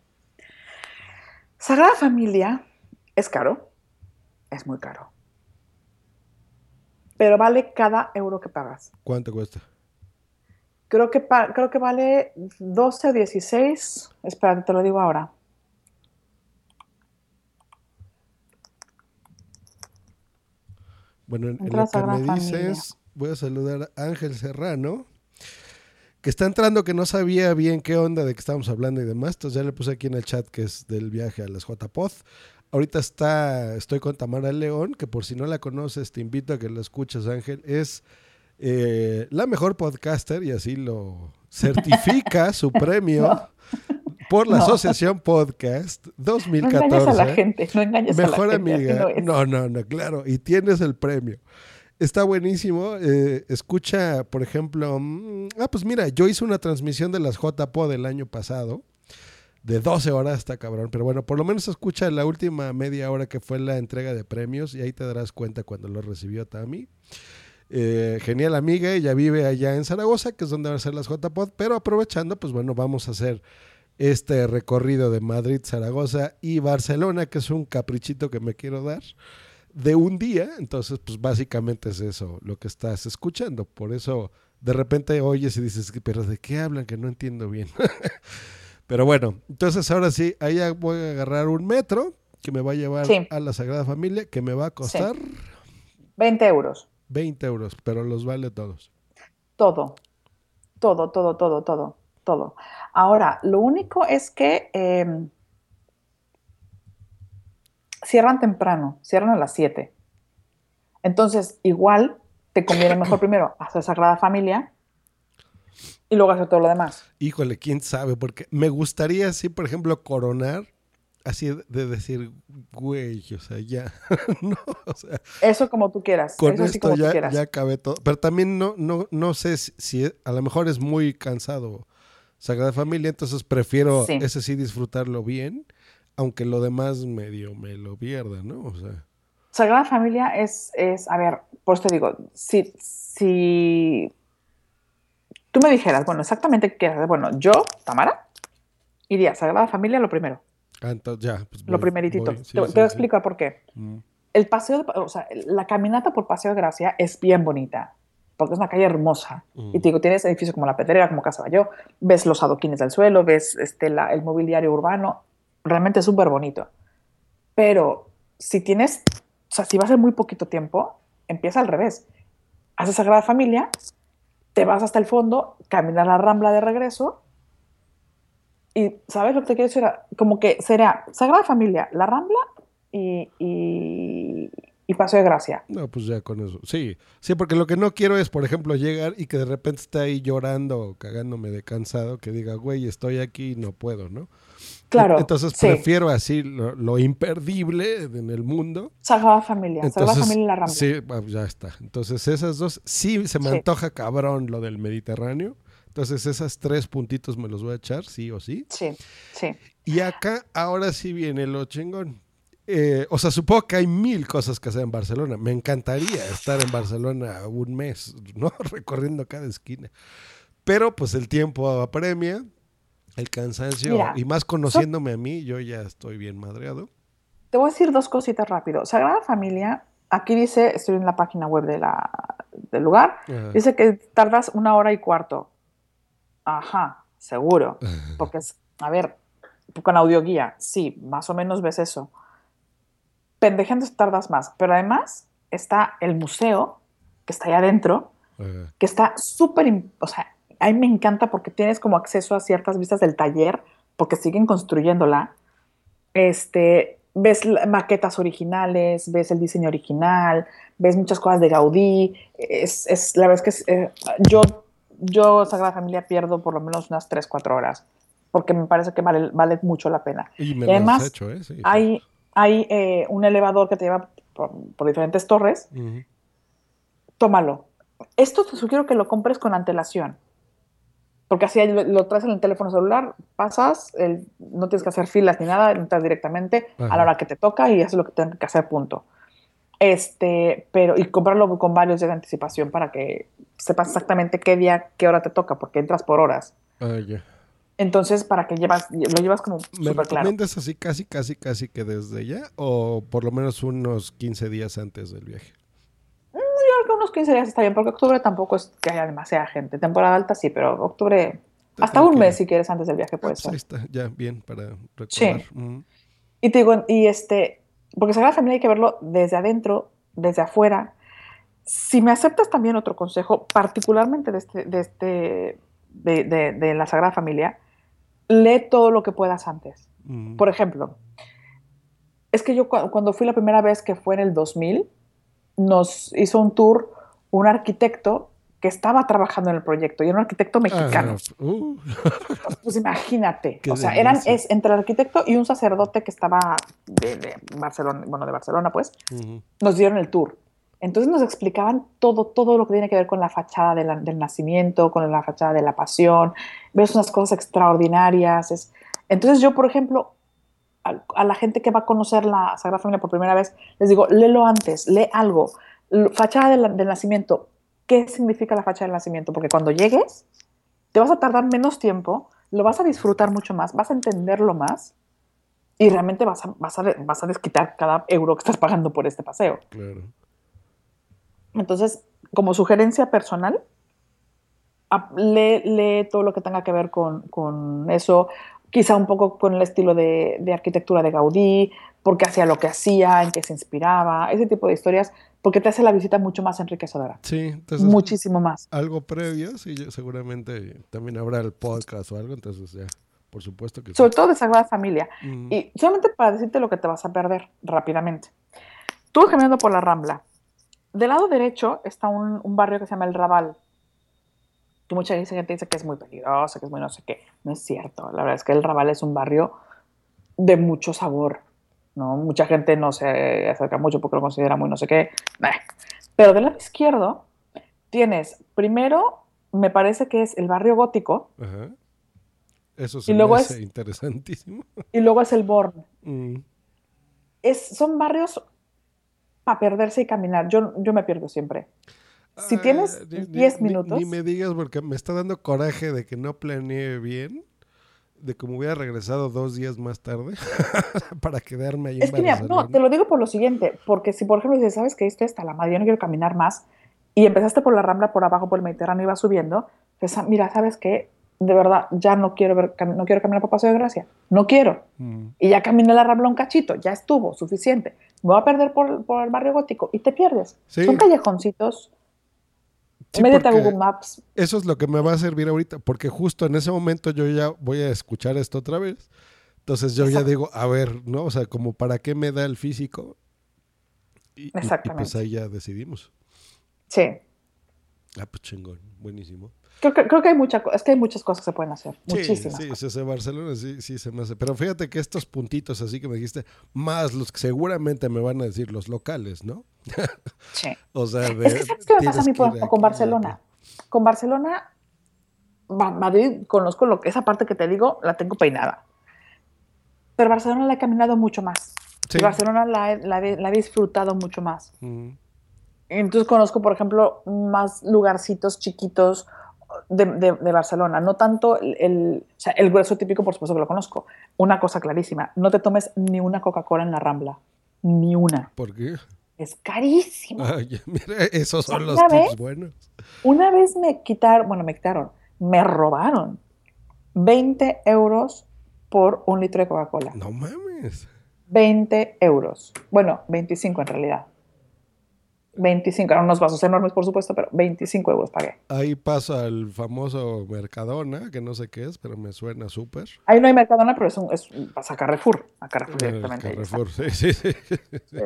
Sagrada Familia es caro. Es muy caro. Pero vale cada euro que pagas. ¿Cuánto cuesta? Creo que, creo que vale 12 o 16. Espérate, te lo digo ahora. Bueno, en, lo que me Familia. dices, voy a saludar a Ángel Serrano, que está entrando, que no sabía bien qué onda de que estábamos hablando y demás. Entonces ya le puse aquí en el chat que es del viaje a las JPod. Ahorita está, estoy con Tamara León, que por si no la conoces, te invito a que la escuches, Ángel. Es eh, la mejor podcaster y así lo certifica su premio No. Por la No. Asociación Podcast No 2014. engañes a la gente. No engañes Mejor a la gente. así amiga. no. No, no, no, claro. Y tienes el premio. Está buenísimo. eh, escucha, por ejemplo, mm, ah, pues mira, yo hice una transmisión de las JPO del año pasado, de 12 horas, está cabrón. Pero bueno, por lo menos escucha la última media hora que fue la entrega de premios y ahí te darás cuenta cuando lo recibió Tami. Eh, genial amiga, ella vive allá en Zaragoza, que es donde van a ser las JPod, pero aprovechando, pues bueno, vamos a hacer este recorrido de Madrid, Zaragoza y Barcelona, que es un caprichito que me quiero dar de un día. Entonces, pues básicamente es eso lo que estás escuchando. Por eso de repente oyes y dices, pero ¿de qué hablan? Que no entiendo bien. pero bueno, entonces ahora sí, ahí voy a agarrar un metro que me va a llevar Sí. a la Sagrada Familia, que me va a costar 20 euros. 20 euros, pero los vale todos. Todo. Todo, todo, todo, todo, todo. Ahora, lo único es que eh, cierran temprano, cierran a las 7. Entonces, igual te conviene mejor primero hacer Sagrada Familia y luego hacer todo lo demás. Híjole, quién sabe, porque me gustaría así, por ejemplo, coronar, así de- de decir, güey, o sea, ya, no, o sea, Eso como tú quieras. con eso sí esto como tú ya, quieras. ya acabé todo. Pero también no, no, no sé si, a lo mejor es muy cansado Sagrada Familia, entonces prefiero Sí. ese sí disfrutarlo bien, aunque lo demás medio me lo pierda, ¿no? O sea, Sagrada Familia es, es, a ver, pues te digo, si, si tú me dijeras, bueno, exactamente qué bueno, yo, Tamara, iría a Sagrada Familia lo primero, ah, entonces ya. pues lo primeritito. voy, te sí, te voy a explicar por qué. Mm. El paseo, o sea, la caminata por Paseo de Gracia es bien bonita, porque es una calle hermosa. Mm. Y te digo, tienes edificios como La Pedrera, como Casa Bayo, ves los adoquines del suelo, ves este, la- el mobiliario urbano, realmente es súper bonito. Pero si tienes, o sea, si va a ser muy poquito tiempo, empieza al revés. Haces Sagrada Familia, te vas hasta el fondo, caminas la rambla de regreso y, ¿sabes lo que te quiero decir? Como que será Sagrada Familia, la rambla y, y, y Paseo de Gracia. No, pues ya con eso. Sí, sí, porque lo que no quiero es, por ejemplo, llegar y que de repente esté ahí llorando o cagándome de cansado, que diga, güey, estoy aquí y no puedo, ¿no? Claro. Entonces sí. prefiero así lo, lo imperdible en el mundo. Sagrada Familia, Sagrada Entonces, Familia y la Rambla. Sí, ah, ya está. Entonces esas dos, sí se me Sí. antoja cabrón lo del Mediterráneo. Entonces esas tres puntitos me los voy a echar, sí o sí. Sí, sí. Y acá ahora sí viene lo chingón. Eh, o sea, supongo que hay mil cosas que hacer en Barcelona. Me encantaría estar en Barcelona un mes, ¿no? Recorriendo cada esquina. Pero pues el tiempo apremia, el cansancio, Mira, y más conociéndome a mí, yo ya estoy bien madreado. Te voy a decir dos cositas rápido. Sagrada Familia, aquí dice, estoy en la página web de la, del lugar, Ajá. dice que tardas una hora y cuarto. Ajá, seguro. Porque es, a ver, con audioguía, sí, más o menos ves eso. Pendejeando tardas más, pero además está el museo, que está ahí adentro, Ajá. que está súper, o sea, a mí me encanta porque tienes como acceso a ciertas vistas del taller, porque siguen construyéndola. Este, ves maquetas originales, ves el diseño original, ves muchas cosas de Gaudí. Es, es- la verdad es que es, eh, yo, yo, Sagrada Familia, pierdo por lo menos unas 3, 4 horas, porque me parece que vale, vale mucho la pena. Y me Y lo además, has hecho, ¿eh? Sí. Hay, hay eh, un elevador que te lleva por, por diferentes torres tómalo. Esto te sugiero que lo compres con antelación. Porque así lo, lo traes en el teléfono celular, pasas, el- no tienes que hacer filas ni nada, entras directamente a la hora que te toca y haces lo que tengas que hacer, punto. Este, pero, y comprarlo con varios días de anticipación para que sepas exactamente qué día, qué hora te toca, porque entras por horas. Ah, ya. Entonces, para que llevas, lo llevas como ¿Me súper claro. recomiendas así casi, casi, casi que desde ya? ¿O por lo menos unos 15 días antes del viaje? Yo creo que unos 15 días está bien, porque octubre tampoco es que haya demasiada gente. Temporada alta sí, pero octubre, Está hasta un mes si quieres antes del viaje Ah, puede pues ahí ser. está, ya, bien, para recordar. Sí. Ujú. Y te digo, y este, porque Sagrada Familia hay que verlo desde adentro, desde afuera. Si me aceptas también otro consejo, particularmente de, este, de, este, de, de- de la Sagrada Familia, lee todo lo que puedas antes. Ujú. Por ejemplo, es que yo cu- cuando fui la primera vez, que fue en el 2000, nos hizo un tour un arquitecto que estaba trabajando en el proyecto y era un arquitecto mexicano. Ah, uh, Pues imagínate, Qué o sea, eran es entre el arquitecto y un sacerdote que estaba de, de Barcelona, bueno, de Barcelona, pues, nos dieron el tour. Entonces nos explicaban todo, todo lo que tiene que ver con la fachada del nacimiento, con la fachada de la pasión, ves unas cosas extraordinarias. es- Entonces yo, por ejemplo, a, la gente que va a conocer la Sagrada Familia por primera vez, les digo, léelo antes, lee algo. Fachada del, nacimiento, ¿qué significa la fachada del nacimiento? Porque cuando llegues, te vas a tardar menos tiempo, lo vas a disfrutar mucho más, vas a entenderlo más y realmente vas a, vas a, vas a desquitar cada euro que estás pagando por este paseo. Entonces, como sugerencia personal, lee, lee todo lo que tenga que ver con, con eso, quizá un poco con el estilo de, de arquitectura de Gaudí, porque hacía lo que hacía, en qué se inspiraba, ese tipo de historias, porque te hace la visita mucho más enriquecedora, Sí, entonces muchísimo más. algo previo, sí, seguramente también habrá el podcast o algo, entonces ya, por supuesto que sí. Sobre todo de Sagrada Familia. Y solamente para decirte lo que te vas a perder rápidamente. Tú caminando por la Rambla. Del lado derecho está un, un barrio que se llama El Raval. Que mucha gente dice que es muy peligroso, que es muy no sé qué. No es cierto. La verdad es que El Raval es un barrio de mucho sabor. ¿no? Mucha gente no se acerca mucho porque lo considera muy no sé qué. Pero del lado izquierdo tienes, primero, me parece que es el barrio gótico Ajá. Eso se Y luego me es- hace interesantísimo. y luego es el Born. Mm. es, son barrios para perderse y caminar. Yo, yo me pierdo siempre. Si Ah, tienes ni- ni- 10 ni- minutos, Ni, me digas porque me está dando coraje de que no planeé bien, de que me hubiera regresado dos días más tarde para quedarme ahí es que mira, no, te lo digo por lo siguiente, porque si por ejemplo dices, sabes que esto está la madre, yo no quiero caminar más, y empezaste por la Rambla, por abajo, por el Mediterráneo, y vas subiendo, pues, ah, mira, sabes que de verdad ya no quiero ver, cam- no quiero caminar por Paseo de Gracia, no quiero. Mm. Y ya caminé la Rambla un cachito, ya estuvo, suficiente. Me voy a perder por, por el barrio gótico y te pierdes. Sí. Son callejoncitos. Sí, Google Maps. Eso es lo que me va a servir ahorita, porque justo en ese momento yo ya voy a escuchar esto otra vez. Entonces yo ya digo, a ver, ¿no? O sea, como para qué me da el físico. Y, y- y pues Exactamente. ahí ya decidimos. Sí. Ah, pues chingón, buenísimo. Creo creo que hay mucha, es que hay muchas cosas que se pueden hacer. Sí, Muchísimas. sí, cosas. sí, Barcelona sí, sí se me hace. Pero fíjate que estos puntitos así que me dijiste, más los que seguramente me van a decir los locales, ¿no? Sí. O sea, de, Es que ¿sabes qué me pasa a mí con aquí, Barcelona? Con Barcelona, Ma- Madrid, conozco lo que esa parte que te digo, la tengo peinada. Pero Barcelona la he caminado mucho más. Sí. Y Barcelona la he, la he- la he disfrutado mucho más. Mm, Entonces conozco, por ejemplo, más lugarcitos chiquitos de, de- de Barcelona. No tanto el, el- o sea, el grueso típico, por supuesto que lo conozco. Una cosa clarísima, no te tomes ni una Coca-Cola en la Rambla. Ni una. ¿Por qué? Es carísimo. Ay, mira, esos son los ¿Ya tips buenos. Una vez me quitaron, bueno, me quitaron, me robaron 20 euros por un litro de Coca-Cola. No mames. 20 euros. Bueno, 25 en realidad. 25, eran unos vasos enormes, por supuesto, pero 25 euros pagué. Ahí paso al famoso Mercadona, que no sé qué es, pero me suena súper. Ahí no hay Mercadona, pero es un, es, vas a Carrefour, a Carrefour El directamente. está. Carrefour, sí, sí, sí.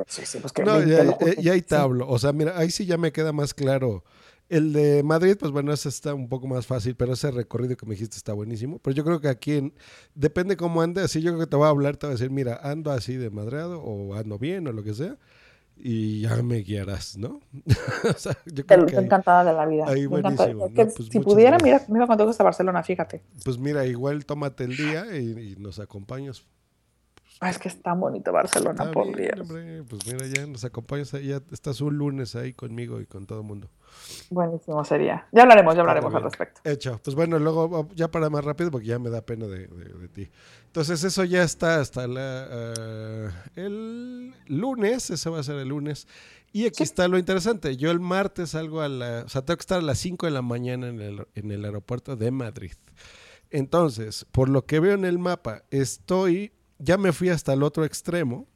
Sí, sí, pues que No, 20 ya, ya- ya te hablo. O sea, mira, ahí sí ya me queda más claro. El de Madrid, pues bueno, ese está un poco más fácil, pero ese recorrido que me dijiste está buenísimo. Pero yo creo que aquí, en- depende cómo ande, así yo creo que te voy a hablar, te voy a decir, mira, ando así de madreado o ando bien o lo que sea, y ya me guiarás, ¿no? o sea, yo Te- que Estoy ahí- encantada de la vida. ahí buenísimo. Pues si pudiera, gracias. mira, iba contigo hasta Barcelona, fíjate. pues mira, igual tómate el día y, y nos acompañas. Ay, es que es tan bonito Barcelona, por Dios. hombre, pues mira, ya nos acompañas, ya estás un lunes ahí conmigo y con todo el mundo. Buenísimo sería. Ya hablaremos, ya hablaremos al respecto. Hecho. Pues bueno, luego va- ya para más rápido porque ya me da pena de, de- de ti. Entonces eso ya está hasta la, ah, el lunes, ese va a ser el lunes. Y aquí está lo interesante. Yo el martes salgo a la, o sea, tengo que estar a las 5 de la mañana en el, en el aeropuerto de Madrid. Entonces, por lo que veo en el mapa, estoy, ya me fui hasta el otro extremo.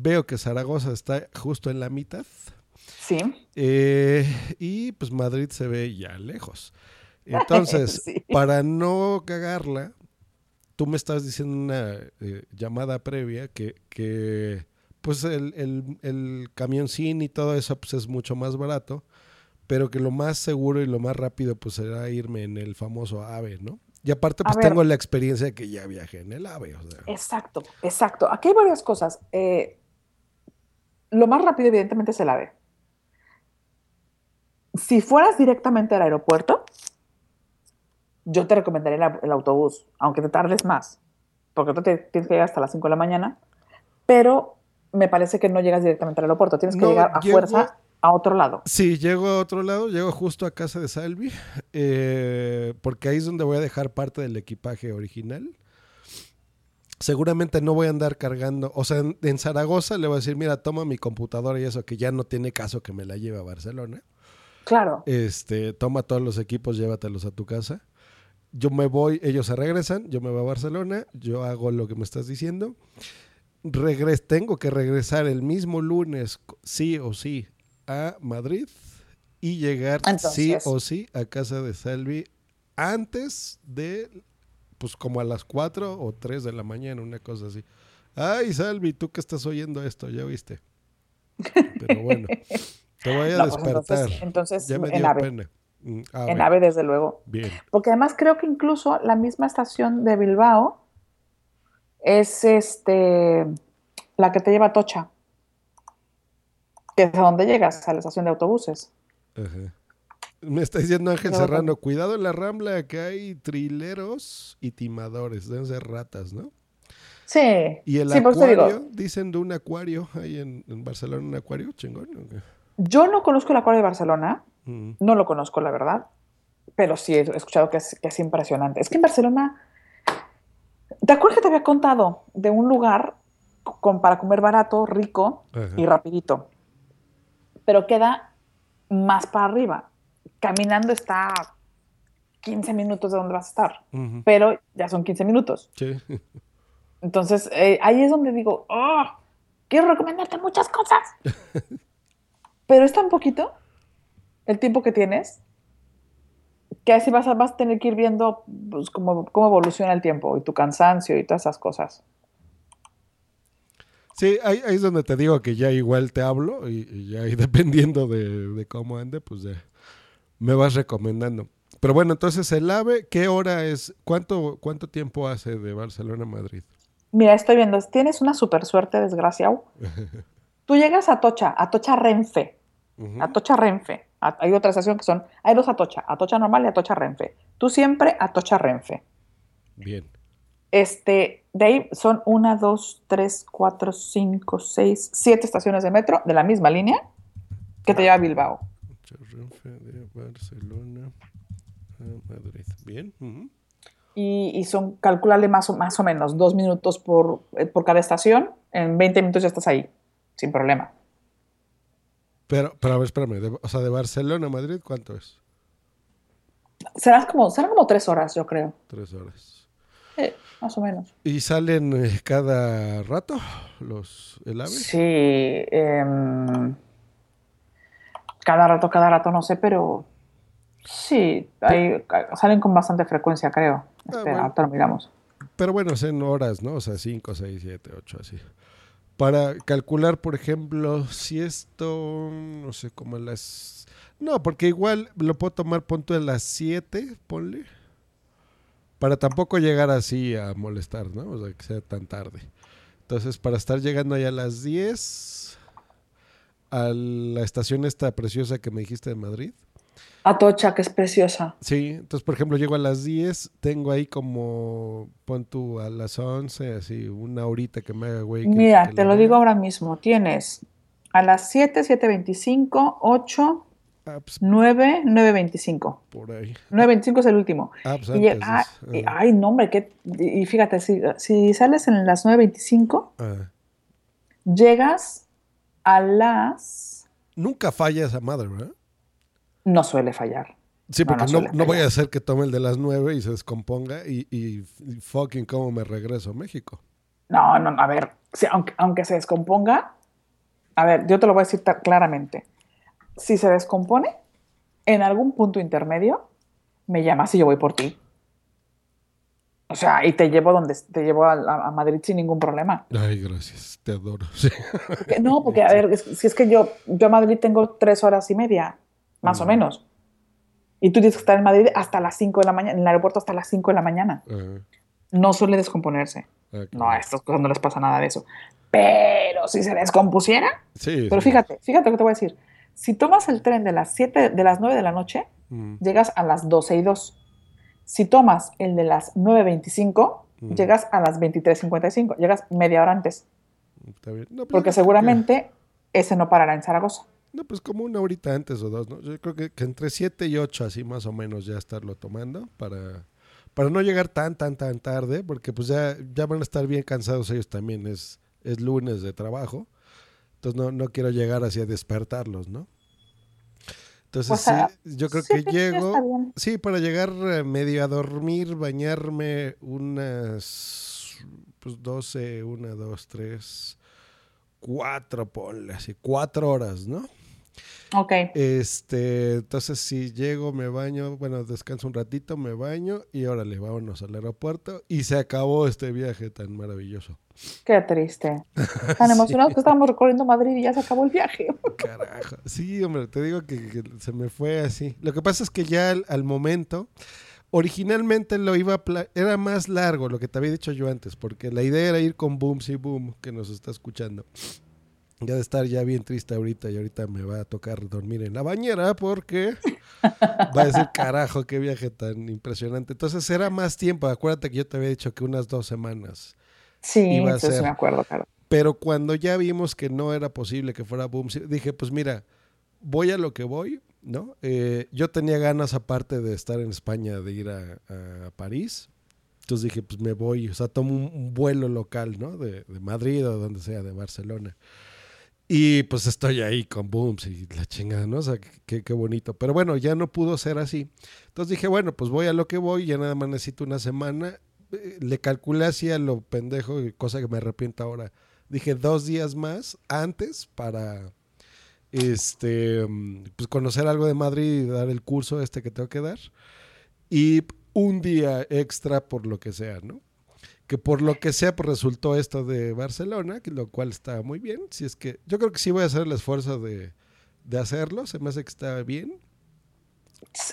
Veo que Zaragoza está justo en la mitad. Sí. Eh, y pues Madrid se ve ya lejos. Entonces, Sí. para no cagarla, tú me estás diciendo una eh, llamada previa que, que pues el, el, el camioncín y todo eso pues es mucho más barato, pero que lo más seguro y lo más rápido pues será irme en el famoso AVE, ¿no? Y aparte pues tengo la experiencia de que ya viajé en el AVE, o sea. Exacto, exacto. Aquí hay varias cosas. Eh, lo más rápido, evidentemente, es el AVE. Si fueras directamente al aeropuerto, yo te recomendaría el, el autobús, aunque te tardes más, porque tú te, tienes que llegar hasta las 5 de la mañana, pero me parece que no llegas directamente al aeropuerto, tienes que No, llegar a llego- fuerza a otro lado. Sí, llego a otro lado, llego justo a casa de Salvi, eh, porque ahí es donde voy a dejar parte del equipaje original. Seguramente no voy a andar cargando, o sea, en, en Zaragoza le voy a decir, mira, toma mi computadora y eso, que ya no tiene caso que me la lleve a Barcelona. Claro. Este, toma todos los equipos, llévatelos a tu casa. Yo me voy, ellos se regresan, yo me voy a Barcelona, yo hago lo que me estás diciendo. Regres, tengo que regresar el mismo lunes, sí o sí, a Madrid y llegar sí o sí a casa de Salvi antes de, pues como a las 4 o 3 de la mañana, una cosa así. Ay, Salvi, tú que estás oyendo esto, ya viste. Pero bueno, te voy a No, pues despertar. entonces, entonces ya me en dio AVE. pena. Mm, En AVE, desde luego. Bien. Porque además creo que incluso la misma estación de Bilbao es este la que te lleva a Tocha, que es a donde llegas, a la estación de autobuses. Ajá. Me está diciendo Ángel Serrano, cuidado en la rambla que hay trileros y timadores, deben ser ratas, ¿no? Sí, Y el sí, acuario, digo, dicen de un acuario, ahí en, en Barcelona un acuario chingón. ¿o qué? Yo no conozco el acuario de Barcelona, Mm. no lo conozco, la verdad, pero sí he escuchado que es, que es impresionante. Es que en Barcelona, ¿te acuerdas que te había contado de un lugar con, para comer barato, rico Ajá. y rapidito? Pero queda más para arriba. Caminando está a 15 minutos de donde vas a estar, pero ya son 15 minutos. Sí. Entonces, eh, ahí es donde digo, oh, quiero recomendarte muchas cosas. Pero es tan poquito el tiempo que tienes que así vas a, vas a tener que ir viendo pues, cómo, cómo evoluciona el tiempo y tu cansancio y todas esas cosas. Sí, ahí, ahí es donde te digo que ya igual te hablo y, y ahí dependiendo de, de cómo ande, pues ya me vas recomendando. Pero bueno, entonces el AVE, ¿qué hora es? ¿Cuánto, cuánto tiempo hace de Barcelona a Madrid? Mira, estoy viendo, tienes una super suerte, desgraciado. Tú llegas a Atocha, Atocha Renfe, Atocha Renfe. Hay otra estación que son, hay dos Atocha, Atocha normal y Atocha Renfe. Tú siempre Atocha Renfe. Bien. Este, de ahí son una, dos, tres, cuatro, cinco, seis, siete estaciones de metro de la misma línea que te lleva a Bilbao. Renfe de Barcelona a Madrid. Bien. y son, calculale más o, más o menos dos minutos por, eh, por cada estación. En 20 minutos ya estás ahí, sin problema. Pero, pero a ver, espérame. de- o sea, de Barcelona a Madrid, ¿cuánto es? Serán como, serán como tres horas, yo creo. Tres horas. Eh, más o menos. ¿Y salen eh, cada rato los el AVE? Sí. em, cada rato, cada rato, no sé, pero sí, ca- salen con bastante frecuencia, creo. Espera, bueno. ahorita lo miramos. Pero bueno, es en horas, ¿no? O sea, 5, 6, 7, 8, así. Para calcular, por ejemplo, si esto, no sé, como a las... No, porque igual lo puedo tomar punto a las 7, ponle. Para tampoco llegar así a molestar, ¿no? O sea, que sea tan tarde. Entonces, para estar llegando allá a las 10, a la estación esta preciosa que me dijiste de Madrid. Atocha, que es preciosa. Sí, entonces por ejemplo llego a las 10, tengo ahí como, pon tú a las 11, así una horita que me haga güey. que- Mira, que te lo vea. digo ahora mismo. Tienes a las 7, 7.25, 8, Ah, pues 9, 9.25. por ahí. 9.25 es el último. Ah, pues Y antes. ah, y- ay, no, hombre, que, y fíjate, si, si sales en las 9.25, Ah. llegas a las... Nunca falla esa madre, ¿verdad? No suele fallar. Sí, No, no porque no, suele no voy a hacer que tome el de las 9 y se descomponga y, y, y fucking cómo me regreso a México. No, no, a ver, si- aunque, aunque se descomponga, a ver, yo te lo voy a decir claramente. Si se descompone, en algún punto intermedio, me llamas y yo voy por ti. O sea, y te llevo donde te llevo a, a- Madrid sin ningún problema. Ay, gracias, te adoro. Sí. No, porque a ver, es- si es que yo, yo a Madrid tengo tres horas y media, más o Mm. menos. Y tú tienes que estar en Madrid hasta las 5 de la mañana, en el aeropuerto hasta las 5 de la mañana. No suele descomponerse. No, a estas cosas no les pasa nada de eso. Pero si se descompusiera, Sí, pero sí. fíjate, fíjate lo que te voy a decir. Si tomas el tren de las 7, de las 9 de la noche, Mm, llegas a las 12 y 2. Si tomas el de las 9.25, Mm. llegas a las 23.55. Llegas media hora antes. está bien. No, pues, Porque que- seguramente ese no parará en Zaragoza. No, pues como una horita antes o dos, ¿no? Yo creo que, que entre 7 y 8 así más o menos ya estarlo tomando para, para no llegar tan, tan, tan tarde, porque pues ya, ya van a estar bien cansados ellos también, es, es lunes de trabajo, entonces no, no quiero llegar así a despertarlos, ¿no? Entonces sí, yo creo sí, que llego, sí, para llegar eh, medio a dormir, bañarme unas pues 12, 1, 2, 3, 4, ponle así, 4 horas, ¿no? Ok. Este, entonces si llego, me baño, bueno, descanso un ratito, me baño y órale, vámonos al aeropuerto y se acabó este viaje tan maravilloso. Qué triste. Tan emocionados que estábamos recorriendo Madrid y ya se acabó el viaje. Carajo. Sí, hombre, te digo que, que se me fue así. Lo que pasa es que ya al, al momento, originalmente lo iba a era más largo lo que te había dicho yo antes, porque la idea era ir con Boom Si Boom, que nos está escuchando. Ya de estar ya bien triste ahorita y ahorita me va a tocar dormir en la bañera porque va a decir, carajo, qué viaje tan impresionante. Entonces era más tiempo, acuérdate que yo te había dicho que unas dos semanas. Sí, Iba a ser. me acuerdo, claro. Pero cuando ya vimos que no era posible que fuera Boom, dije, pues mira, voy a lo que voy, ¿no? Eh, yo tenía ganas, aparte de estar en España, de ir a, a París. Entonces dije, pues me voy, o sea, tomo un, un vuelo local, ¿no? De, de Madrid o donde sea, de Barcelona. Y pues estoy ahí con Booms y la chingada, ¿no? O sea, qué, qué bonito. Pero bueno, ya no pudo ser así. Entonces dije, bueno, pues voy a lo que voy, ya nada más necesito una semana. Eh, Le calculé así a lo pendejo, cosa que me arrepiento ahora. Dije dos días más antes para este pues conocer algo de Madrid y dar el curso este que tengo que dar. Y un día extra por lo que sea, ¿no? Que por lo que sea, pues resultó esto de Barcelona, que lo cual está muy bien. Si es que yo creo que sí voy a hacer el esfuerzo de, de hacerlo, se me hace que está bien.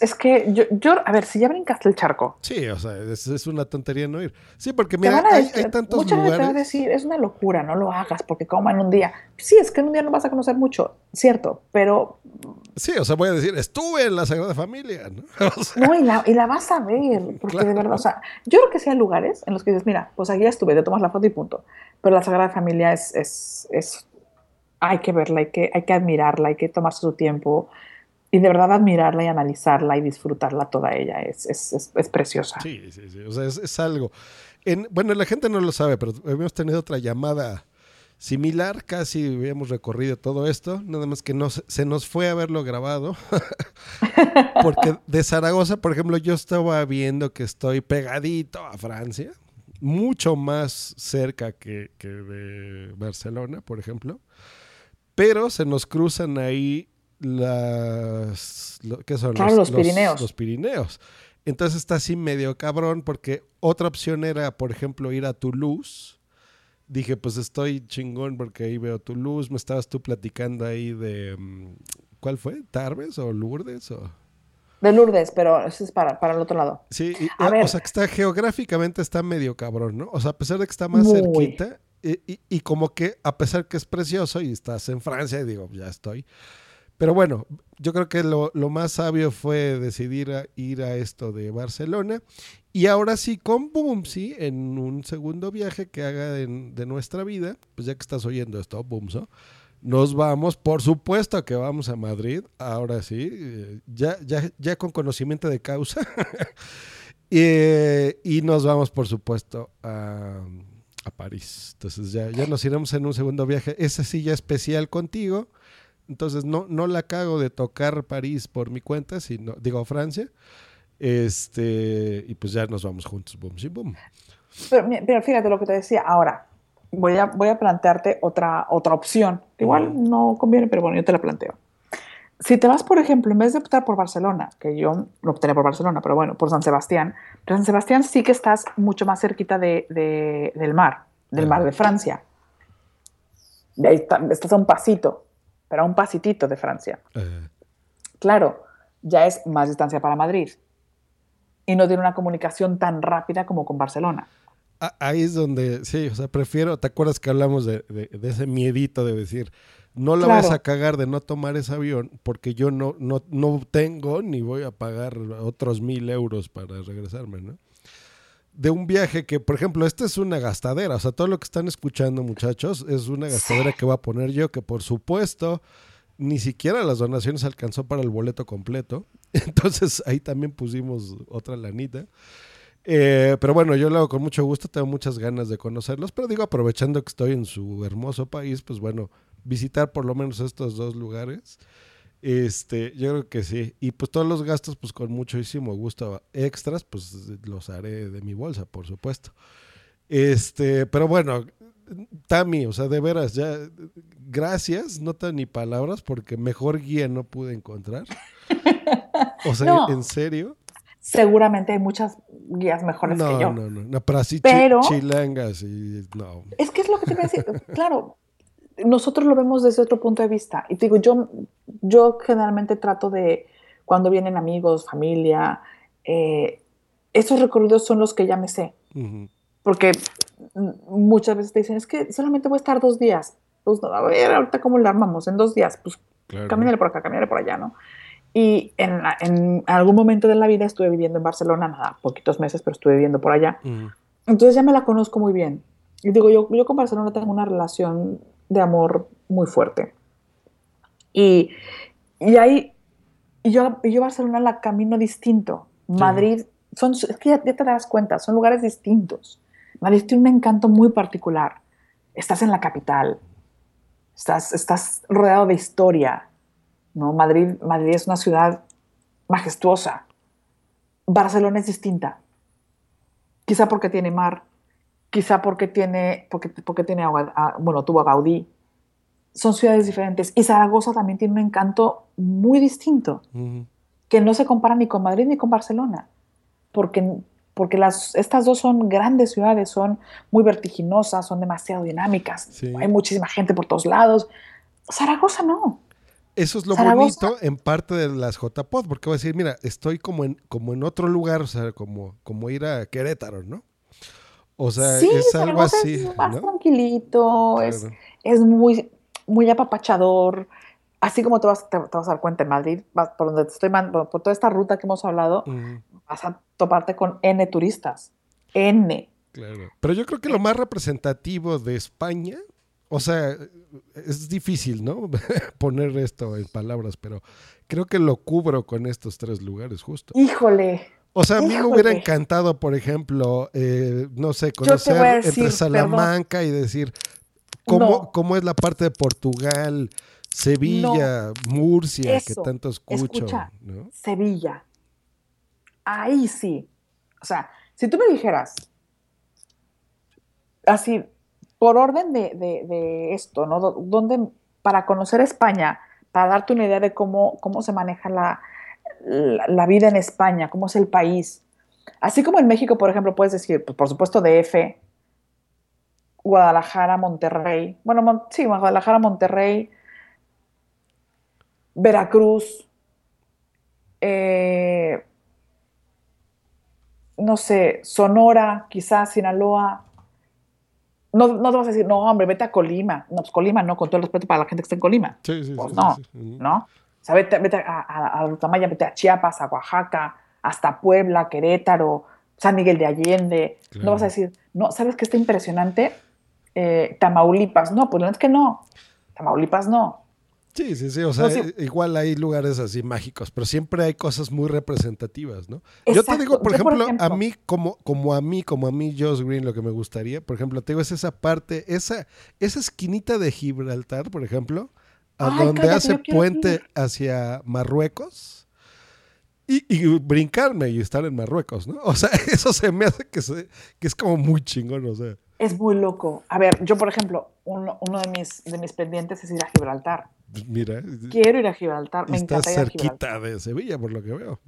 Es que yo, yo, a ver, si ya brincaste el charco. Sí, o sea, es, es una tontería no ir. Sí, porque mira, hay, decir- hay tantos mucha gente te va a lugares. decir, es una locura, no lo hagas, porque como en un día. Sí, es que en un día no vas a conocer mucho, cierto, pero Sí, o sea, voy a decir, estuve en la Sagrada Familia, ¿no? O sea, no, y la, y la vas a ver, porque Claro. de verdad, o sea, yo creo que sí hay lugares en los que dices, mira, pues aquí ya estuve, te tomas la foto y punto. Pero la Sagrada Familia es, es, es hay que verla, hay que, hay que admirarla, hay que tomarse su tiempo y de verdad admirarla y analizarla y disfrutarla toda ella, es, es, es, es preciosa. sí, sí, sí. O sea, es, algo. En, bueno, la gente no lo sabe, pero habíamos tenido otra llamada similar, casi habíamos recorrido todo esto, nada más que no, se se nos fue a haberlo grabado. Porque de Zaragoza, por ejemplo, yo estaba viendo que estoy pegadito a Francia, mucho más cerca que, que de Barcelona, por ejemplo. Pero se nos cruzan ahí las... lo- ¿Qué son? Claro, los Pirineos. Los Pirineos. Entonces está así medio cabrón porque otra opción era, por ejemplo, ir a Toulouse. Dije, pues estoy chingón porque ahí veo Toulouse. Me estabas tú platicando ahí de... mm, ¿Cuál fue? ¿Tarbes o Lourdes? O... De Lourdes, pero eso es para, para el otro lado. Sí, y- A o ver. sea que está geográficamente está medio cabrón, ¿no? O sea, a pesar de que está más Muy. cerquita, y, y- y como que a pesar que es precioso y estás en Francia, y digo, ya estoy. Pero bueno, yo creo que lo, lo más sabio fue decidir ir a esto de Barcelona. Y ahora sí, con Boomsy, en un segundo viaje que haga de, nuestra vida, pues ya que estás oyendo esto, Boomso, nos vamos, por supuesto que vamos a Madrid, ahora sí, eh, ya, ya, ya con conocimiento de causa. Eh, y nos vamos, por supuesto, a, a París. Entonces ya, ya nos iremos en un segundo viaje. Ese sí ya especial contigo. Entonces no, no la cago de tocar París por mi cuenta, sino, digo Francia. Este, y pues ya nos vamos juntos, boom, sí, boom. Pero, pero fíjate lo que te decía ahora. Voy a, voy a plantearte otra, otra opción. Igual Ujú. no conviene, pero bueno, yo te la planteo. Si te vas, por ejemplo, en vez de optar por Barcelona, que yo no optaría por Barcelona, pero bueno, por San Sebastián, pero San Sebastián sí que estás mucho más cerquita de, de- del mar, del mar de Francia. De ahí está- estás a un pasito, pero a un pasitito de Francia. Eh, Claro, ya es más distancia para Madrid y no tiene una comunicación tan rápida como con Barcelona. ahí es donde, sí, o sea, prefiero, ¿te acuerdas que hablamos de, de- de ese miedito de decir, no la Claro. vas a cagar de no tomar ese avión porque yo no, no, no tengo ni voy a pagar otros mil euros para regresarme, ¿no? De un viaje que, por ejemplo, esta es una gastadera, o sea, todo lo que están escuchando, muchachos, es una gastadera que voy a poner yo, que por supuesto, ni siquiera las donaciones alcanzó para el boleto completo. Entonces ahí también pusimos otra lanita. Eh, pero bueno, yo lo hago con mucho gusto, tengo muchas ganas de conocerlos, pero digo, aprovechando que estoy en su hermoso país, pues bueno, visitar por lo menos estos dos lugares. Este, yo creo que sí. Y pues todos los gastos, pues con muchísimo gusto extras, pues los haré de mi bolsa, por supuesto. Este, pero bueno, Tami, o sea, de veras, ya, gracias, no te ni palabras, porque mejor guía no pude encontrar. O sea, No. en serio. Seguramente hay muchas guías mejores No, que yo. no, no, no, pero así Pero- chilangas y no. Es que es lo que te voy a decir. claro, nosotros lo vemos desde otro punto de vista. Y digo, yo, yo generalmente trato de, cuando vienen amigos, familia, eh, esos recorridos son los que ya me sé. Ujú. Porque mm, muchas veces te dicen, es que solamente voy a estar dos días. Pues, a ver, ahorita cómo lo armamos en dos días. Pues Claro. camínale por acá, camínale por allá, ¿no? Y en, la- en algún momento de la vida estuve viviendo en Barcelona, nada, poquitos meses, pero estuve viviendo por allá. Ujú. Entonces ya me la conozco muy bien. Y digo, yo, yo con Barcelona tengo una relación de amor muy fuerte. Y, y ahí, yo, yo Barcelona la camino distinto. Madrid, son, es que ya, ya te das cuenta, son lugares distintos. Madrid tiene un encanto muy particular. Estás en la capital, estás, estás rodeado de historia. ¿no? Madrid, Madrid es una ciudad majestuosa. Barcelona es distinta. Quizá porque tiene mar, quizá porque tiene, porque, porque tiene agua, ah, bueno, tuvo a Gaudí. Son ciudades diferentes. Y Zaragoza también tiene un encanto muy distinto, que no se compara ni con Madrid ni con Barcelona. Porque porque las, estas dos son grandes ciudades, son muy vertiginosas, son demasiado dinámicas, Sí. hay muchísima gente por todos lados. Zaragoza no. Eso es lo Zaragoza. bonito en parte de las JPod, porque voy a decir, mira, estoy como en, como en otro lugar, o sea, como, como ir a Querétaro, ¿no? O sea, sí, es algo así, es más ¿no? tranquilito, es, Claro. es muy, muy apapachador. Así como te vas, te, te vas a dar cuenta en Madrid, vas por donde te estoy por, por toda esta ruta que hemos hablado, vas a toparte con N turistas. N. claro. Pero yo creo que lo más representativo de España, o sea, es difícil, ¿no? Poner esto en palabras, pero creo que lo cubro con estos tres lugares justo. Híjole. O sea, a mí me hubiera encantado, por ejemplo, eh, no sé, conocer decir, entre Salamanca y decir cómo, No. cómo es la parte de Portugal, Sevilla, Murcia, que tanto escucho. Escucha. ¿no? Sevilla. Ahí sí. O sea, si tú me dijeras, así, por orden de, de- de esto, ¿no? Do- ¿Dónde, para conocer España, para darte una idea de cómo, cómo se maneja la, la, la vida en España, cómo es el país. Así como en México, por ejemplo, puedes decir, pues, por supuesto, DF, Guadalajara, Monterrey. Bueno, Mon- sí, Guadalajara, Monterrey, Veracruz, eh, no sé, Sonora, quizás Sinaloa. No, no te vas a decir, no, hombre, vete a Colima. No, pues Colima no, con todo el respeto para la gente que está en Colima. Sí, sí, Pues sí, no. ¿no? O sea, vete, vete a, a, a Rutamaya, vete a Chiapas, a Oaxaca, hasta Puebla, Querétaro, San Miguel de Allende. Claro. No vas a decir, no, ¿sabes qué está impresionante? Eh, Tamaulipas. No, pues no es que no. Tamaulipas no. Sí, sí, sí. O sea, No, sí. eh, igual hay lugares así mágicos, pero siempre hay cosas muy representativas, ¿no? Yo te digo, por Yo, por ejemplo, a mí, como, como a mí, como a mí, Josh Green, lo que me gustaría, por ejemplo, te digo, es esa parte, esa, esa esquinita de Gibraltar, por ejemplo, a Ay, donde cállate, hace puente ir. hacia Marruecos. Y, y brincarme y estar en Marruecos, ¿no? O sea, eso se me hace que, se- que es como muy chingón, o sea. Es muy loco. A ver, yo, por ejemplo, uno, uno de, mis, de mis pendientes es ir a Gibraltar. pues Mira, Quiero ir a Gibraltar. Me está encanta ir a Gibraltar. cerquita de Sevilla, por lo que veo.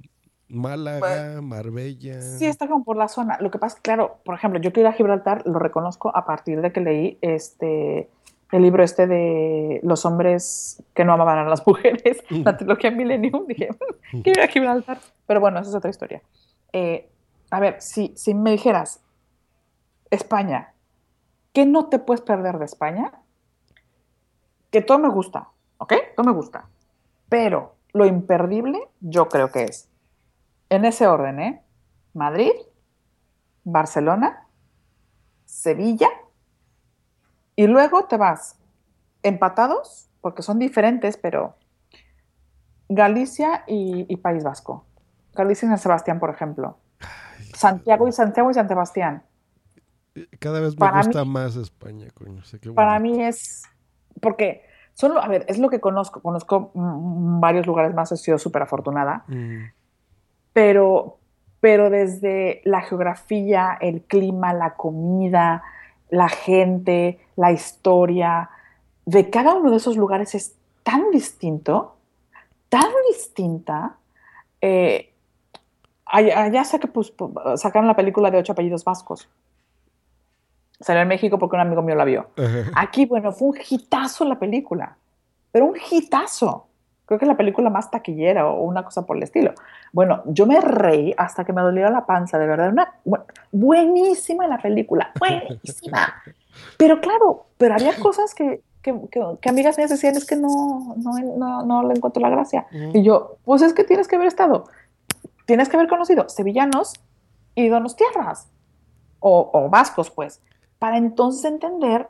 Málaga, Marbella. Sí, está como por la zona. Lo que pasa es que, claro, por ejemplo, yo quiero ir a Gibraltar, lo reconozco a partir de que leí este el libro este de los hombres que no amaban a las mujeres, la trilogía Millennium, dije, quiero ir a Gibraltar. Pero bueno, esa es otra historia. Eh, a ver, si, si me dijeras, España, ¿qué no te puedes perder de España? Que todo me gusta, ¿ok? Todo me gusta. Pero lo imperdible, yo creo que es, en ese orden, ¿eh? Madrid, Barcelona, Sevilla, y luego te vas empatados, porque son diferentes, pero Galicia y, y País Vasco. Galicia y San Sebastián, por ejemplo. Santiago y Santiago y San Sebastián. Cada vez me Para gusta mí- más España, coño. qué Para mí es, porque son, a ver, es lo que conozco. Conozco mm, varios lugares más, he sido súper afortunada. Mm, pero, pero desde la geografía, el clima, la comida, la gente, la historia, de cada uno de esos lugares es tan distinto, tan distinta. Eh, allá, allá sé que pues, pu- sacaron la película de ocho apellidos vascos. Salió en México porque un amigo mío la vio. Aquí, bueno, fue un hitazo la película, pero un hitazo. Creo que es la película más taquillera o una cosa por el estilo. Bueno, yo me reí hasta que me dolió la panza, de verdad. Una, bu- buenísima la película, buenísima. Pero claro, pero había cosas que, que, que- que amigas mías decían, es que no, no, no, no le encuentro la gracia. Y yo, pues es que tienes que haber estado, tienes que haber conocido sevillanos y donostiarras, o, o vascos, pues, para entonces entender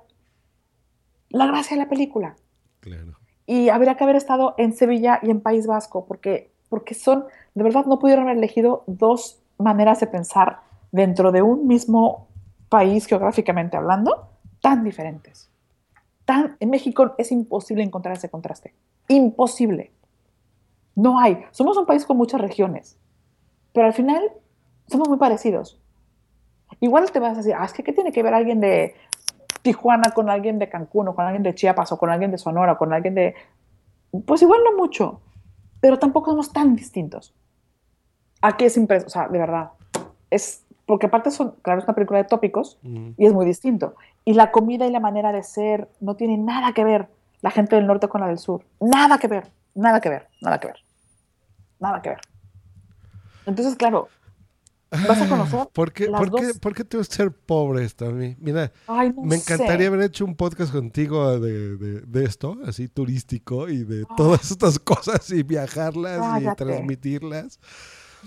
la gracia de la película. Claro. Y habría que haber estado en Sevilla y en País Vasco, porque, porque son, de verdad, no pudieron haber elegido dos maneras de pensar dentro de un mismo país geográficamente hablando, tan diferentes. Tan, en México es imposible encontrar ese contraste. Imposible. No hay. Somos un país con muchas regiones, pero al final somos muy parecidos. Igual te vas a decir, ah, que ¿qué tiene que ver alguien de Tijuana con alguien de Cancún o con alguien de Chiapas o con alguien de Sonora o con alguien de... Pues igual no mucho, pero tampoco somos tan distintos. Aquí es impresionante, o sea, de verdad, es porque aparte son, claro, es una película de tópicos Ujú. y es muy distinto. Y la comida y la manera de ser no tiene nada que ver la gente del norte con la del sur. Nada que ver, nada que ver, nada que ver. Nada que ver. Entonces, claro, vas a conocer ¿Por qué, las por, qué, dos- por qué tengo que ser pobre esto a mí? Mira, Ay, no me encantaría sé. haber hecho un podcast contigo de, de- de esto, así turístico, y de todas estas cosas, y viajarlas y transmitirlas.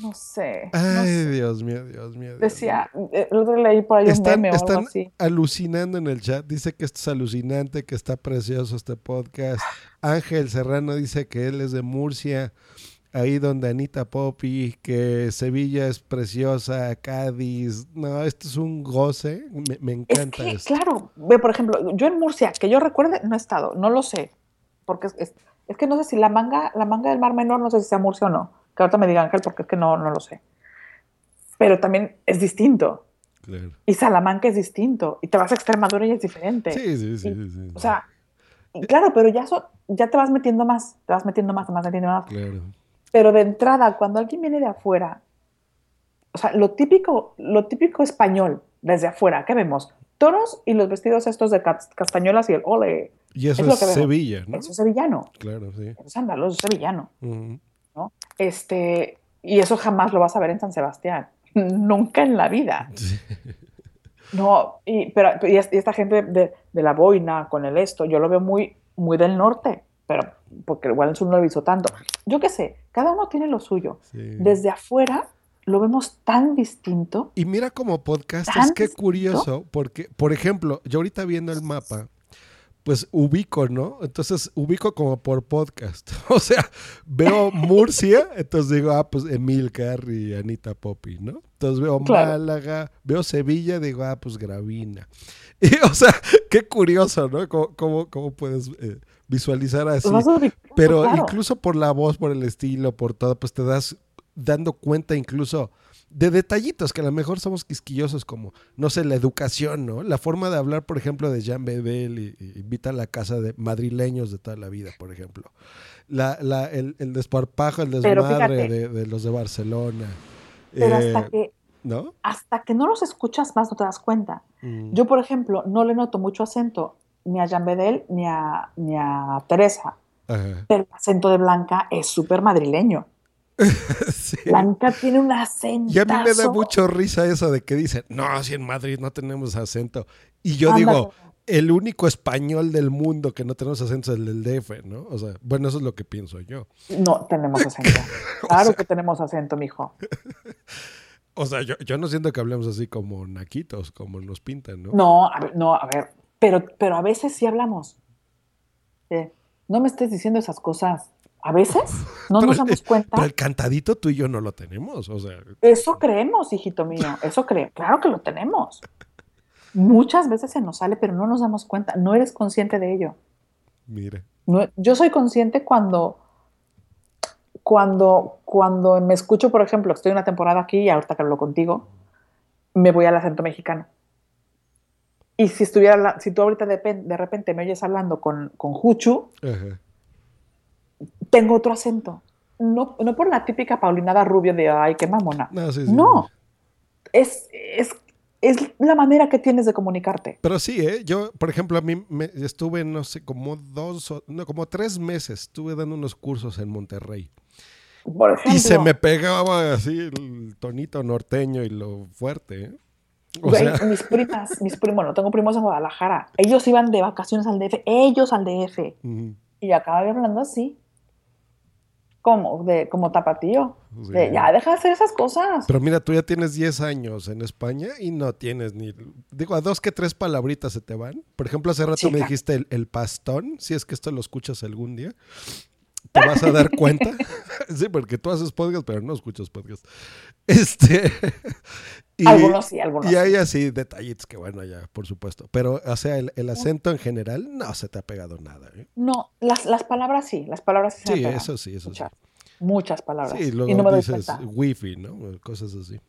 No sé. Ay, no sé. Dios mío, Dios mío. Dios Decía, eh, el otro leí por ahí un Están, meme o algo están así. alucinando en el chat. Dice que esto es alucinante, que está precioso este podcast. Ángel Serrano dice que él es de Murcia, ahí donde Anita Poppy, que Sevilla es preciosa, Cádiz. No, esto es un goce. Me, me Es encanta que, claro, ve, por ejemplo, yo en Murcia, que yo recuerde, no he estado, no lo sé, porque es, es- es que no sé si la manga, la manga del Mar Menor, no sé si sea Murcia o no, que ahorita me diga Ángel, porque es que no, no lo sé. Pero también es distinto, Claro. y Salamanca es distinto, y te vas a Extremadura y es diferente. Sí, sí, sí. Y- sí, sí. O sea, claro, pero ya, so- ya te vas metiendo más, te vas metiendo más, te vas metiendo más. Claro. Pero de entrada, cuando alguien viene de afuera, o sea, lo típico, lo típico español desde afuera, ¿qué vemos? Toros y los vestidos estos de cas- castañuelas y el ole. Y eso Es lo que. Sevilla, ¿no? Eso es sevillano. Claro, sí. Eso es andaluz, es sevillano. Este, y eso jamás lo vas a ver en San Sebastián. Nunca en la vida. Sí. No, y, pero, y es- y esta gente de, de la boina con el esto, yo lo veo muy, muy del norte, pero porque igual en sur no lo he visto tanto. Yo qué sé, cada uno tiene lo suyo. Sí. Desde afuera lo vemos tan distinto. Y mira como podcast, es ¿Tan que curioso, porque, por ejemplo, yo ahorita viendo el mapa, pues ubico, ¿no? Entonces ubico como por podcast. O sea, veo Murcia, entonces digo, ah, pues Emilcar y Anita Poppy, ¿no? Entonces veo Claro. Málaga, veo Sevilla, digo, ah, pues Gravina. Y, o sea, qué curioso, ¿no? ¿Cómo, cómo, cómo puedes eh, visualizar así? Vas ubicando, Pero claro. incluso por la voz, por el estilo, por todo, pues te das dando cuenta incluso de detallitos que a lo mejor somos quisquillosos como, no sé, la educación, ¿no? La forma de hablar, por ejemplo, de Jean Bedel y, y invita a la casa de madrileños de toda la vida, por ejemplo. La, la, el, el desparpajo, el desmadre de, de los de Barcelona. Pero Eh, hasta que, ¿No? hasta que no los escuchas más no te das cuenta. Mm, Yo, por ejemplo, no le noto mucho acento ni a Jean Bedel ni a, ni a Teresa, ajá. pero el acento de Blanca es súper madrileño. Sí. Blanca tiene un acento. Y a mí me da mucho risa eso de que dicen, no, si en Madrid no tenemos acento. Y yo Ándale. digo, el único español del mundo que no tenemos acento es el del DF, ¿no? O sea, bueno, eso es lo que pienso yo. No, tenemos acento. Claro sea- que tenemos acento, mijo. O sea, yo, yo no siento que hablemos así como naquitos, como nos pintan, ¿no? No, a ver, no, a ver. Pero, pero a veces sí hablamos. Eh, no me estés diciendo esas cosas. A veces no Pero nos damos cuenta. Pero el cantadito tú y yo no lo tenemos, o sea, Eso creemos, hijito mío. Eso creemos. Claro que lo tenemos. Muchas veces se nos sale, pero no nos damos cuenta. No eres consciente de ello. mira. No- yo soy consciente cuando, cuando, cuando me escucho, por ejemplo, estoy una temporada aquí y ahorita que hablo contigo, me voy al acento mexicano. Y si estuviera, si tú ahorita de, de repente me oyes hablando con, con Juchu, Ajá. tengo otro acento. No, no por la típica paulinada rubio de, ay, qué mamona. No, sí, sí. No, es, es, es la manera que tienes de comunicarte. Pero sí, ¿eh? Yo, por ejemplo, a mí me estuve, no sé, como dos, no, como tres meses, estuve dando unos cursos en Monterrey. Por ejemplo, Y se me pegaba así el tonito norteño y lo fuerte, ¿eh? Güey, sea, mis primas, mis primos, no tengo primos en Guadalajara. Ellos iban de vacaciones al DF, ellos al DF. ujú, Y yo acababa hablando así. Como, de, como tapatío. Sí. De, ya, deja de hacer esas cosas. pero mira, tú ya tienes 10 años en España y no tienes ni, digo, a dos que tres palabritas se te van. Por ejemplo, hace rato me dijiste el, el pastón, si es que esto lo escuchas algún día, te vas a dar cuenta. sí, porque tú haces podcast, pero no escuchas podcast. Este... y- algunos sí, algunos Y hay así detallitos que, bueno, ya, por supuesto. Pero, o sea, el, el acento en general no se te ha pegado nada. ¿eh? No, las, las palabras sí, las palabras sí. se Sí, eso sí, eso muchas, sí. muchas palabras. Sí, y luego no me dices wifi, ¿no? Cosas así.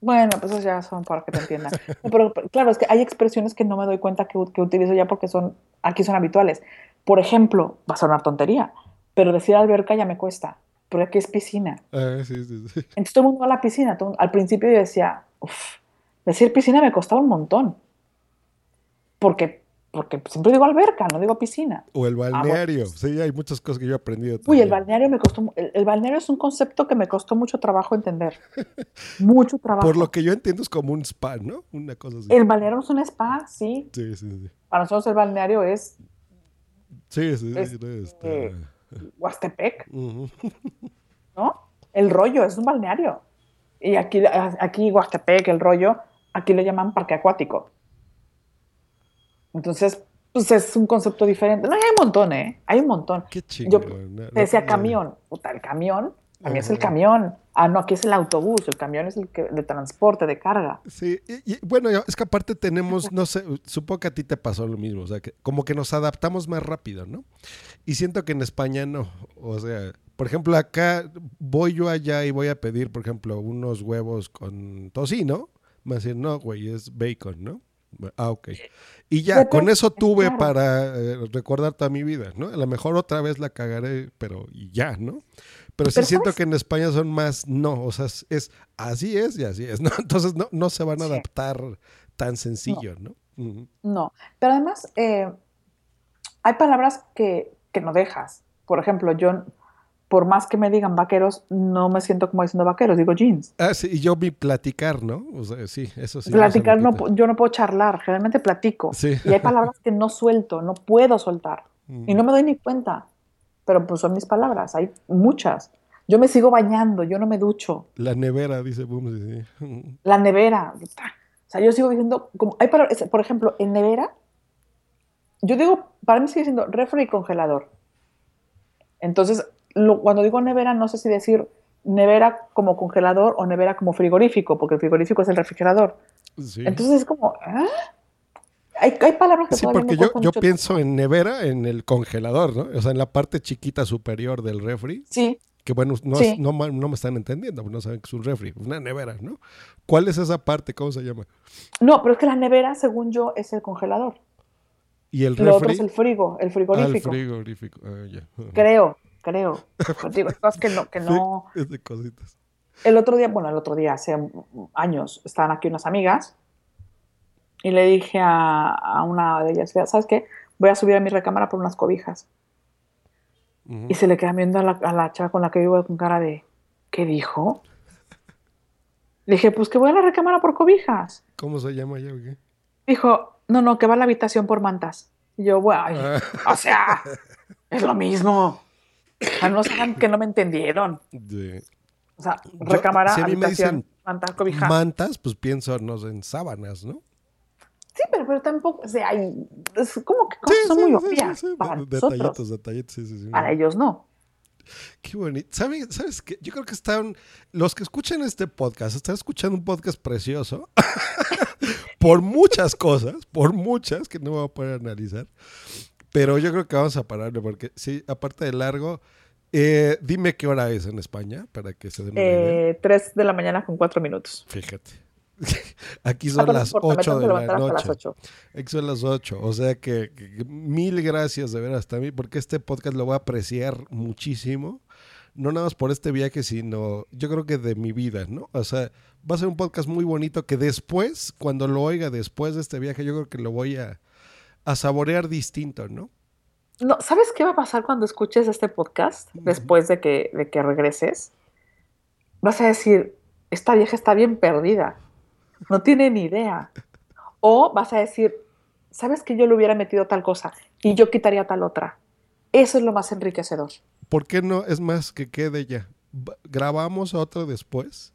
Bueno, pues esos ya son para que te entiendan. Pero, claro, es que hay expresiones que no me doy cuenta que, que utilizo ya porque son, aquí son habituales. Por ejemplo, va a sonar tontería, pero decir alberca ya me cuesta, porque aquí es piscina. Ah, sí, sí, sí. Entonces todo el mundo va a la piscina. todo- al principio yo decía, uff, Decir piscina me costaba un montón. Porque, porque siempre digo alberca, no digo piscina. O el bueno, balneario. Sí, hay muchas cosas que yo he aprendido. Uy, el balneario me costó. El, el balneario es un concepto que me costó mucho trabajo entender. Mucho trabajo. Por lo que yo entiendo es como un spa, ¿no? Una cosa así. El balneario es un spa, sí. Sí, sí, sí. Para nosotros el balneario es Sí, sí, sí, Este, no, está- Huastepec. ¿no? El rollo es un balneario. Y aquí, aquí Huastepec, el rollo, aquí le llaman parque acuático. Entonces, pues es un concepto diferente. No, hay un montón, ¿eh? Hay un montón. Qué Yo no, decía no, camión. Puta, el camión, también es el camión. Ah, no, aquí es el autobús. El camión es el que, de transporte, de carga. Sí, y, y, bueno, es que aparte tenemos, no sé, supongo que a ti te pasó lo mismo, o sea, que como que nos adaptamos más rápido, ¿no? Y siento que en España no, o sea, por ejemplo, acá voy yo allá y voy a pedir, por ejemplo, unos huevos con tocino, me decir, no, güey, es bacon, ¿no? Ah, ok. Y ya, con eso tuve claro. para eh, recordar toda mi vida, ¿no? A lo mejor otra vez la cagaré, pero ya, ¿no? Pero sí Pero siento ¿sabes? que en España son más, no, o sea, es, así es y así es, ¿no? Entonces no, no se van a Sí. adaptar tan sencillo, ¿no? No, pero además eh, hay palabras que, que no dejas. Por ejemplo, yo, por más que me digan vaqueros, no me siento como diciendo vaqueros, digo jeans. Ah, sí, y yo vi platicar, ¿no? O sea, sí, eso sí. Platicar, no, yo no puedo charlar, generalmente platico. Sí. Y hay palabras que no suelto, no puedo soltar. Y no me doy ni cuenta. Pero pues son mis palabras, hay muchas. Yo me sigo bañando, yo no me ducho. La nevera, dice sí. La nevera. O sea, yo sigo diciendo, como hay palabras, por ejemplo, en nevera, yo digo, para mí sigue siendo refri y congelador. Entonces, lo- cuando digo nevera, no sé si decir nevera como congelador o nevera como frigorífico, porque el frigorífico es el refrigerador. Sí. Entonces es como, ¿ah? Hay, hay palabras que Sí, porque yo, yo pienso en nevera, en el congelador, ¿no? O sea, en la parte chiquita superior del refri, Sí, que bueno, no, Sí. no, no me están entendiendo, no saben que es un refri, una nevera, ¿no? ¿Cuál es esa parte? ¿Cómo se llama? no, pero es que la nevera, según yo, es el congelador. Y el Lo otro refri. es el frigo, el Ah, el frigorífico. frigorífico. Ah, ya. Creo, creo. Pues digo, cosas que no, que Sí, no. es de cositas. El otro día, bueno, el otro día, hace años, estaban aquí unas amigas y le dije a, a una de ellas, ¿sabes qué? Voy a subir a mi recámara por unas cobijas. Y se le queda viendo a la, a la chava con la que vivo con cara de, ¿qué dijo? Le dije, pues que voy a la recámara por cobijas. ¿Cómo se llama ya? o qué? Dijo, no, no, que va a la habitación por mantas. Y yo, bueno, Ah. o sea, es lo mismo. O sea, no saben que no me entendieron. O sea, Yo- recámara, si a mí me habitación, dicen mantas, cobijas. mantas, pues pienso, no sé, en sábanas, ¿no? Sí, pero, pero tampoco, o sea, hay, es como que Sí, cosas son sí, muy obvias sí, para Detallitos, nosotros. detallitos, sí, sí, sí. Para ellos no. Qué bonito. ¿Sabe- ¿Sabes qué? Yo creo que están. Los que escuchan este podcast están escuchando un podcast precioso. por muchas cosas, por muchas que no voy a poder analizar. Pero yo creo que vamos a pararle porque, sí, aparte de largo, eh, dime qué hora es en España para que se den una idea. Eh, 3 de la mañana con 4 minutos. Fíjate. Aquí son las importa, me 8 tengo de la noche. las 8. Aquí son las 8. O sea que mil gracias de veras también, porque este podcast lo voy a apreciar muchísimo. No nada más por este viaje, sino yo creo que de mi vida, ¿no? O sea, va a ser un podcast muy bonito que después, cuando lo oiga después de este viaje, yo creo que lo voy a, a saborear distinto, ¿no? No, ¿Sabes qué va a pasar cuando escuches este podcast después de que, de que regreses? Vas a decir, esta vieja está bien perdida, no tiene ni idea. O vas a decir, ¿sabes que yo le hubiera metido tal cosa y yo quitaría tal otra? Eso es lo más enriquecedor. ¿Por qué no? Es más que quede ya. Grabamos otro después.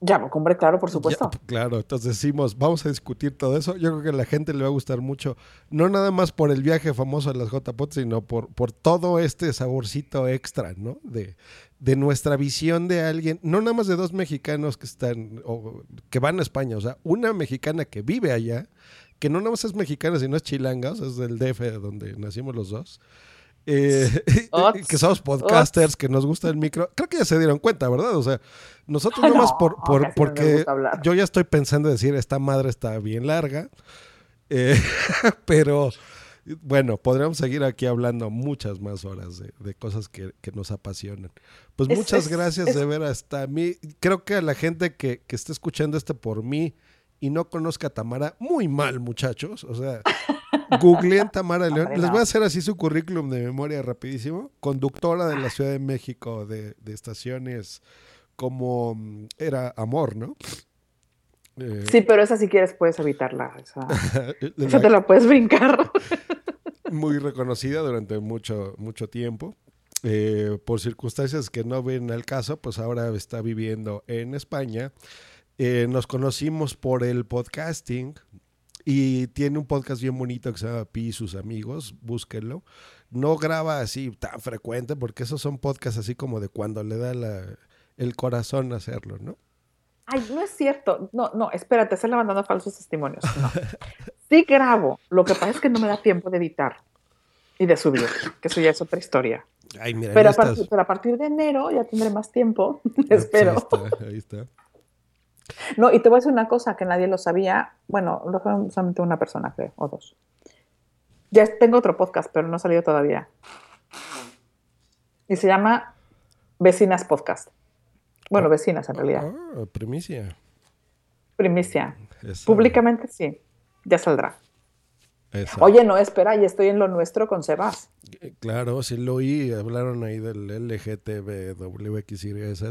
Ya, hombre, claro, por supuesto. Ya, claro, entonces decimos, vamos a discutir todo eso. Yo creo que a la gente le va a gustar mucho, no nada más por el viaje famoso a las JPOT, sino por, por todo este saborcito extra, ¿no? De, de nuestra visión de alguien, no nada más de dos mexicanos que están, o que van a España, o sea, una mexicana que vive allá, que no nada más es mexicana, sino es chilanga, o sea, es del DF donde nacimos los dos. Eh, Ots, que somos podcasters, que nos gusta el micro. Creo que ya se dieron cuenta, ¿verdad? O sea, nosotros nomás no, por, por- no nos porque hablar. yo ya estoy pensando decir, esta madre está bien larga. Eh, pero bueno, podríamos seguir aquí hablando muchas más horas de, de cosas que, que nos apasionan. Pues Es- muchas es- gracias es- de ver hasta mí. Creo que a la gente que, que está escuchando esto por mí y no conozca a Tamara, muy mal, muchachos. O sea, googleen Tamara León. Les voy a hacer así su currículum de memoria rapidísimo. Conductora de la Ciudad de México de, de estaciones como mm, era Amor, ¿no? Eh, Sí, pero esa si quieres puedes evitarla. Esa, la- esa te la puedes brincar. muy reconocida durante mucho, mucho tiempo. Eh, por circunstancias que no ven al caso, pues ahora está viviendo en España. Eh, nos conocimos por el podcasting y tiene un podcast bien bonito que se llama Pi y sus amigos, búsquenlo. No graba así tan frecuente porque esos son podcasts así como de cuando le da la- el corazón hacerlo, ¿no? Ay, no es cierto. No, no, espérate, estoy levantando falsos testimonios. No. Sí grabo. Lo que pasa es que no me da tiempo de editar y de subir, que eso ya es otra historia. Ay, mira, Pero a, partir, estás. pero a partir de enero ya tendré más tiempo, Ahí espero. está, ahí está. No, y te voy a decir una cosa que nadie lo sabía. Bueno, lo sabe solamente una persona, creo, o dos. Ya tengo otro podcast, pero no ha salido todavía. Y se llama Vecinas Podcast. Bueno, vecinas en realidad. Ah, primicia. Primicia. Esa- Públicamente sí. Ya saldrá. esa. Oye, no, espera, y estoy en lo nuestro con Sebas. Eh, Claro, sí lo oí, hablaron ahí del LGTBWXYZ.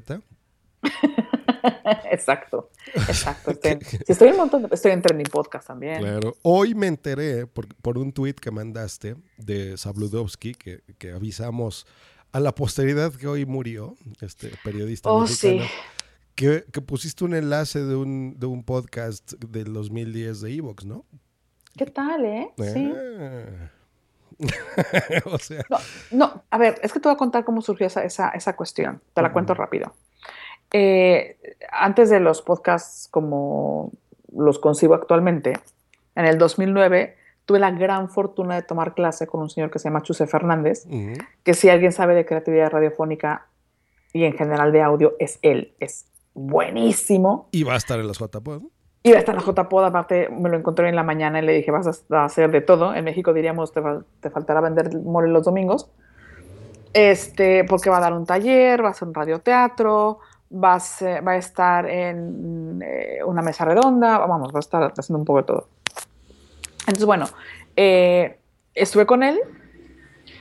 exacto, exacto. Estoy sí, estoy en un montón, de- estoy en Trending Podcast también. Claro. Hoy me enteré por, por un tuit que mandaste de Sabludowski, que, que avisamos a la posteridad que hoy murió, este periodista Oh, mexicano, sí. que, que pusiste un enlace de un, de un podcast del 2010 de Evox, ¿no? ¿Qué tal, eh? Sí. Ah. o sea, No, no, a ver, es que te voy a contar cómo surgió esa, esa, esa cuestión. Te la cuento rápido. Eh, antes de los podcasts como los concibo actualmente, en el 2009 tuve la gran fortuna de tomar clase con un señor que se llama Chuse Fernández, ujú, que si alguien sabe de creatividad radiofónica y en general de audio, es él. Es buenísimo. y va a estar en las JPod. ¿no? Iba a estar en la JPod, aparte me lo encontré en la mañana y le dije, vas a hacer de todo. En México diríamos, te, te faltará vender mole los domingos. Este, porque va a dar un taller, va a hacer un radioteatro, va a, ser- va a estar en eh, una mesa redonda, vamos, va a estar haciendo un poco de todo. Entonces, bueno, eh, estuve con él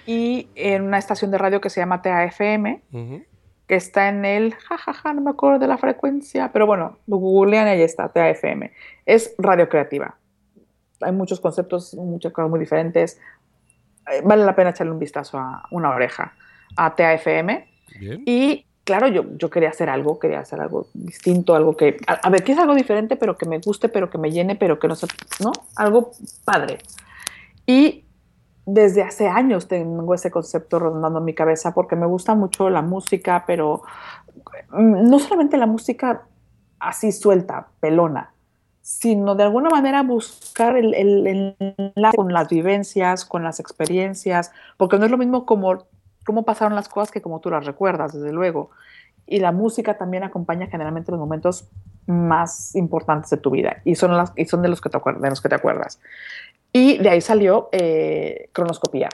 y en una estación de radio que se llama TAFM, Ujú. que está en el, jajaja, no me acuerdo de la frecuencia, pero bueno, lo googlean y ahí está, TAFM. Es radio creativa. Hay muchos conceptos, muchas cosas muy diferentes. Eh, Vale la pena echarle un vistazo a una oreja a TAFM. Bien. Y claro, yo, yo quería hacer algo, quería hacer algo distinto, algo que, a, ver, que es algo diferente, pero que me guste, pero que me llene, pero que no sé, ¿no? Algo padre. Y desde hace años tengo ese concepto rondando mi cabeza porque me gusta mucho la música, pero mm, no solamente la música así suelta, pelona, sino de alguna manera buscar el, el, con las vivencias, con las experiencias, porque no es lo mismo como cómo pasaron las cosas que como tú las recuerdas, desde luego. Y la música también acompaña generalmente los momentos más importantes de tu vida y son, las, y son de, los que te de los que te acuerdas. Y de ahí salió eh, Cronoscopía.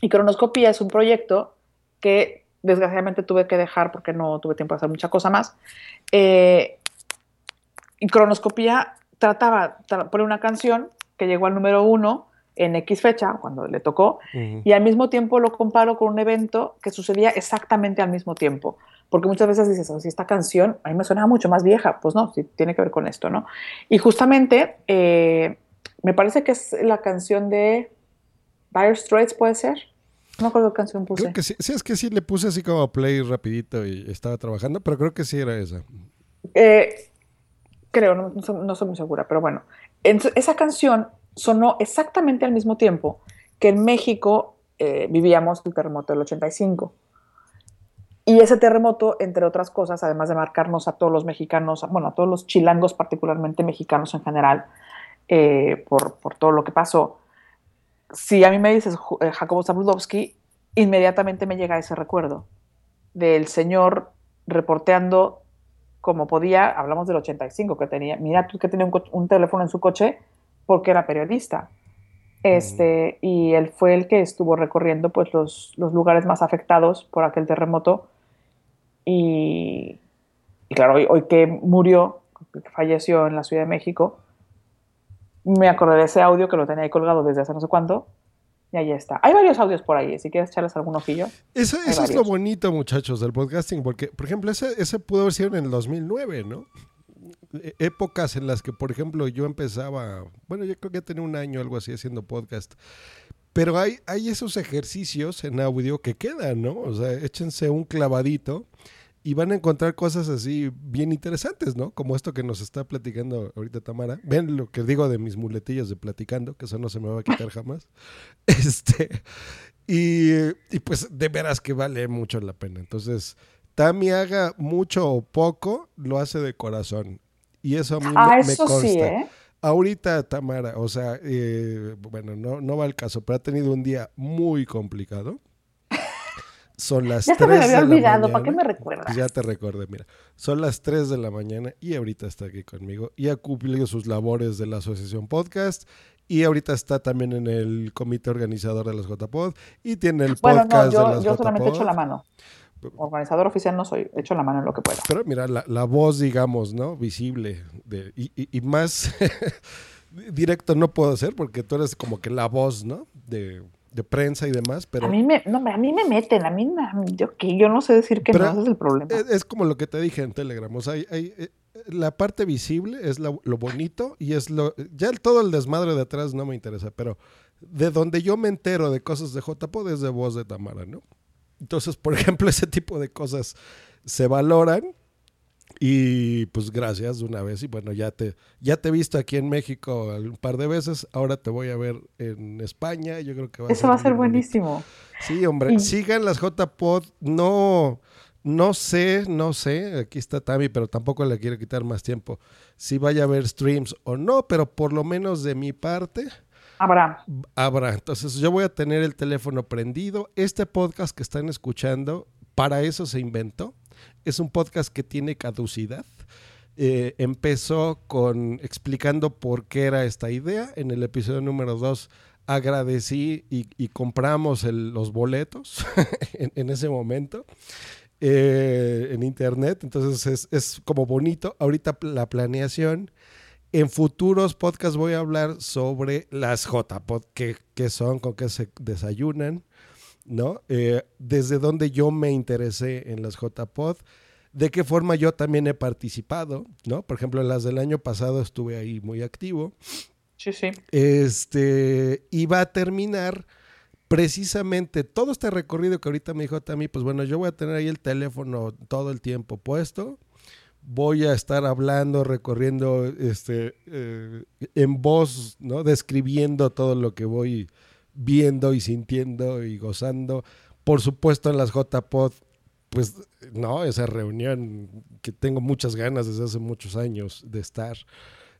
Y Cronoscopía es un proyecto que desgraciadamente tuve que dejar porque no tuve tiempo de hacer mucha cosa más. Eh, y Cronoscopía trataba de poner una canción que llegó al número uno en X fecha, cuando le tocó, Ujú. y al mismo tiempo lo comparo con un evento que sucedía exactamente al mismo tiempo. Porque muchas veces dices, "Oh, si esta canción a mí me suena mucho más vieja. Pues no, sí, tiene que ver con esto, ¿no? Y justamente eh, me parece que es la canción de Dire Straits, ¿puede ser? No me acuerdo qué canción puse. Creo que sí, sí, es que sí le puse así como play rapidito y estaba trabajando, pero creo que sí era esa. Eh, creo, no, no soy, no soy muy segura, pero bueno. En- esa canción sonó exactamente al mismo tiempo que en México eh, vivíamos el terremoto del 85. Y ese terremoto, entre otras cosas, además de marcarnos a todos los mexicanos, bueno, a todos los chilangos, particularmente mexicanos en general, eh, por, por todo lo que pasó, si a mí me dices eh, Jacobo Zabludowski, inmediatamente me llega ese recuerdo del señor reporteando como podía, hablamos del 85 que tenía, mira tú que tenía un teléfono en su coche porque era periodista. Este, Y él fue el que estuvo recorriendo pues, los, los lugares más afectados por aquel terremoto. Y, y claro, hoy, hoy que murió, que falleció en la Ciudad de México, me acordé de ese audio que lo tenía ahí colgado desde hace no sé cuándo. Y ahí está. Hay varios audios por ahí, si quieres echarles algún ojillo. Eso, eso es lo bonito, muchachos, del podcasting, porque, por ejemplo, ese, ese pudo haber sido en el 2009, ¿no? Épocas en las que, por ejemplo, yo empezaba, bueno, yo creo que tenía un año algo así haciendo podcast, pero hay, hay esos ejercicios en audio que quedan, ¿no? O sea, échense un clavadito y van a encontrar cosas así bien interesantes, ¿no? Como esto que nos está platicando ahorita Tamara. Ven lo que digo de mis muletillas de platicando, que eso no se me va a quitar jamás. Este, y, y pues de veras que vale mucho la pena. Entonces, Tami haga mucho o poco, lo hace de corazón. Y eso a mí Ah, me, me eso consta. sí, ¿eh? Ahorita Tamara, o sea, eh, bueno, no, no va al caso, pero ha tenido un día muy complicado. Son las Ya se 3 me había de olvidado, ¿para qué me recuerdas? Ya te recordé, mira. Son las 3 de la mañana y ahorita está aquí conmigo y ha cumplido sus labores de la Asociación Podcast y ahorita está también en el comité organizador de los JPod y tiene el Bueno, podcast no, de yo, las yo solamente echo la mano. Organizador oficial no soy, echo la mano en lo que pueda. Pero mira, la, la voz, digamos, ¿no? Visible. De, y, y- y más directo no puedo hacer porque tú eres como que la voz, ¿no? De, de prensa y demás, pero A mí me, no, a mí me meten, a mí, me- yo, que yo no sé decir que no, ese es el problema. es, es como lo que te dije en Telegram. O sea, hay, hay, eh, la parte visible es la- lo bonito y es lo... Ya el, todo el desmadre de atrás no me interesa, pero de donde yo me entero de cosas de JPod es de voz de Tamara, ¿no? Entonces, por ejemplo, ese tipo de cosas se valoran y pues gracias de una vez y bueno, ya te ya te he visto aquí en México un par de veces, ahora te voy a ver en España, yo creo que va a Eso ser va a ser bonito. buenísimo. Sí, hombre, sigan las JPod, no no sé, no sé, aquí está Tami, pero tampoco le quiero quitar más tiempo. Si vaya a haber streams o no, pero por lo menos de mi parte Habrá. habrá. Entonces yo voy a tener el teléfono prendido. Este podcast que están escuchando, para eso se inventó. Es un podcast que tiene caducidad. Eh, empezó con explicando por qué era esta idea. En el episodio número 2 agradecí y, compramos los boletos en, ese momento eh, en internet. Entonces es, es como bonito. Ahorita la planeación. En futuros podcasts voy a hablar sobre las JPod, qué, qué son, con qué se desayunan, ¿no? Eh, desde dónde yo me interesé en las JPod, de qué forma yo también he participado, ¿no? Por ejemplo, en las del año pasado estuve ahí muy activo. Sí, sí. Este, y va a terminar precisamente todo este recorrido que ahorita me dijo Tami, pues bueno, yo voy a tener ahí el teléfono todo el tiempo puesto. Voy a estar hablando, recorriendo este, eh, en voz, ¿no? Describiendo todo lo que voy viendo y sintiendo y gozando. Por supuesto, en las JPod, pues, no, esa reunión que tengo muchas ganas desde hace muchos años de estar,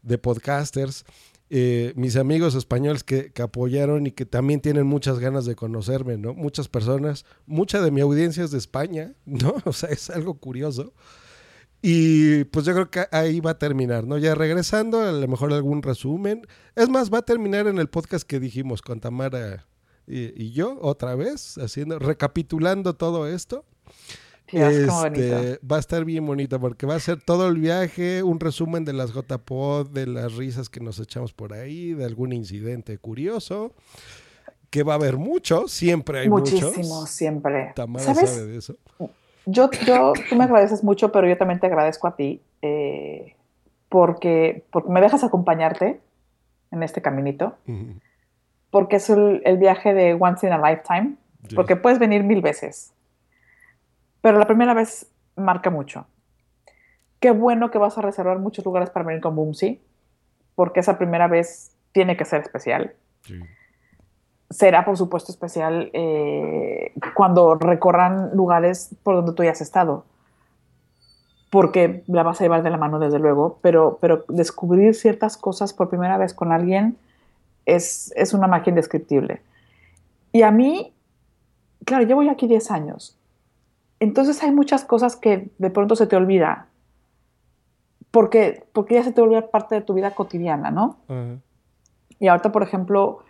de podcasters eh, mis amigos españoles que, que apoyaron y que también tienen muchas ganas de conocerme, ¿no? Muchas personas, mucha de mi audiencia es de España, ¿no? O sea, es algo curioso. Y pues yo creo que ahí va a terminar, ¿no? Ya regresando, a lo mejor algún resumen. Es más, va a terminar en el podcast que dijimos con Tamara y, y yo, otra vez, haciendo, recapitulando todo esto. Dios. Este, va a estar bien bonito porque va a ser todo el viaje, un resumen de las JPod, de las risas que nos echamos por ahí, de algún incidente curioso, que va a haber mucho, siempre hay Muchísimo, muchos. siempre. Tamara ¿Sabes? sabe de eso. Yo, yo, tú me agradeces mucho, pero yo también te agradezco a ti eh, porque, porque me dejas acompañarte en este caminito, porque es el, el viaje de once in a lifetime, porque puedes venir mil veces, pero la primera vez marca mucho. Qué bueno que vas a reservar muchos lugares para venir con Boomsy, porque esa primera vez tiene que ser especial. Sí. Será, por supuesto, especial eh, cuando recorran lugares por donde tú ya has estado. Porque la vas a llevar de la mano, desde luego, pero, pero descubrir ciertas cosas por primera vez con alguien es, es una magia indescriptible. Y a mí, claro, llevo ya aquí 10 años. Entonces hay muchas cosas que de pronto se te olvida. Porque, porque ya se te vuelve parte de tu vida cotidiana, ¿no? Y ahorita, por ejemplo,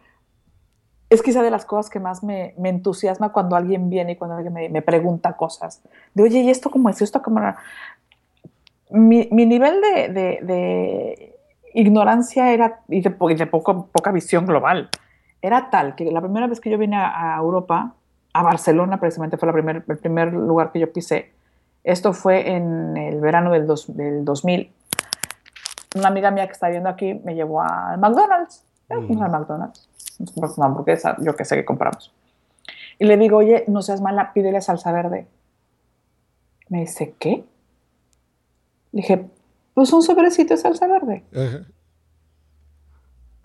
es quizá de las cosas que más me, me entusiasma cuando alguien viene y cuando alguien me, me pregunta cosas. De, oye, ¿y esto cómo es? ¿Esto cómo era?". mi, mi nivel de, de- de ignorancia era, y de, po- y de poco, poca visión global, era tal que la primera vez que yo vine a, a Europa, a Barcelona precisamente fue la primer, el primer lugar que yo pisé, esto fue en el verano del, dos- del 2000, una amiga mía que está viendo aquí me llevó al McDonald's, fuimos al McDonald's, compramos una hamburguesa, yo que sé que compramos. Y le digo, oye, no seas mala, pídele salsa verde. Me dice, ¿qué? Dije, pues un sobrecito de salsa verde. Ajá.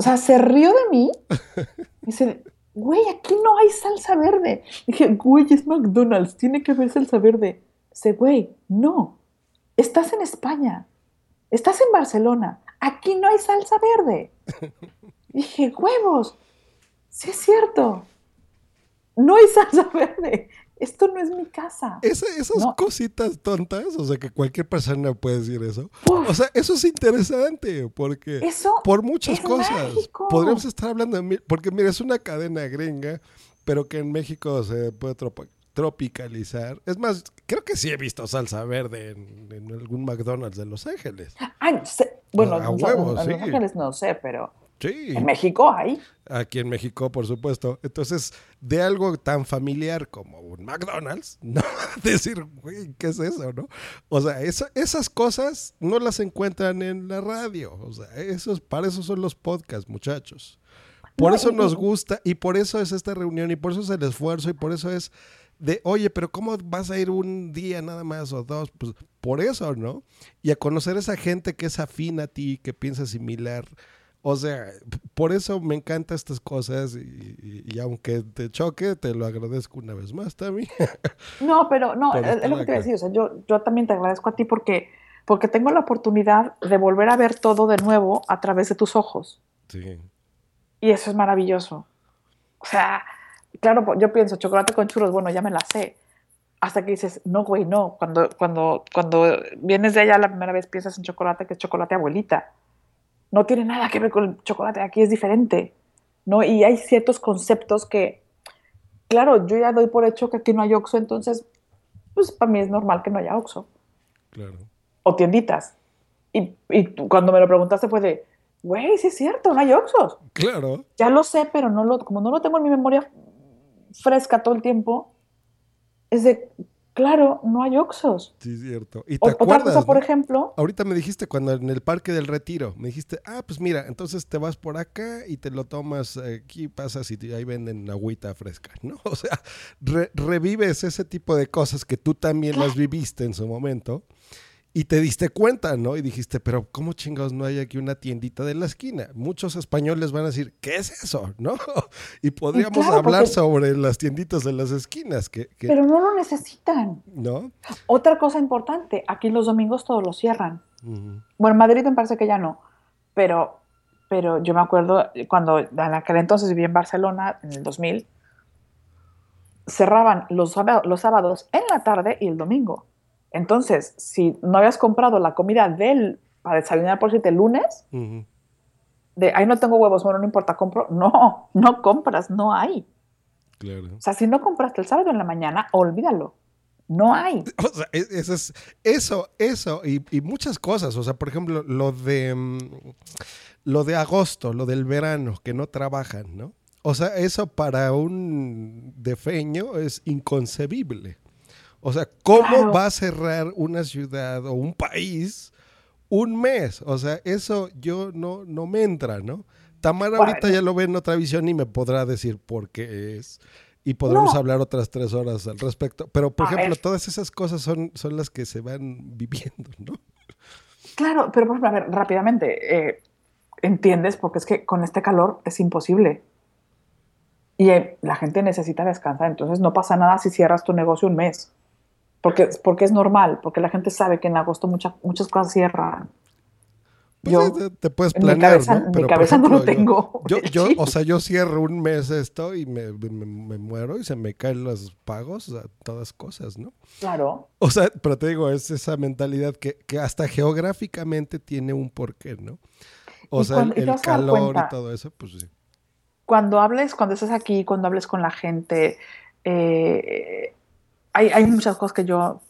O sea, se rió de mí. Dice, güey, aquí no hay salsa verde. Dije, güey, es McDonald's, tiene que haber salsa verde. Dice, güey, no. Estás en España. Estás en Barcelona. Aquí no hay salsa verde. Dije, huevos. Sí es cierto. No hay salsa verde. Esto no es mi casa. Esa- esas No. cositas tontas, o sea, que cualquier persona puede decir eso. Uf. O sea, eso es interesante, porque Eso por muchas es cosas. mágico. Podríamos estar hablando de porque mira, es una cadena gringa, pero que en México se puede tropa- tropicalizar. Es más, creo que sí he visto salsa verde en, en algún McDonald's de Los Ángeles. Ay, sé- bueno, A en- huevo, en sí. Los Ángeles no sé, pero Sí. en México hay. Aquí en México, por supuesto. Entonces, de algo tan familiar como un McDonald's, no decir, güey, ¿qué es eso, no? O sea, esas cosas no las encuentran en la radio. O sea, esos, para eso son los podcasts, muchachos. Por No, eso y- nos gusta y por eso es esta reunión y por eso es el esfuerzo y por eso es de, oye, pero ¿cómo vas a ir un día nada más o dos? Pues por eso, ¿no? Y a conocer a esa gente que es afín a ti, que piensa similar. O sea, por eso me encantan estas cosas y, aunque te choque, te lo agradezco una vez más también. No, pero no, es, lo que te iba a acá. decir. O sea, yo, yo también te agradezco a ti porque, porque tengo la oportunidad de volver a ver todo de nuevo a través de tus ojos. Sí. Y eso es maravilloso. O sea, claro, yo pienso, chocolate con churros, bueno, ya me la sé. Hasta que dices, no, güey, no. Cuando, cuando, cuando vienes de allá la primera vez piensas en chocolate, que es chocolate abuelita. No tiene nada que ver con el chocolate, aquí es diferente. ¿no? Y hay ciertos conceptos que, claro, yo ya doy por hecho que aquí no hay Oxxo, entonces, pues para mí es normal que no haya Oxxo Claro. o tienditas. Y, y cuando me lo preguntaste fue de, güey, sí es cierto, no hay Oxxos. Claro. Ya lo sé, pero no lo, como no lo tengo en mi memoria fresca todo el tiempo, es de, claro, no hay Oxxos. Sí, cierto. Y te O- Otra acuerdas, cosa, por ¿no? ejemplo, Ahorita me dijiste cuando en el Parque del Retiro, me dijiste, ah, pues mira, entonces te vas por acá y te lo tomas aquí, pasas y te- ahí venden agüita fresca, ¿no? O sea, re- revives ese tipo de cosas que tú también las viviste en su momento y te diste cuenta, ¿no? Y dijiste, pero ¿cómo chingados no hay aquí una tiendita de la esquina? Muchos españoles van a decir, ¿qué es eso? ¿No? Y podríamos claro, hablar porque- sobre las tienditas de las esquinas, que, que- pero no lo necesitan. ¿no? Otra cosa importante, aquí los domingos todos los cierran. Bueno, en Madrid me parece que ya no, pero, pero yo me acuerdo cuando en aquel entonces viví en Barcelona, en el 2000, cerraban los, los sábados en la tarde y el domingo. Entonces, si no habías comprado la comida del, para desayunar por siete el lunes, de ahí no tengo huevos, bueno, no importa, compro. No, no compras, no hay. Claro. O sea, si no compraste el sábado en la mañana, olvídalo. No hay. O sea, e- eso, es, eso, eso y, y muchas cosas. O sea, por ejemplo, lo de mm, lo de agosto, lo del verano, que no trabajan, ¿no? O sea, eso para un defeño es inconcebible. O sea, ¿cómo va a cerrar una ciudad o un país un mes? O sea, eso yo no, no me entra, ¿no? Tamara Bueno. ahorita ya lo ve en otra visión y me podrá decir por qué es. Y podremos No. hablar otras tres horas al respecto. Pero, por A ejemplo, ver. todas esas cosas son, son las que se van viviendo, ¿no? Claro, pero por ejemplo, a ver, rápidamente, eh, entiendes, porque es que con este calor es imposible. Y eh, la gente necesita descansar, entonces no pasa nada si cierras tu negocio un mes. Porque, porque es normal, porque la gente sabe que en agosto mucha- muchas cosas cierran. Pues Yo, sí, te, puedes en mi planear, cabeza- ¿no? mi Pero, por cabeza no lo ejemplo, yo- tengo Yo, yo, chip. o sea, yo cierro un mes esto y me, me- me muero y se me caen los pagos, o sea, todas cosas, ¿no? Claro. O sea, pero te digo, es esa mentalidad que, que hasta geográficamente tiene un porqué, ¿no? O Y sea, cuando- y el, el calor y cuenta. todo eso, pues sí. Cuando hables, cuando estés aquí, cuando hables con la gente, eh, hay, hay muchas cosas que yo,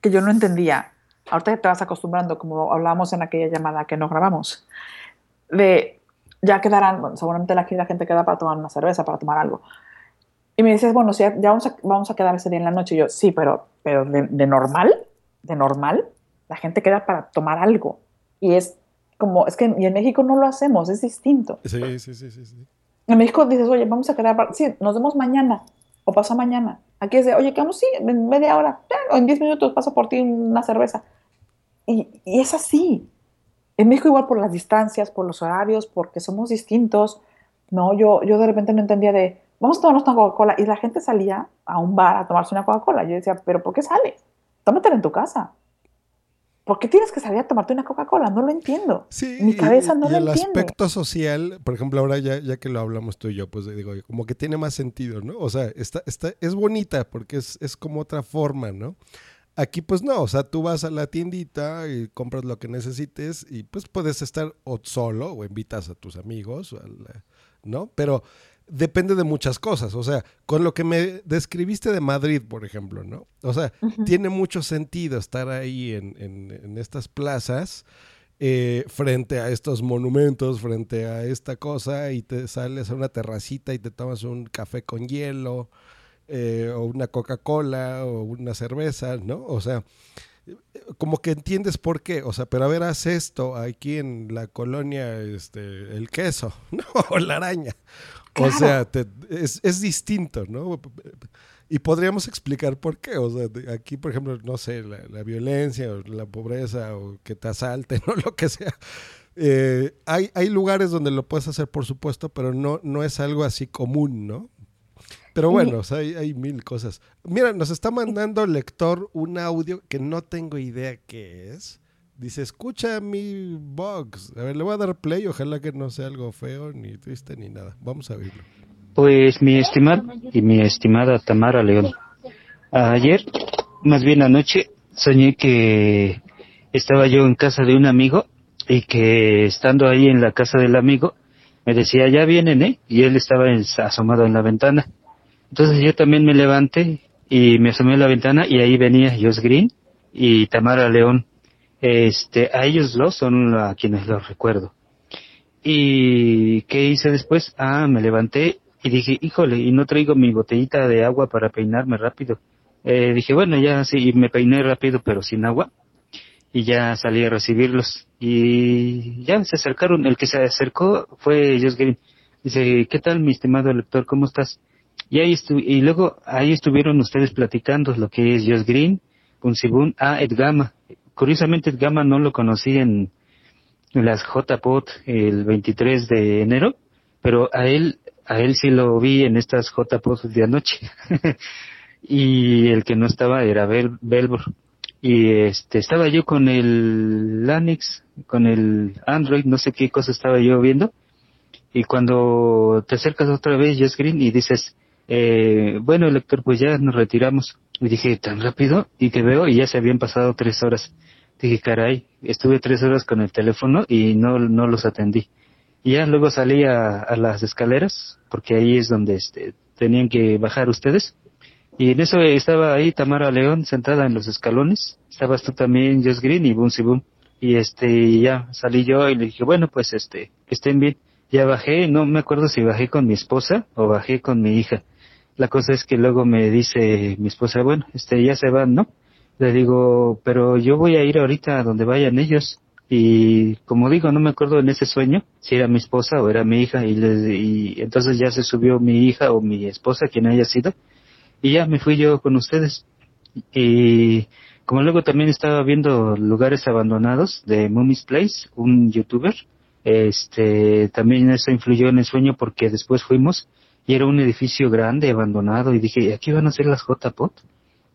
que yo no entendía. ahorita te vas acostumbrando, como hablábamos en aquella llamada que no grabamos, de ya quedarán, bueno, seguramente la, la gente queda para tomar una cerveza, para tomar algo. Y me dices, bueno, si ya, ya vamos, a, vamos a quedar ese día en la noche. Y yo, sí, pero, pero de, de normal, de normal, la gente queda para tomar algo. Y es como, es que y en México no lo hacemos, es distinto. Sí, sí, sí, sí. sí. En México dices, oye, vamos a quedar, para, sí, nos vemos mañana o pasa mañana. Aquí es de, oye, quedamos, sí, en media hora, o en 10 minutos paso por ti una cerveza. Y, y es así. En México igual por las distancias, por los horarios, porque somos distintos. No, yo, yo de repente no entendía de, vamos a tomarnos una Coca-Cola. Y la gente salía a un bar a tomarse una Coca-Cola. Yo decía, pero ¿por qué sales? Tómatela en tu casa. ¿Por qué tienes que salir a tomarte una Coca-Cola? No lo entiendo. Sí, Mi cabeza no y lo el entiende. aspecto social, por ejemplo, ahora ya, ya que lo hablamos tú y yo, pues digo, como que tiene más sentido, ¿no? O sea, está, está, es bonita porque es, es como otra forma, ¿no? Aquí pues no, o sea, tú vas a la tiendita y compras lo que necesites y pues puedes estar o solo o invitas a tus amigos, o a la- ¿no? Pero depende de muchas cosas, o sea, con lo que me describiste de Madrid, por ejemplo, ¿no? O sea, tiene mucho sentido estar ahí en, en- en estas plazas eh, frente a estos monumentos, frente a esta cosa y te sales a una terracita y te tomas un café con hielo eh, o una Coca-Cola o una cerveza, ¿no? O sea, como que entiendes por qué, o sea, pero a ver, haz esto aquí en la colonia, este, el queso, ¿no? O la araña. O sea, te- es, es distinto, ¿no? Y podríamos explicar por qué. O sea, aquí, por ejemplo, no sé, la, la violencia o la pobreza o que te asalten o lo que sea. Eh, hay, hay lugares donde lo puedes hacer, por supuesto, pero no, no es algo así común, ¿no? Pero bueno, o sea, hay, hay mil cosas. Mira, nos está mandando el lector un audio que no tengo idea qué es. Dice, escucha mi box. A ver, le voy a dar play, ojalá que no sea algo feo, ni triste, ni nada. Vamos a oírlo. Pues mi estimado y mi estimada Tamara León, ayer, más bien anoche, soñé que estaba yo en casa de un amigo y que estando ahí en la casa del amigo, me decía, ya vienen, ¿eh? Y él estaba asomado en la ventana. Entonces yo también me levanté y me asomé a la ventana y ahí venía Jos Green y Tamara León. Este, a ellos dos son a quienes los recuerdo. ¿Y qué hice después? Ah, me levanté y dije, híjole, y no traigo mi botellita de agua para peinarme rápido. Eh, dije, bueno, ya sí, y me peiné rápido, pero sin agua. Y ya salí a recibirlos. Y ya se acercaron. El que se acercó fue Josh Green. Dice, ¿qué tal, mi estimado lector? ¿Cómo estás? Y ahí estu y luego ahí estuvieron ustedes platicando lo que es Josh Green, Punsibun, ah, Edgama. Curiosamente Edgama no lo conocí en, las JPOT el 23 de enero, pero a él, a él sí lo vi en estas JPOT de anoche. y el que no estaba era Bel Belbor. Y este, estaba yo con el Lanix, con el Android, no sé qué cosa estaba yo viendo. Y cuando te acercas otra vez, Jess Green, y dices, eh, bueno, lector, pues ya nos retiramos. Y dije, tan rápido, y te veo, y ya se habían pasado tres horas. Dije, caray, estuve tres horas con el teléfono y no, no los atendí. Y ya luego salí a, a las escaleras, porque ahí es donde este, tenían que bajar ustedes. Y en eso estaba ahí Tamara León sentada en los escalones. Estabas tú también, Josh Green y Boom Si Boom. Y este, ya salí yo y le dije, bueno, pues este, que estén bien. Ya bajé, no me acuerdo si bajé con mi esposa o bajé con mi hija. La cosa es que luego me dice mi esposa, bueno, este, ya se van, ¿no? Le digo, pero yo voy a ir ahorita a donde vayan ellos. Y como digo, no me acuerdo en ese sueño si era mi esposa o era mi hija. Y, le, y entonces ya se subió mi hija o mi esposa, quien haya sido. Y ya me fui yo con ustedes. Y como luego también estaba viendo lugares abandonados de Mummy's Place, un youtuber, este, también eso influyó en el sueño porque después fuimos y era un edificio grande, abandonado, y dije, aquí van a ser las JPOT.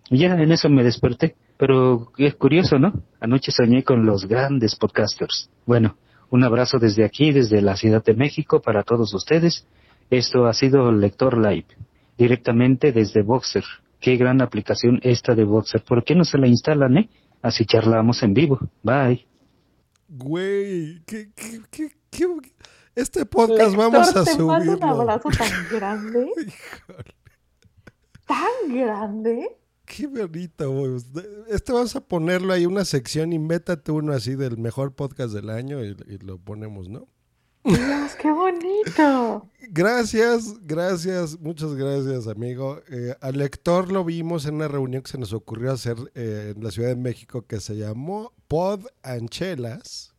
Y ya en eso me desperté. Pero es curioso, ¿no? Anoche soñé con los grandes podcasters. Bueno, un abrazo desde aquí, desde la Ciudad de México, para todos ustedes. Esto ha sido Lector Live, directamente desde Boxer. Qué gran aplicación esta de Boxer. ¿Por qué no se la instalan, eh? Así charlamos en vivo. Bye. Güey, ¿qué, qué, qué, qué- Este podcast vamos a te subirlo. un abrazo tan grande, Híjole, tan grande. qué bonito. güey. Este vamos a ponerlo ahí una sección, invéntate uno así del mejor podcast del año y, y lo ponemos, ¿no? Dios, qué bonito. Gracias, gracias, muchas gracias, amigo. Eh, al lector lo vimos en una reunión que se nos ocurrió hacer eh, en la Ciudad de México que se llamó Pod Anchelas,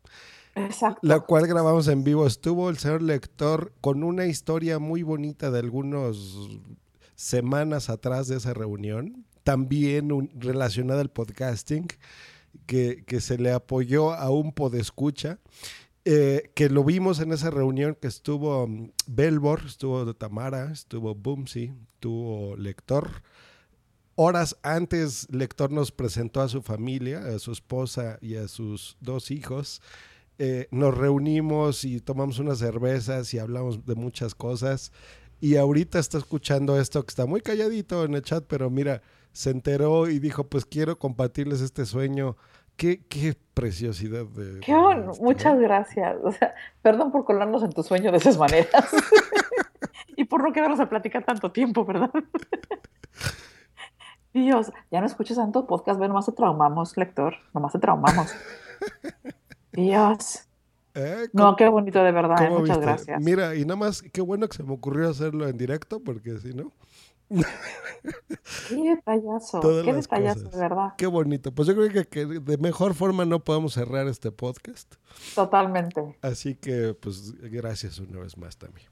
Exacto. la cual grabamos en vivo. Estuvo el señor lector con una historia muy bonita de algunas semanas atrás de esa reunión, también un- relacionada al podcasting, que, que se le apoyó a un podescucha. eh, que lo vimos en esa reunión que estuvo mm, Belbor, estuvo Tamara, estuvo Boomsy, estuvo Lector. Horas antes, Lector nos presentó a su familia, a su esposa y a sus dos hijos. Eh, nos reunimos y tomamos unas cervezas y hablamos de muchas cosas. Y ahorita está escuchando esto que está muy calladito en el chat, pero mira, se enteró y dijo, pues quiero compartirles este sueño. Qué, qué preciosidad de... Qué bon- esto, Muchas ¿eh? gracias. O sea, perdón por colarnos en tu sueño de esas maneras. y por no quedarnos a platicar tanto tiempo, ¿verdad? Dios, ya no escuches tanto podcast, ve, nomás te traumamos, lector. Nomás te traumamos. Dios. ¿Eh? No, qué bonito de verdad, eh, ¿Cómo muchas viste? gracias. Mira, y nada más, qué bueno que se me ocurrió hacerlo en directo, porque si no, Qué detallazo, todas qué detallazo, de verdad. Qué bonito. Pues yo creo que, que de mejor forma no podemos cerrar este podcast. Totalmente. Así que, pues, gracias una vez más también.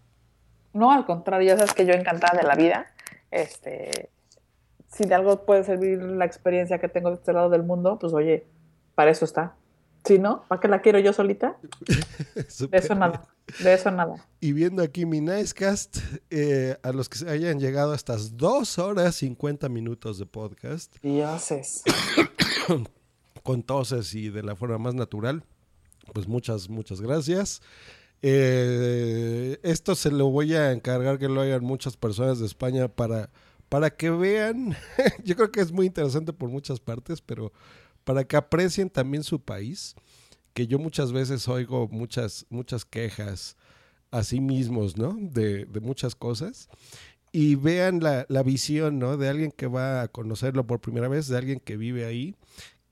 No, al contrario, ya sabes que yo encantada de la vida. Este, si de algo puede servir la experiencia que tengo de este lado del mundo, pues oye, para eso está. Si no, ¿para qué la quiero yo solita? De eso nada, de eso nada. Y viendo aquí mi Nicecast, eh, a los que se hayan llegado a estas dos horas 50 minutos de podcast, Dioses. con toses y de la forma más natural, pues muchas, muchas gracias. Eh, esto se lo voy a encargar que lo hagan muchas personas de España para, para que vean, yo creo que es muy interesante por muchas partes, pero para que aprecien también su país, que yo muchas veces oigo muchas, muchas quejas a sí mismos, ¿no? De, de muchas cosas. Y vean la, la visión, ¿no? De alguien que va a conocerlo por primera vez, de alguien que vive ahí,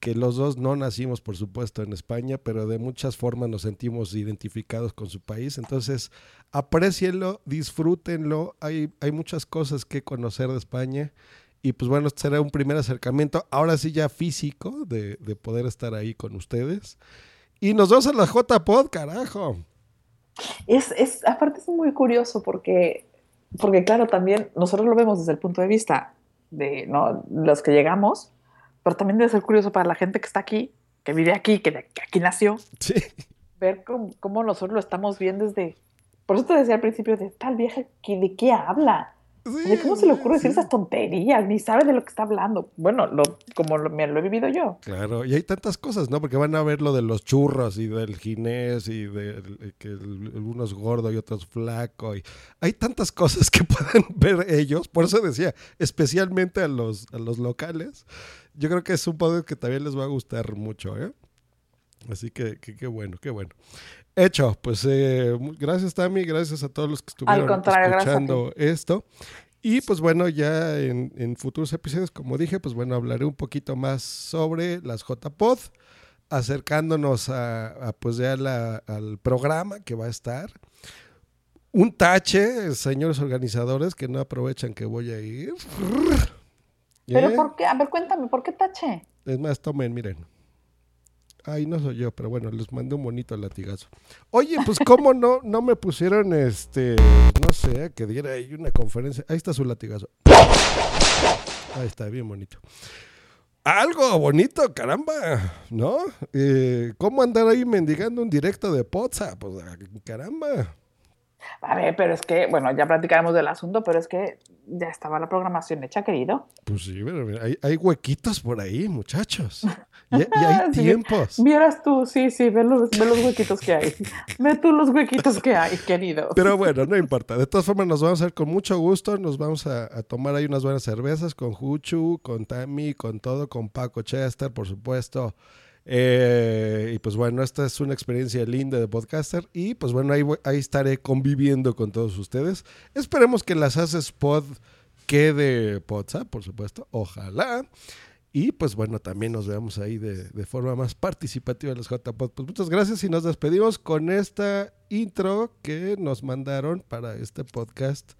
que los dos no nacimos, por supuesto, en España, pero de muchas formas nos sentimos identificados con su país. Entonces, aprecienlo, disfrútenlo. Hay, hay muchas cosas que conocer de España. Y pues bueno, este será un primer acercamiento, ahora sí ya físico, de, de poder estar ahí con ustedes. Y nos vemos en la J-Pod, carajo. Es, es, aparte es muy curioso porque, porque, claro, también nosotros lo vemos desde el punto de vista de ¿no? los que llegamos, pero también debe ser curioso para la gente que está aquí, que vive aquí, que, de- que aquí nació, Sí. ver cómo, cómo nosotros lo estamos viendo desde... Por eso te decía al principio, de tal vieja, que ¿de qué habla? ¿De cómo se le ocurre decir esas tonterías? Ni sabe de lo que está hablando. Bueno, lo, como lo, me lo he vivido yo. Claro, y hay tantas cosas, ¿no? Porque van a ver lo de los churros y del ginés y de que uno es gordo y otro es flaco. Y hay tantas cosas que pueden ver ellos. Por eso decía, especialmente a los, a los locales. Yo creo que es un podcast que también les va a gustar mucho, ¿eh? Así que- qué bueno, qué bueno. Hecho, pues eh, gracias Tami, gracias a todos los que estuvieron escuchando esto. Y pues bueno, ya en, en futuros episodios, como dije, pues bueno, hablaré un poquito más sobre las JPod, acercándonos a, a, pues ya la- al programa que va a estar. Un tache, señores organizadores, que no aprovechan que voy a ir. Pero ¿Eh? ¿por qué? A ver, cuéntame, ¿por qué tache? Es más, tomen, miren. Ay, no soy yo, pero bueno, les mandé un bonito latigazo. Oye, pues cómo no, no me pusieron este, no sé, que diera ahí una conferencia. Ahí está su latigazo. Ahí está, bien bonito. Algo bonito, caramba, ¿no? Eh, ¿Cómo andar ahí mendigando un directo de Poza? Pues ah, caramba. A ver, pero es que, bueno, ya platicaremos del asunto, pero es que ya estaba la programación hecha, querido. Pues sí, pero mira, hay, hay huequitos por ahí, muchachos. Y, y hay Sí. tiempos. Vieras tú, sí, sí, ve los, ve los huequitos que hay. Ve tú los huequitos que hay, querido. Pero bueno, no importa. De todas formas, nos vamos a ver con mucho gusto. Nos vamos a, a tomar ahí unas buenas cervezas con Juchu, con Tami, con todo, con Paco Chester, por supuesto. Eh, y pues bueno, esta es una experiencia linda de podcaster. Y pues bueno, ahí, ahí estaré conviviendo con todos ustedes. Esperemos que las Haces Pod quede Poza, por supuesto, ojalá. Y pues bueno, también nos veamos ahí de, de forma más participativa en los JPod. Pues muchas gracias y nos despedimos con esta intro que nos mandaron para este podcast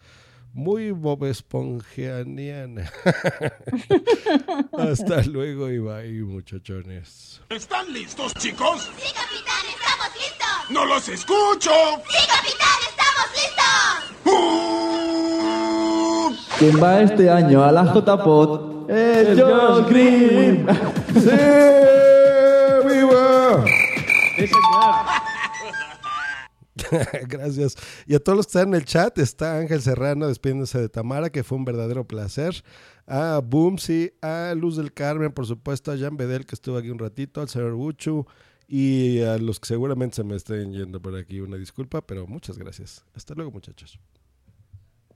muy Bob Espongianiana. Hasta luego y bye, muchachones. ¿Están listos, chicos? Sí, capitán, estamos listos. ¡No los escucho! Sí, capitán, estamos listos. ¡Uh! ¿Quién va este año a la JPod? ¡El John Green! ¡Sí! ¡Viva! Gracias. Y a todos los que están en el chat, está Ángel Serrano despidiéndose de Tamara, que fue un verdadero placer. A Boomsy, a Luz del Carmen, por supuesto, a Jan Bedel, que estuvo aquí un ratito, al señor Buchu, y a los que seguramente se me estén yendo por aquí, una disculpa, pero muchas gracias. Hasta luego, muchachos.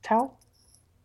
Chao.